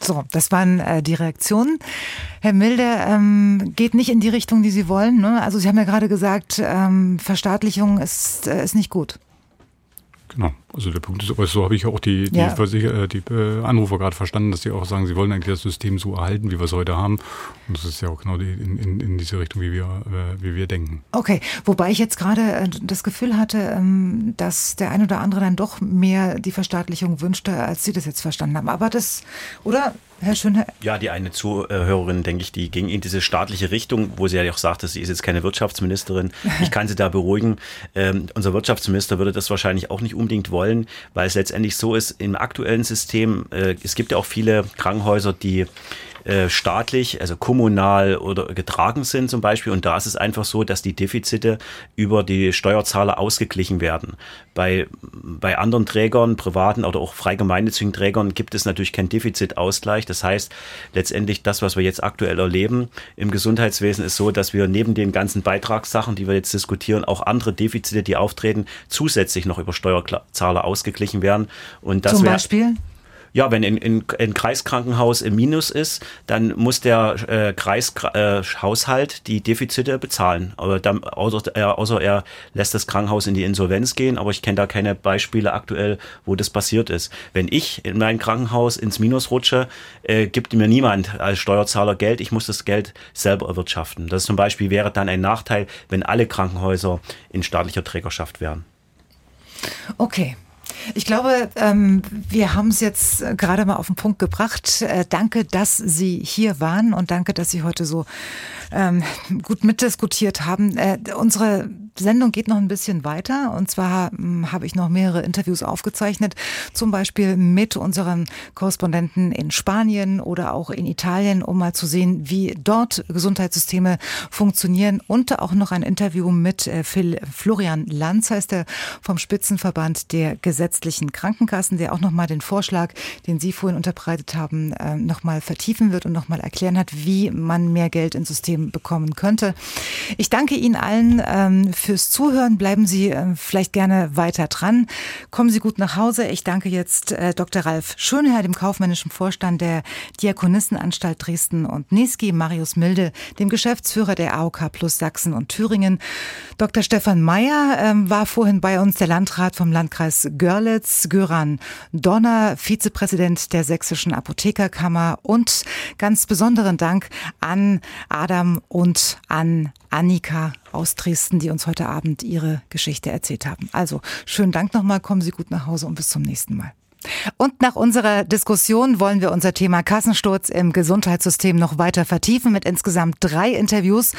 So, das waren äh, die Reaktionen. Herr Milde, ähm, geht nicht in die Richtung, die Sie wollen. Ne? Also Sie haben ja gerade gesagt, ähm, Verstaatlichung ist, äh, ist nicht gut. Genau. Also der Punkt ist, aber so habe ich auch die, die, ja. Äh, die, äh, Anrufer gerade verstanden, dass sie auch sagen, sie wollen eigentlich das System so erhalten, wie wir es heute haben. Und das ist ja auch genau die, in, in, in diese Richtung, wie wir, äh, wie wir denken. Okay, wobei ich jetzt gerade das Gefühl hatte, ähm, dass der ein oder andere dann doch mehr die Verstaatlichung wünschte, als Sie das jetzt verstanden haben. Aber das, oder? Herr Schönherr. Ja, die eine Zuhörerin, denke ich, die ging in diese staatliche Richtung, wo sie ja auch sagte, sie ist jetzt keine Wirtschaftsministerin. Ich kann sie da beruhigen. Ähm, unser Wirtschaftsminister würde das wahrscheinlich auch nicht unbedingt wollen, weil es letztendlich so ist, im aktuellen System, äh, es gibt ja auch viele Krankenhäuser, die äh, staatlich, also kommunal oder getragen sind zum Beispiel. Und da ist es einfach so, dass die Defizite über die Steuerzahler ausgeglichen werden. Bei, bei anderen Trägern, privaten oder auch frei gemeinnützigen Trägern gibt es natürlich keinen Defizitausgleich. Das heißt, letztendlich das, was wir jetzt aktuell erleben im Gesundheitswesen, ist so, dass wir neben den ganzen Beitragssachen, die wir jetzt diskutieren, auch andere Defizite, die auftreten, zusätzlich noch über Steuerzahler ausgeglichen werden. Und das Zum Beispiel? Ja, wenn ein, Kreiskrankenhaus im Minus ist, dann muss der äh, Kreishaushalt äh, die Defizite bezahlen. Aber dann, außer, er, außer er lässt das Krankenhaus in die Insolvenz gehen, aber ich kenne da keine Beispiele aktuell, wo das passiert ist. Wenn ich in mein Krankenhaus ins Minus rutsche, äh, gibt mir niemand als Steuerzahler Geld, ich muss das Geld selber erwirtschaften. Das zum Beispiel wäre dann ein Nachteil, wenn alle Krankenhäuser in staatlicher Trägerschaft wären. Okay, ich glaube, ähm, wir haben es jetzt äh, gerade mal auf den Punkt gebracht. Äh, danke, dass Sie hier waren und danke, dass Sie heute so ähm, gut mitdiskutiert haben. Äh, unsere Sendung geht noch ein bisschen weiter. Und zwar hm, habe ich noch mehrere Interviews aufgezeichnet, zum Beispiel mit unseren Korrespondenten in Spanien oder auch in Italien, um mal zu sehen, wie dort Gesundheitssysteme funktionieren. Und auch noch ein Interview mit äh, Phil, Florian Lanz, heißt er vom Spitzenverband der gesetzlichen Krankenkassen, der auch nochmal den Vorschlag, den Sie vorhin unterbreitet haben, äh, nochmal vertiefen wird und nochmal erklären hat, wie man mehr Geld ins System bekommen könnte. Ich danke Ihnen allen ähm, fürs Zuhören. Bleiben Sie äh, vielleicht gerne weiter dran. Kommen Sie gut nach Hause. Ich danke jetzt äh, Dr. Ralf Schönherr, dem kaufmännischen Vorstand der Diakonissenanstalt Dresden und Niesky, Marius Milde, dem Geschäftsführer der AOK Plus Sachsen und Thüringen. Dr. Stefan Mayer ähm, war vorhin bei uns, der Landrat vom Landkreis Görlitz, Göran Donner, Vizepräsident der Sächsischen Apothekerkammer und ganz besonderen Dank an Adam und an Annika aus Dresden, die uns heute Abend ihre Geschichte erzählt haben. Also schönen Dank nochmal, kommen Sie gut nach Hause und bis zum nächsten Mal. Und nach unserer Diskussion wollen wir unser Thema Kassensturz im Gesundheitssystem noch weiter vertiefen mit insgesamt drei Interviews.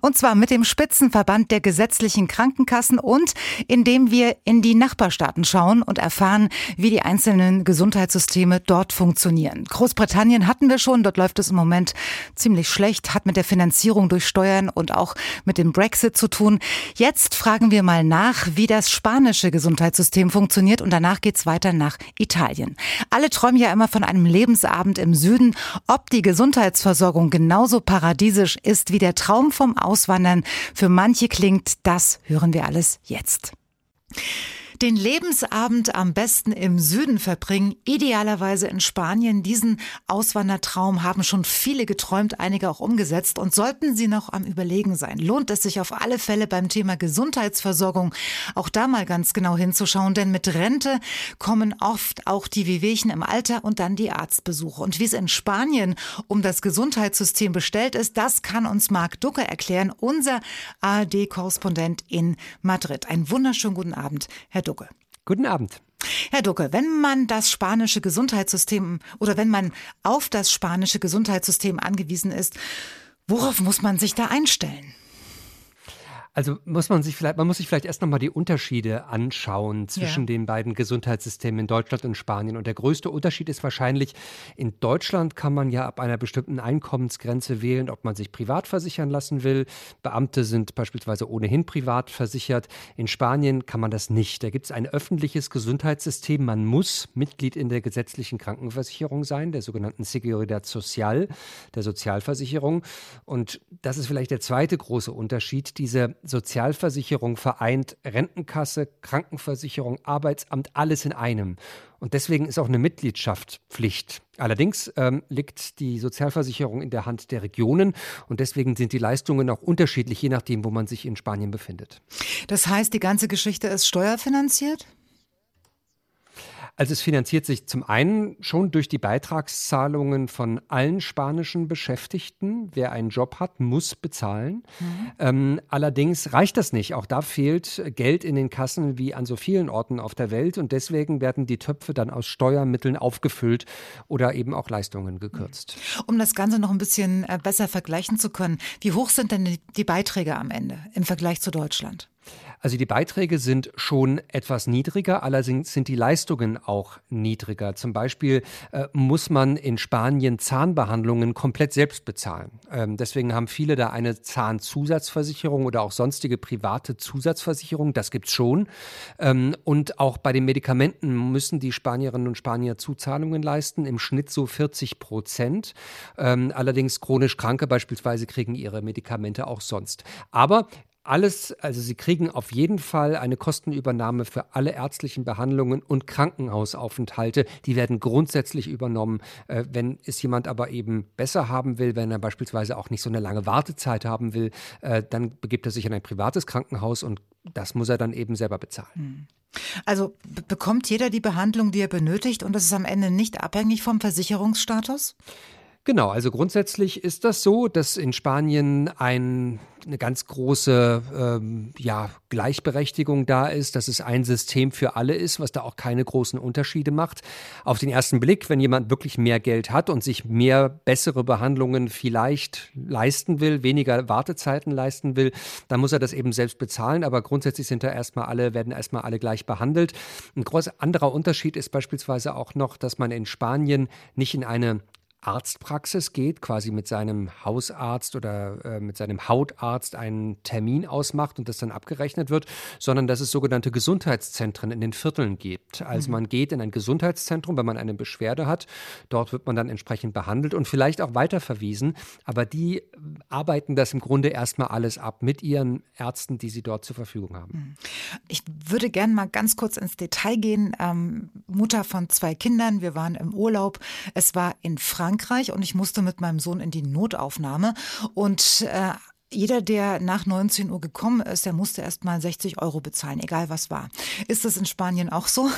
Und zwar mit dem Spitzenverband der gesetzlichen Krankenkassen und indem wir in die Nachbarstaaten schauen und erfahren, wie die einzelnen Gesundheitssysteme dort funktionieren. Großbritannien hatten wir schon, dort läuft es im Moment ziemlich schlecht, hat mit der Finanzierung durch Steuern und auch mit dem Brexit zu tun. Jetzt fragen wir mal nach, wie das spanische Gesundheitssystem funktioniert und danach geht's weiter nach Italien. Italien. Alle träumen ja immer von einem Lebensabend im Süden. Ob die Gesundheitsversorgung genauso paradiesisch ist wie der Traum vom Auswandern für manche klingt, das hören wir alles jetzt den Lebensabend am besten im Süden verbringen, idealerweise in Spanien. Diesen Auswandertraum haben schon viele geträumt, einige auch umgesetzt. Und sollten Sie noch am Überlegen sein, lohnt es sich auf alle Fälle beim Thema Gesundheitsversorgung auch da mal ganz genau hinzuschauen, denn mit Rente kommen oft auch die Wehwehchen im Alter und dann die Arztbesuche. Und wie es in Spanien um das Gesundheitssystem bestellt ist, das kann uns Marc Ducker erklären, unser ARD-Korrespondent in Madrid. Einen wunderschönen guten Abend, Herr Ducker. Ducke. Guten Abend. Herr Ducke, wenn man das spanische Gesundheitssystem oder wenn man auf das spanische Gesundheitssystem angewiesen ist, worauf muss man sich da einstellen? Also muss man sich vielleicht, man muss sich vielleicht erst nochmal die Unterschiede anschauen zwischen ja. den beiden Gesundheitssystemen in Deutschland und Spanien. Und der größte Unterschied ist wahrscheinlich, in Deutschland kann man ja ab einer bestimmten Einkommensgrenze wählen, ob man sich privat versichern lassen will. Beamte sind beispielsweise ohnehin privat versichert. In Spanien kann man das nicht. Da gibt es ein öffentliches Gesundheitssystem. Man muss Mitglied in der gesetzlichen Krankenversicherung sein, der sogenannten Seguridad Social, der Sozialversicherung. Und das ist vielleicht der zweite große Unterschied. Diese Sozialversicherung vereint Rentenkasse, Krankenversicherung, Arbeitsamt, alles in einem. Und deswegen ist auch eine Mitgliedschaft Pflicht. Allerdings ähm, liegt die Sozialversicherung in der Hand der Regionen und deswegen sind die Leistungen auch unterschiedlich, je nachdem, wo man sich in Spanien befindet. Das heißt, die ganze Geschichte ist steuerfinanziert? Also es finanziert sich zum einen schon durch die Beitragszahlungen von allen spanischen Beschäftigten. Wer einen Job hat, muss bezahlen. Mhm. Ähm, allerdings reicht das nicht. Auch da fehlt Geld in den Kassen wie an so vielen Orten auf der Welt. Und deswegen werden die Töpfe dann aus Steuermitteln aufgefüllt oder eben auch Leistungen gekürzt. Um das Ganze noch ein bisschen äh, besser vergleichen zu können, wie hoch sind denn die Beiträge am Ende im Vergleich zu Deutschland? Also die Beiträge sind schon etwas niedriger, allerdings sind die Leistungen auch niedriger. Zum Beispiel äh, muss man in Spanien Zahnbehandlungen komplett selbst bezahlen. Ähm, deswegen haben viele da eine Zahnzusatzversicherung oder auch sonstige private Zusatzversicherung. Das gibt's schon. Ähm, und auch bei den Medikamenten müssen die Spanierinnen und Spanier Zuzahlungen leisten, im Schnitt so 40 Prozent. Ähm, allerdings chronisch Kranke beispielsweise kriegen ihre Medikamente auch sonst. Aber alles, also Sie kriegen auf jeden Fall eine Kostenübernahme für alle ärztlichen Behandlungen und Krankenhausaufenthalte. Die werden grundsätzlich übernommen. Äh, wenn es jemand aber eben besser haben will, wenn er beispielsweise auch nicht so eine lange Wartezeit haben will, äh, dann begibt er sich in ein privates Krankenhaus und das muss er dann eben selber bezahlen. Hm. Also bekommt jeder die Behandlung, die er benötigt und das ist am Ende nicht abhängig vom Versicherungsstatus? Genau, also grundsätzlich ist das so, dass in Spanien ein, eine ganz große ähm, ja, Gleichberechtigung da ist, dass es ein System für alle ist, was da auch keine großen Unterschiede macht. Auf den ersten Blick, wenn jemand wirklich mehr Geld hat und sich mehr bessere Behandlungen vielleicht leisten will, weniger Wartezeiten leisten will, dann muss er das eben selbst bezahlen. Aber grundsätzlich sind da erstmal alle, werden erstmal alle gleich behandelt. Ein großer anderer Unterschied ist beispielsweise auch noch, dass man in Spanien nicht in eine Arztpraxis geht, quasi mit seinem Hausarzt oder äh, mit seinem Hautarzt einen Termin ausmacht und das dann abgerechnet wird, sondern dass es sogenannte Gesundheitszentren in den Vierteln gibt. Also mhm. man geht in ein Gesundheitszentrum, wenn man eine Beschwerde hat. Dort wird man dann entsprechend behandelt und vielleicht auch weiterverwiesen. Aber die arbeiten das im Grunde erstmal alles ab mit ihren Ärzten, die sie dort zur Verfügung haben. Mhm. Ich würde gerne mal ganz kurz ins Detail gehen. Ähm, Mutter von zwei Kindern, wir waren im Urlaub. Es war in Frankreich. Frankreich und ich musste mit meinem Sohn in die Notaufnahme und äh, jeder, der nach 19 Uhr gekommen ist, der musste erst mal 60 Euro bezahlen, egal was war. Ist das in Spanien auch so?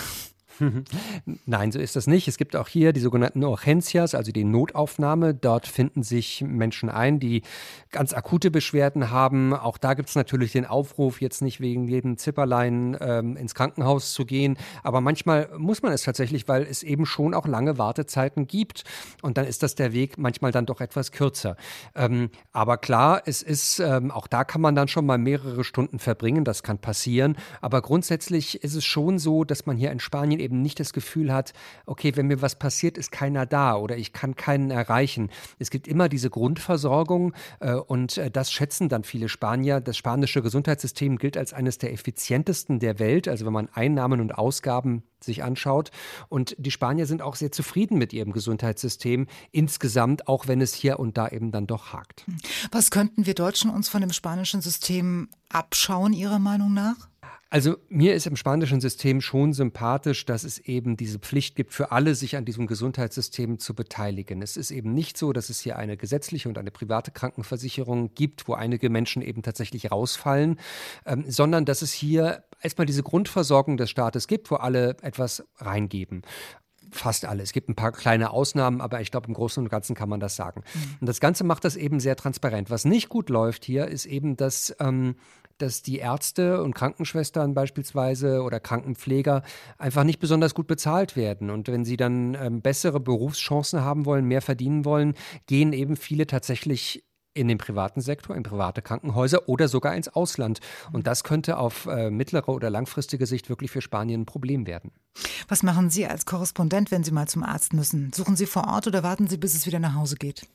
Nein, so ist das nicht. Es gibt auch hier die sogenannten Urgencias, also die Notaufnahme. Dort finden sich Menschen ein, die ganz akute Beschwerden haben. Auch da gibt es natürlich den Aufruf, jetzt nicht wegen jedem Zipperlein ähm, ins Krankenhaus zu gehen. Aber manchmal muss man es tatsächlich, weil es eben schon auch lange Wartezeiten gibt. Und dann ist das der Weg manchmal dann doch etwas kürzer. Ähm, aber klar, es ist, ähm, auch da kann man dann schon mal mehrere Stunden verbringen. Das kann passieren. Aber grundsätzlich ist es schon so, dass man hier in Spanien eben nicht das Gefühl hat, okay, wenn mir was passiert, ist keiner da oder ich kann keinen erreichen. Es gibt immer diese Grundversorgung äh, und äh, das schätzen dann viele Spanier. Das spanische Gesundheitssystem gilt als eines der effizientesten der Welt. Also wenn man Einnahmen und Ausgaben sich anschaut. Und die Spanier sind auch sehr zufrieden mit ihrem Gesundheitssystem insgesamt, auch wenn es hier und da eben dann doch hakt. Was könnten wir Deutschen uns von dem spanischen System abschauen, Ihrer Meinung nach? Also mir ist im spanischen System schon sympathisch, dass es eben diese Pflicht gibt, für alle sich an diesem Gesundheitssystem zu beteiligen. Es ist eben nicht so, dass es hier eine gesetzliche und eine private Krankenversicherung gibt, wo einige Menschen eben tatsächlich rausfallen, ähm, sondern dass es hier erstmal diese Grundversorgung des Staates gibt, wo alle etwas reingeben fast alle. Es gibt ein paar kleine Ausnahmen, aber ich glaube, im Großen und Ganzen kann man das sagen. Mhm. Und das Ganze macht das eben sehr transparent. Was nicht gut läuft hier, ist eben, dass, ähm, dass die Ärzte und Krankenschwestern beispielsweise oder Krankenpfleger einfach nicht besonders gut bezahlt werden. Und wenn sie dann ähm, bessere Berufschancen haben wollen, mehr verdienen wollen, gehen eben viele tatsächlich in den privaten Sektor, in private Krankenhäuser oder sogar ins Ausland. Und das könnte auf äh, mittlere oder langfristige Sicht wirklich für Spanien ein Problem werden. Was machen Sie als Korrespondent, wenn Sie mal zum Arzt müssen? Suchen Sie vor Ort oder warten Sie, bis es wieder nach Hause geht?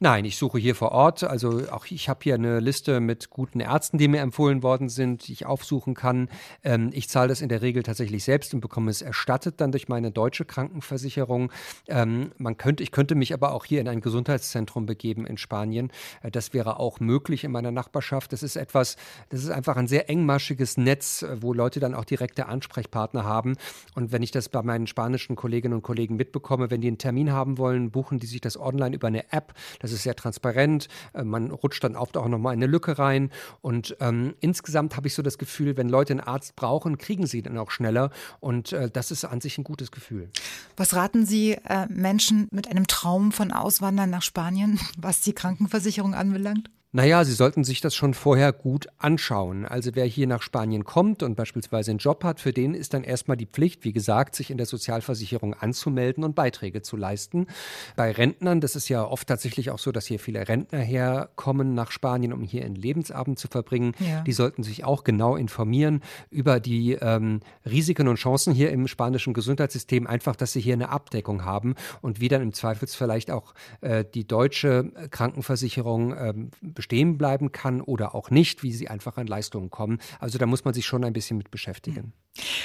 Nein, ich suche hier vor Ort. Also auch ich habe hier eine Liste mit guten Ärzten, die mir empfohlen worden sind, die ich aufsuchen kann. Ähm, ich zahle das in der Regel tatsächlich selbst und bekomme es erstattet dann durch meine deutsche Krankenversicherung. Ähm, man könnte, ich könnte mich aber auch hier in ein Gesundheitszentrum begeben in Spanien. Äh, das wäre auch möglich in meiner Nachbarschaft. Das ist etwas, das ist einfach ein sehr engmaschiges Netz, äh, wo Leute dann auch direkte Ansprechpartner haben. Und wenn ich das bei meinen spanischen Kolleginnen und Kollegen mitbekomme, wenn die einen Termin haben wollen, buchen die sich das online über eine App. Das ist sehr transparent. Äh, man rutscht dann oft auch nochmal in eine Lücke rein. Und ähm, insgesamt habe ich so das Gefühl, wenn Leute einen Arzt brauchen, kriegen sie dann auch schneller. Und äh, das ist an sich ein gutes Gefühl. Was raten Sie äh, Menschen mit einem Traum von Auswandern nach Spanien, was die Krankenversicherung anbelangt? Naja, Sie sollten sich das schon vorher gut anschauen. Also wer hier nach Spanien kommt und beispielsweise einen Job hat, für den ist dann erstmal die Pflicht, wie gesagt, sich in der Sozialversicherung anzumelden und Beiträge zu leisten. Bei Rentnern, das ist ja oft tatsächlich auch so, dass hier viele Rentner herkommen nach Spanien, um hier einen Lebensabend zu verbringen. Ja. Die sollten sich auch genau informieren über die ähm, Risiken und Chancen hier im spanischen Gesundheitssystem, einfach, dass sie hier eine Abdeckung haben und wie dann im Zweifels vielleicht auch äh, die deutsche Krankenversicherung ähm, bestehen bleiben kann oder auch nicht, wie sie einfach an Leistungen kommen. Also da muss man sich schon ein bisschen mit beschäftigen.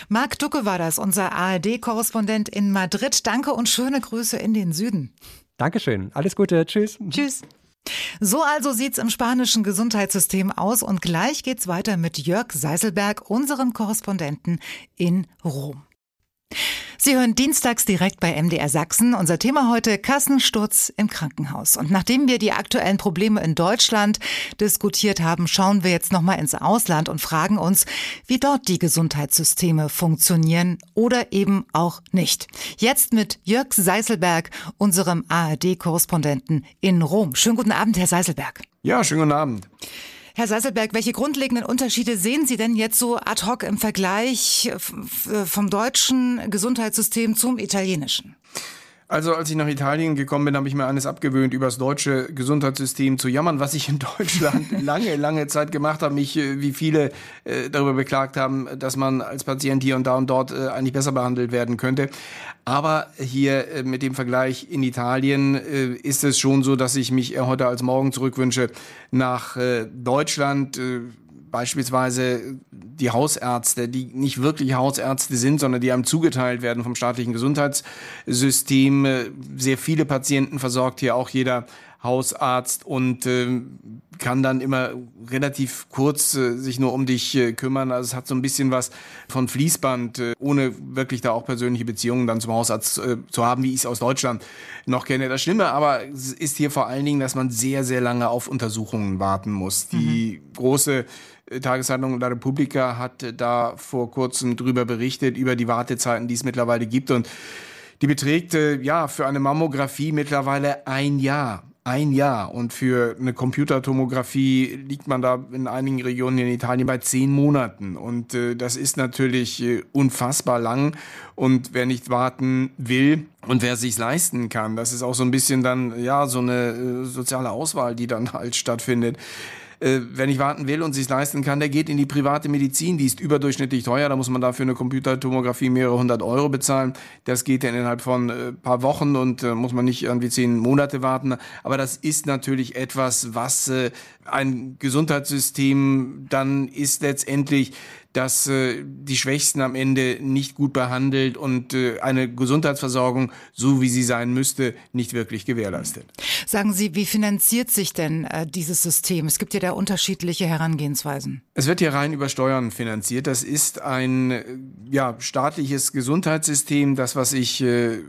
Marc Ducke war das, unser ARD-Korrespondent in Madrid. Danke und schöne Grüße in den Süden. Dankeschön. Alles Gute. Tschüss. Tschüss. So also sieht's im spanischen Gesundheitssystem aus und gleich geht's weiter mit Jörg Seiselberg, unserem Korrespondenten in Rom. Sie hören dienstags direkt bei MDR Sachsen. Unser Thema heute Kassensturz im Krankenhaus. Und nachdem wir die aktuellen Probleme in Deutschland diskutiert haben, schauen wir jetzt nochmal ins Ausland und fragen uns, wie dort die Gesundheitssysteme funktionieren oder eben auch nicht. Jetzt mit Jörg Seiselberg, unserem ARD-Korrespondenten in Rom. Schönen guten Abend, Herr Seiselberg. Ja, schönen guten Abend. Herr Seiselberg, welche grundlegenden Unterschiede sehen Sie denn jetzt so ad hoc im Vergleich vom deutschen Gesundheitssystem zum italienischen? Also als ich nach Italien gekommen bin, habe ich mir eines abgewöhnt, über das deutsche Gesundheitssystem zu jammern, was ich in Deutschland lange, lange Zeit gemacht habe. Mich, äh, wie viele äh, darüber beklagt haben, dass man als Patient hier und da und dort äh, eigentlich besser behandelt werden könnte. Aber hier mit dem Vergleich in Italien ist es schon so, dass ich mich heute als morgen zurückwünsche nach Deutschland beispielsweise die Hausärzte, die nicht wirklich Hausärzte sind, sondern die einem zugeteilt werden vom staatlichen Gesundheitssystem. Sehr viele Patienten versorgt hier auch jeder Hausarzt und äh, kann dann immer relativ kurz äh, sich nur um dich äh, kümmern. Also es hat so ein bisschen was von Fließband, äh, ohne wirklich da auch persönliche Beziehungen dann zum Hausarzt äh, zu haben, wie ich es aus Deutschland noch kenne. Das Schlimme aber ist hier vor allen Dingen, dass man sehr, sehr lange auf Untersuchungen warten muss. Die mhm. große Tageszeitung La Repubblica hat da vor kurzem drüber berichtet, über die Wartezeiten, die es mittlerweile gibt. Und die beträgt ja für eine Mammographie mittlerweile ein Jahr. Ein Jahr. Und für eine Computertomographie liegt man da in einigen Regionen in Italien bei zehn Monaten. Und äh, das ist natürlich äh, unfassbar lang. Und wer nicht warten will und wer sich leisten kann, das ist auch so ein bisschen dann, ja, so eine äh, soziale Auswahl, die dann halt stattfindet äh, wenn ich warten will und sich leisten kann, der geht in die private Medizin, die ist überdurchschnittlich teuer, da muss man dafür eine Computertomographie mehrere hundert Euro bezahlen. Das geht dann innerhalb von äh, paar Wochen und äh, muss man nicht irgendwie zehn Monate warten. Aber das ist natürlich etwas, was äh, ein Gesundheitssystem dann ist letztendlich dass äh, die Schwächsten am Ende nicht gut behandelt und äh, eine Gesundheitsversorgung, so wie sie sein müsste, nicht wirklich gewährleistet. Sagen Sie, wie finanziert sich denn äh, dieses System? Es gibt ja da unterschiedliche Herangehensweisen. Es wird hier rein über Steuern finanziert. Das ist ein ja, staatliches Gesundheitssystem. Das, was ich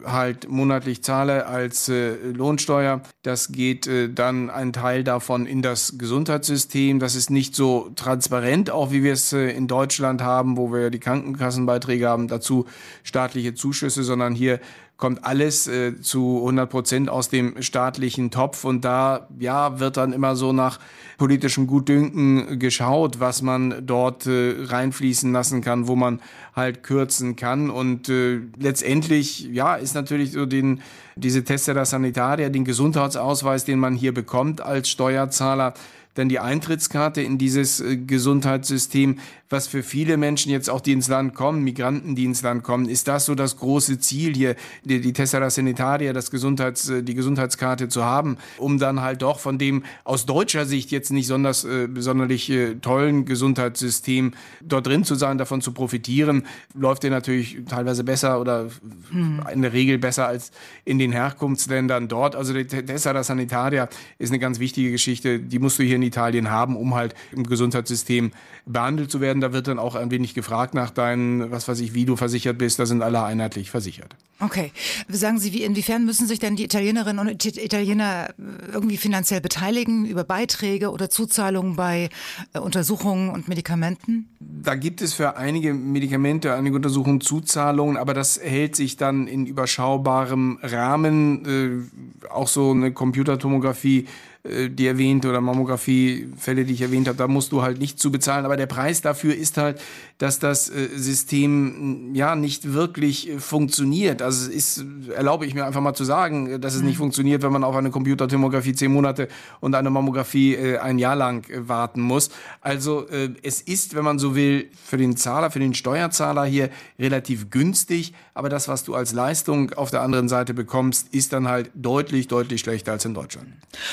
halt monatlich zahle als Lohnsteuer, das geht dann ein Teil davon in das Gesundheitssystem. Das ist nicht so transparent, auch wie wir es in Deutschland Deutschland haben, wo wir die Krankenkassenbeiträge haben, dazu staatliche Zuschüsse, sondern hier kommt alles äh, zu 100 Prozent aus dem staatlichen Topf. Und da ja wird dann immer so nach politischem Gutdünken geschaut, was man dort äh, reinfließen lassen kann, wo man halt kürzen kann. Und äh, letztendlich ja ist natürlich so den diese Testera Sanitaria, den Gesundheitsausweis, den man hier bekommt als Steuerzahler dann die Eintrittskarte in dieses äh, Gesundheitssystem, was für viele Menschen jetzt auch, die ins Land kommen, Migranten, die ins Land kommen, ist das so das große Ziel hier, die, die Tessera Sanitaria, das Gesundheits, äh, die Gesundheitskarte zu haben, um dann halt doch von dem aus deutscher Sicht jetzt nicht sonders, äh, sonderlich äh, tollen Gesundheitssystem dort drin zu sein, davon zu profitieren, läuft der natürlich teilweise besser oder hm. in der Regel besser als in den Herkunftsländern dort. Also die Tessera Sanitaria ist eine ganz wichtige Geschichte, die musst du hier in Italien haben, um halt im Gesundheitssystem behandelt zu werden. Da wird dann auch ein wenig gefragt nach deinen, was weiß ich, wie du versichert bist. Da sind alle einheitlich versichert. Okay. Sagen Sie, wie, inwiefern müssen sich denn die Italienerinnen und Italiener irgendwie finanziell beteiligen über Beiträge oder Zuzahlungen bei äh, Untersuchungen und Medikamenten? Da gibt es für einige Medikamente, einige Untersuchungen Zuzahlungen, aber das hält sich dann in überschaubarem Rahmen. Äh, auch so eine Computertomographie äh, die erwähnt oder Mammographie-Fälle, die ich erwähnt habe, da musst du halt nicht zu bezahlen. Aber der Preis dafür ist halt, dass das äh, System ja nicht wirklich äh, funktioniert. Also es ist, erlaube ich mir einfach mal zu sagen, dass es nicht mhm. funktioniert, wenn man auf eine Computertomographie zehn Monate und eine Mammographie ein Jahr lang warten muss. Also es ist, wenn man so will, für den Zahler, für den Steuerzahler hier relativ günstig. Aber das, was du als Leistung auf der anderen Seite bekommst, ist dann halt deutlich, deutlich schlechter als in Deutschland.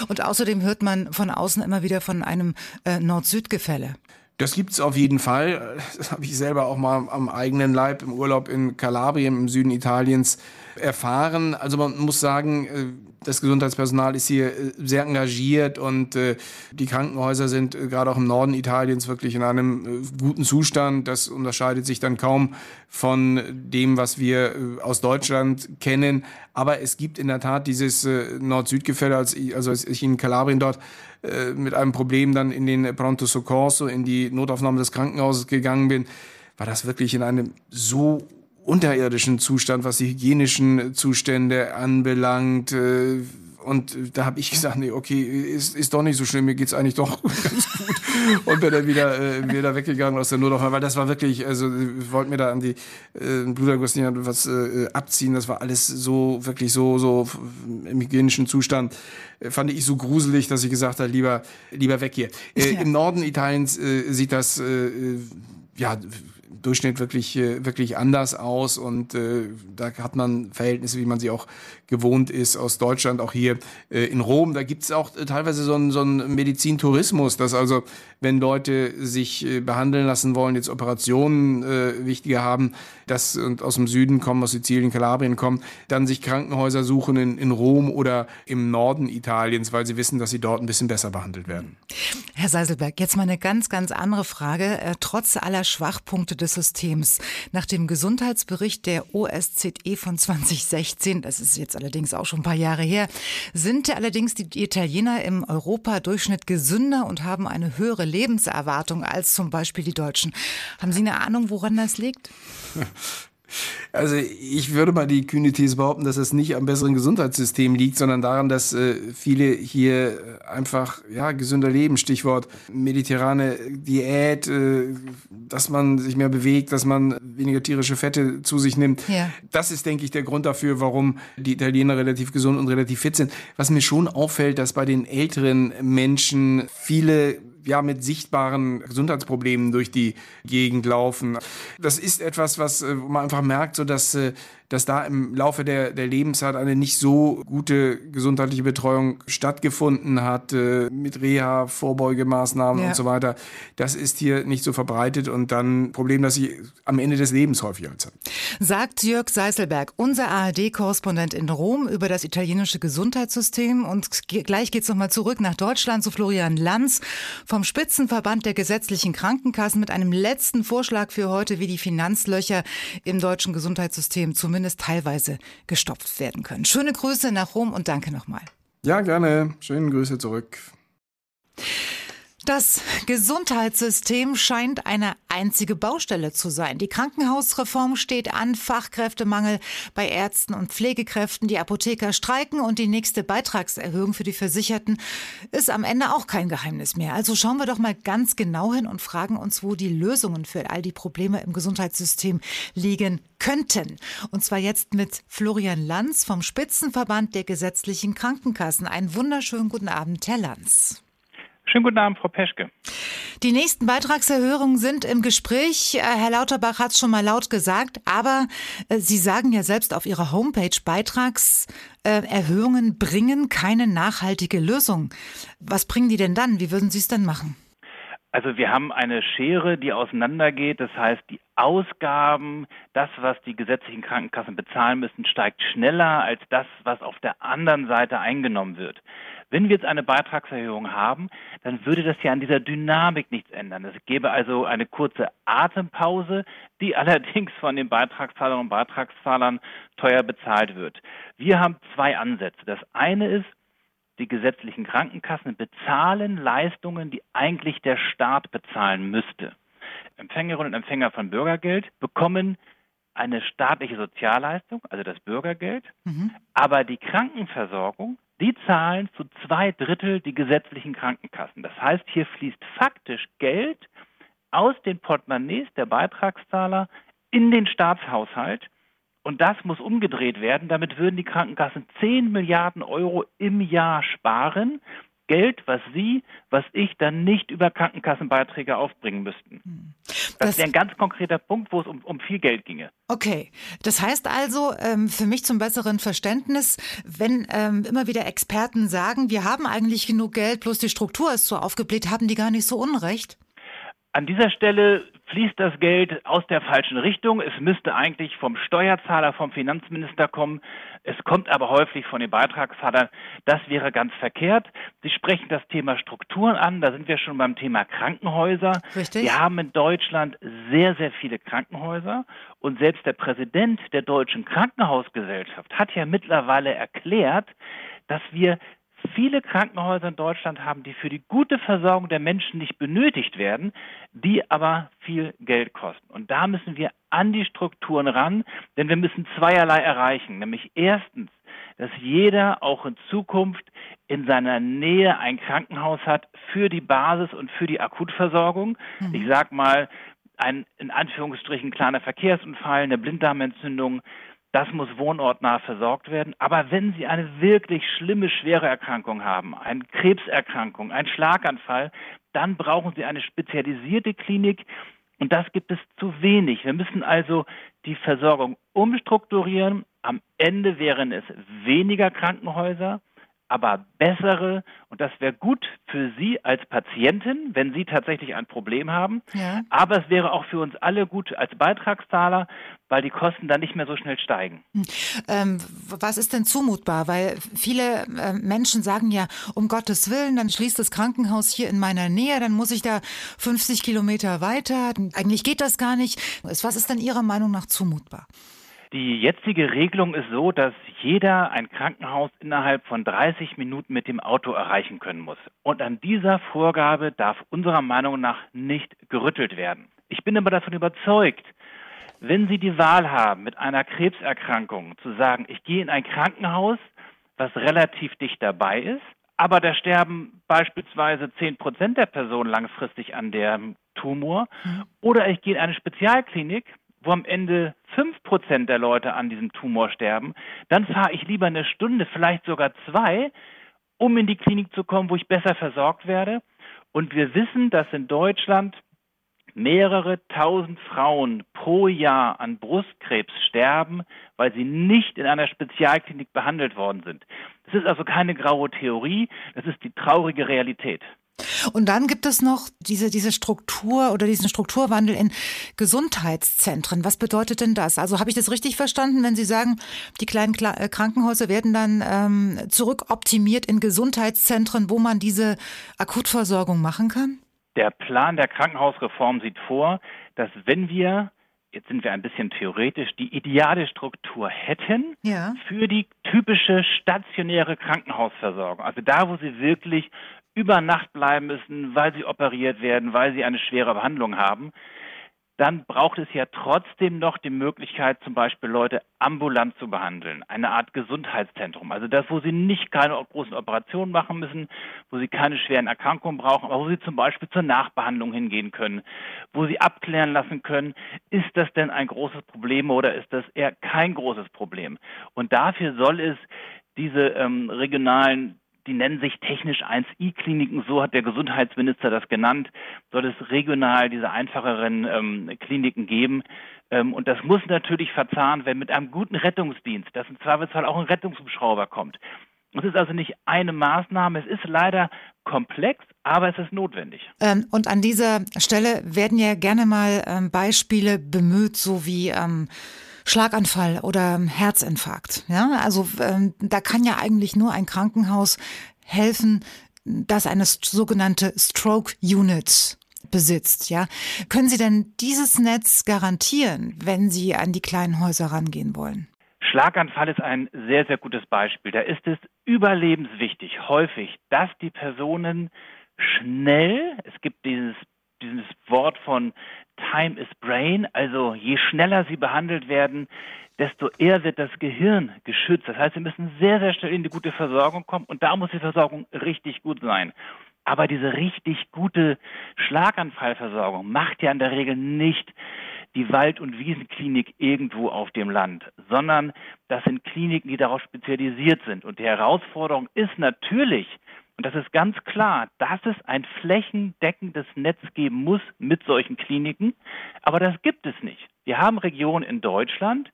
Und außerdem hört man von außen immer wieder von einem äh, Nord-Süd-Gefälle. Das gibt's auf jeden Fall. Das habe ich selber auch mal am eigenen Leib im Urlaub in Kalabrien im Süden Italiens erfahren. Also man muss sagen, äh, das Gesundheitspersonal ist hier äh, sehr engagiert und äh, die Krankenhäuser sind gerade auch im Norden Italiens wirklich in einem guten Zustand. Das unterscheidet sich dann kaum von dem, was wir aus Deutschland kennen. Aber es gibt in der Tat dieses Nord-Süd-Gefälle, also als ich in Kalabrien dort mit einem Problem dann in den Pronto Soccorso, in die Notaufnahme des Krankenhauses gegangen bin, war das wirklich in einem so unterirdischen Zustand, was die hygienischen Zustände anbelangt. Äh, und da habe ich gesagt, nee, okay, ist, ist doch nicht so schlimm, mir geht's eigentlich doch ganz gut. und bin dann wieder, äh, wieder weggegangen aus der Notaufnahme, weil das war wirklich, also ich wollte mir da an die äh, Bluterguss was äh, abziehen, das war alles so, wirklich so, so im hygienischen Zustand, äh, fand ich so gruselig, dass ich gesagt habe, lieber, lieber weg hier. Äh, ja. Im Norden Italiens äh, sieht das, äh, ja, Durchschnitt wirklich, äh, wirklich anders aus und äh, da hat man Verhältnisse, wie man sie auch gewohnt ist aus Deutschland, auch hier äh, in Rom. Da gibt es auch äh, teilweise so einen, so einen Medizintourismus, dass also, wenn Leute sich äh, behandeln lassen wollen, jetzt Operationen äh, wichtiger haben, dass und aus dem Süden kommen, aus Sizilien, Kalabrien kommen, dann sich Krankenhäuser suchen in, in Rom oder im Norden Italiens, weil sie wissen, dass sie dort ein bisschen besser behandelt werden. Herr Seiselberg, jetzt mal eine ganz, ganz andere Frage. Äh, trotz aller Schwachpunkte des Systems, nach dem Gesundheitsbericht der OSZE von 2016, das ist jetzt allerdings auch schon ein paar Jahre her, sind allerdings die Italiener im Europadurchschnitt gesünder und haben eine höhere Lebenserwartung als zum Beispiel die Deutschen. Haben Sie eine Ahnung, woran das liegt? Also ich würde mal die kühne These behaupten, dass es nicht am besseren Gesundheitssystem liegt, sondern daran, dass äh, viele hier einfach ja gesünder leben. Stichwort mediterrane Diät, äh, dass man sich mehr bewegt, dass man weniger tierische Fette zu sich nimmt. Ja. Das ist, denke ich, der Grund dafür, warum die Italiener relativ gesund und relativ fit sind. Was mir schon auffällt, dass bei den älteren Menschen viele ja mit sichtbaren Gesundheitsproblemen durch die Gegend laufen. Das ist etwas, was äh, man einfach merkt, so dass äh, dass da im Laufe der, der Lebenszeit eine nicht so gute gesundheitliche Betreuung stattgefunden hat, äh, mit Reha, Vorbeugemaßnahmen ja. und so weiter. Das ist hier nicht so verbreitet und dann ein Problem, das sie am Ende des Lebens häufiger hat. Sagt Jörg Seiselberg, unser ARD-Korrespondent in Rom über das italienische Gesundheitssystem. Und gleich geht's nochmal zurück nach Deutschland zu Florian Lanz vom Spitzenverband der gesetzlichen Krankenkassen mit einem letzten Vorschlag für heute, wie die Finanzlöcher im deutschen Gesundheitssystem zumindest zumindest teilweise gestopft werden können. Schöne Grüße nach Rom und danke nochmal. Ja, gerne. Schöne Grüße zurück. Das Gesundheitssystem scheint eine einzige Baustelle zu sein. Die Krankenhausreform steht an, Fachkräftemangel bei Ärzten und Pflegekräften, die Apotheker streiken und die nächste Beitragserhöhung für die Versicherten ist am Ende auch kein Geheimnis mehr. Also schauen wir doch mal ganz genau hin und fragen uns, wo die Lösungen für all die Probleme im Gesundheitssystem liegen könnten. Und zwar jetzt mit Florian Lanz vom Spitzenverband der gesetzlichen Krankenkassen. Einen wunderschönen guten Abend, Herr Lanz. Schönen guten Abend, Frau Peschke. Die nächsten Beitragserhöhungen sind im Gespräch. Äh, Herr Lauterbach hat es schon mal laut gesagt, aber äh, Sie sagen ja selbst auf Ihrer Homepage, Beitragserhöhungen bringen keine nachhaltige Lösung. Was bringen die denn dann? Wie würden Sie es denn machen? Also wir haben eine Schere, die auseinandergeht. Das heißt, die Ausgaben, das, was die gesetzlichen Krankenkassen bezahlen müssen, steigt schneller als das, was auf der anderen Seite eingenommen wird. Wenn wir jetzt eine Beitragserhöhung haben, dann würde das ja an dieser Dynamik nichts ändern. Es gäbe also eine kurze Atempause, die allerdings von den Beitragszahlern und Beitragszahlern teuer bezahlt wird. Wir haben zwei Ansätze. Das eine ist, die gesetzlichen Krankenkassen bezahlen Leistungen, die eigentlich der Staat bezahlen müsste. Empfängerinnen und Empfänger von Bürgergeld bekommen eine staatliche Sozialleistung, also das Bürgergeld, mhm. aber die Krankenversorgung die zahlen zu zwei Drittel die gesetzlichen Krankenkassen. Das heißt, hier fließt faktisch Geld aus den Portemonnaies der Beitragszahler in den Staatshaushalt. Und das muss umgedreht werden. Damit würden die Krankenkassen 10 Milliarden Euro im Jahr sparen. Geld, was Sie, was ich dann nicht über Krankenkassenbeiträge aufbringen müssten. Hm. Das, das wäre ein ganz konkreter Punkt, wo es um, um viel Geld ginge. Okay, das heißt also ähm, für mich zum besseren Verständnis, wenn ähm, immer wieder Experten sagen, wir haben eigentlich genug Geld, bloß die Struktur ist so aufgebläht, haben die gar nicht so unrecht? An dieser Stelle fließt das Geld aus der falschen Richtung. Es müsste eigentlich vom Steuerzahler, vom Finanzminister kommen. Es kommt aber häufig von den Beitragszahlern. Das wäre ganz verkehrt. Sie sprechen das Thema Strukturen an. Da sind wir schon beim Thema Krankenhäuser. Richtig. Wir haben in Deutschland sehr, sehr viele Krankenhäuser. Und selbst der Präsident der Deutschen Krankenhausgesellschaft hat ja mittlerweile erklärt, dass wir viele Krankenhäuser in Deutschland haben, die für die gute Versorgung der Menschen nicht benötigt werden, die aber viel Geld kosten. Und da müssen wir an die Strukturen ran, denn wir müssen zweierlei erreichen. Nämlich erstens dass jeder auch in Zukunft in seiner Nähe ein Krankenhaus hat für die Basis und für die Akutversorgung. Mhm. Ich sag mal, ein in Anführungsstrichen kleiner Verkehrsunfall, eine Blinddarmentzündung, das muss wohnortnah versorgt werden. Aber wenn Sie eine wirklich schlimme, schwere Erkrankung haben, eine Krebserkrankung, einen Schlaganfall, dann brauchen Sie eine spezialisierte Klinik. Und das gibt es zu wenig. Wir müssen also die Versorgung umstrukturieren. Am Ende wären es weniger Krankenhäuser, aber bessere. Und das wäre gut für Sie als Patientin, wenn Sie tatsächlich ein Problem haben. Ja. Aber es wäre auch für uns alle gut als Beitragszahler, weil die Kosten dann nicht mehr so schnell steigen. Hm. Ähm, was ist denn zumutbar? Weil viele äh, Menschen sagen ja, um Gottes Willen, dann schließt das Krankenhaus hier in meiner Nähe, dann muss ich da 50 Kilometer weiter. Eigentlich geht das gar nicht. Was ist denn Ihrer Meinung nach zumutbar? Die jetzige Regelung ist so, dass jeder ein Krankenhaus innerhalb von 30 Minuten mit dem Auto erreichen können muss. Und an dieser Vorgabe darf unserer Meinung nach nicht gerüttelt werden. Ich bin aber davon überzeugt, wenn Sie die Wahl haben, mit einer Krebserkrankung zu sagen, ich gehe in ein Krankenhaus, was relativ dicht dabei ist, aber da sterben beispielsweise 10 Prozent der Personen langfristig an dem Tumor, mhm. oder ich gehe in eine Spezialklinik, wo am Ende fünf Prozent der Leute an diesem Tumor sterben, dann fahre ich lieber eine Stunde, vielleicht sogar zwei, um in die Klinik zu kommen, wo ich besser versorgt werde. Und wir wissen, dass in Deutschland mehrere tausend Frauen pro Jahr an Brustkrebs sterben, weil sie nicht in einer Spezialklinik behandelt worden sind. Das ist also keine graue Theorie, das ist die traurige Realität. Und dann gibt es noch diese, diese Struktur oder diesen Strukturwandel in Gesundheitszentren. Was bedeutet denn das? Also habe ich das richtig verstanden, wenn Sie sagen, die kleinen äh, Krankenhäuser werden dann ähm, zurückoptimiert in Gesundheitszentren, wo man diese Akutversorgung machen kann? Der Plan der Krankenhausreform sieht vor, dass wenn wir jetzt sind wir ein bisschen theoretisch, die ideale Struktur hätten ja. für die typische stationäre Krankenhausversorgung. Also da, wo sie wirklich über Nacht bleiben müssen, weil sie operiert werden, weil sie eine schwere Behandlung haben, dann braucht es ja trotzdem noch die Möglichkeit, zum Beispiel Leute ambulant zu behandeln. Eine Art Gesundheitszentrum. Also das, wo sie nicht keine großen Operationen machen müssen, wo sie keine schweren Erkrankungen brauchen, aber wo sie zum Beispiel zur Nachbehandlung hingehen können, wo sie abklären lassen können, ist das denn ein großes Problem oder ist das eher kein großes Problem? Und dafür soll es diese ähm, regionalen die nennen sich technisch 1i-Kliniken, so hat der Gesundheitsminister das genannt, soll es regional diese einfacheren ähm, Kliniken geben. Ähm, und das muss natürlich verzahnt werden mit einem guten Rettungsdienst, dass im Zweifelsfall auch ein Rettungshubschrauber kommt. Es ist also nicht eine Maßnahme, es ist leider komplex, aber es ist notwendig. Ähm, und an dieser Stelle werden ja gerne mal ähm, Beispiele bemüht, so wie ähm, Schlaganfall oder Herzinfarkt. Ja, also ähm, da kann ja eigentlich nur ein Krankenhaus helfen, das eine sogenannte Stroke Unit besitzt, ja. Können Sie denn dieses Netz garantieren, wenn Sie an die kleinen Häuser rangehen wollen? Schlaganfall ist ein sehr, sehr gutes Beispiel. Da ist es überlebenswichtig, häufig, dass die Personen schnell, es gibt dieses, dieses Wort von Time is Brain, also je schneller sie behandelt werden, desto eher wird das Gehirn geschützt. Das heißt, sie müssen sehr, sehr schnell in die gute Versorgung kommen und da muss die Versorgung richtig gut sein. Aber diese richtig gute Schlaganfallversorgung macht ja in der Regel nicht die Wald- und Wiesenklinik irgendwo auf dem Land, sondern das sind Kliniken, die darauf spezialisiert sind. Und die Herausforderung ist natürlich, und das ist ganz klar, dass es ein flächendeckendes Netz geben muss mit solchen Kliniken. Aber das gibt es nicht. Wir haben Regionen in Deutschland,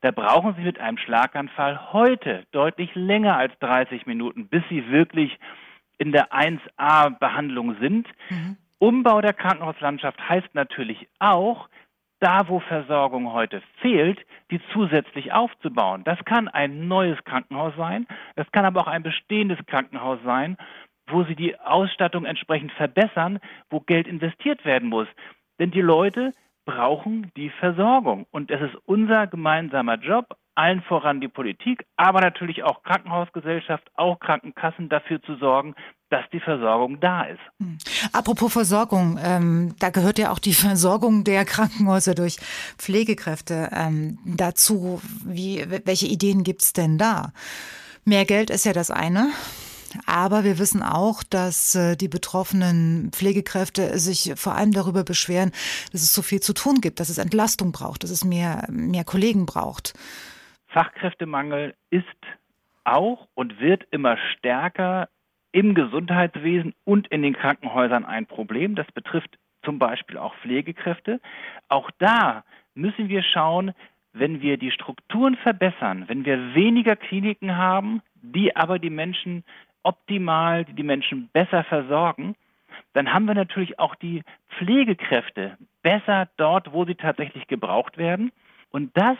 da brauchen Sie mit einem Schlaganfall heute deutlich länger als 30 Minuten, bis Sie wirklich in der 1a-Behandlung sind. Mhm. Umbau der Krankenhauslandschaft heißt natürlich auch, da wo Versorgung heute fehlt, die zusätzlich aufzubauen. Das kann ein neues Krankenhaus sein, das kann aber auch ein bestehendes Krankenhaus sein, wo sie die Ausstattung entsprechend verbessern, wo Geld investiert werden muss. Denn die Leute brauchen die Versorgung. Und es ist unser gemeinsamer Job, allen voran die Politik, aber natürlich auch Krankenhausgesellschaft, auch Krankenkassen dafür zu sorgen, dass die Versorgung da ist. Hm. Apropos Versorgung, ähm, da gehört ja auch die Versorgung der Krankenhäuser durch Pflegekräfte ähm, dazu. Wie, welche Ideen gibt es denn da? Mehr Geld ist ja das eine. Aber wir wissen auch, dass äh, die betroffenen Pflegekräfte sich vor allem darüber beschweren, dass es so viel zu tun gibt, dass es Entlastung braucht, dass es mehr, mehr Kollegen braucht. Fachkräftemangel ist auch und wird immer stärker im Gesundheitswesen und in den Krankenhäusern ein Problem. Das betrifft zum Beispiel auch Pflegekräfte. Auch da müssen wir schauen, wenn wir die Strukturen verbessern, wenn wir weniger Kliniken haben, die aber die Menschen optimal, die die Menschen besser versorgen, dann haben wir natürlich auch die Pflegekräfte besser dort, wo sie tatsächlich gebraucht werden. Und das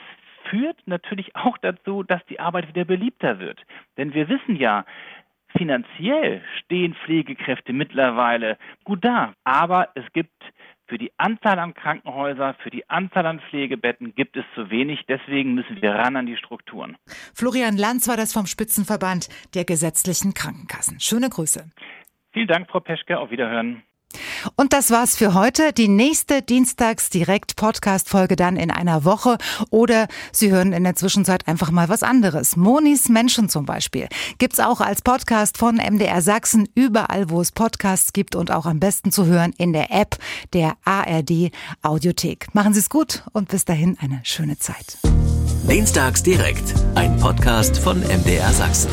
führt natürlich auch dazu, dass die Arbeit wieder beliebter wird. Denn wir wissen ja, finanziell stehen Pflegekräfte mittlerweile gut da. Aber es gibt für die Anzahl an Krankenhäusern, für die Anzahl an Pflegebetten gibt es zu wenig. Deswegen müssen wir ran an die Strukturen. Florian Lanz war das vom Spitzenverband der gesetzlichen Krankenkassen. Schöne Grüße. Vielen Dank, Frau Peschke. Auf Wiederhören. Und das war's für heute. Die nächste Dienstags direkt Podcast Folge dann in einer Woche oder Sie hören in der Zwischenzeit einfach mal was anderes. Monis Menschen zum Beispiel gibt's auch als Podcast von MDR Sachsen überall, wo es Podcasts gibt und auch am besten zu hören in der App der ARD Audiothek. Machen Sie es gut und bis dahin eine schöne Zeit. Dienstags direkt, ein Podcast von MDR Sachsen.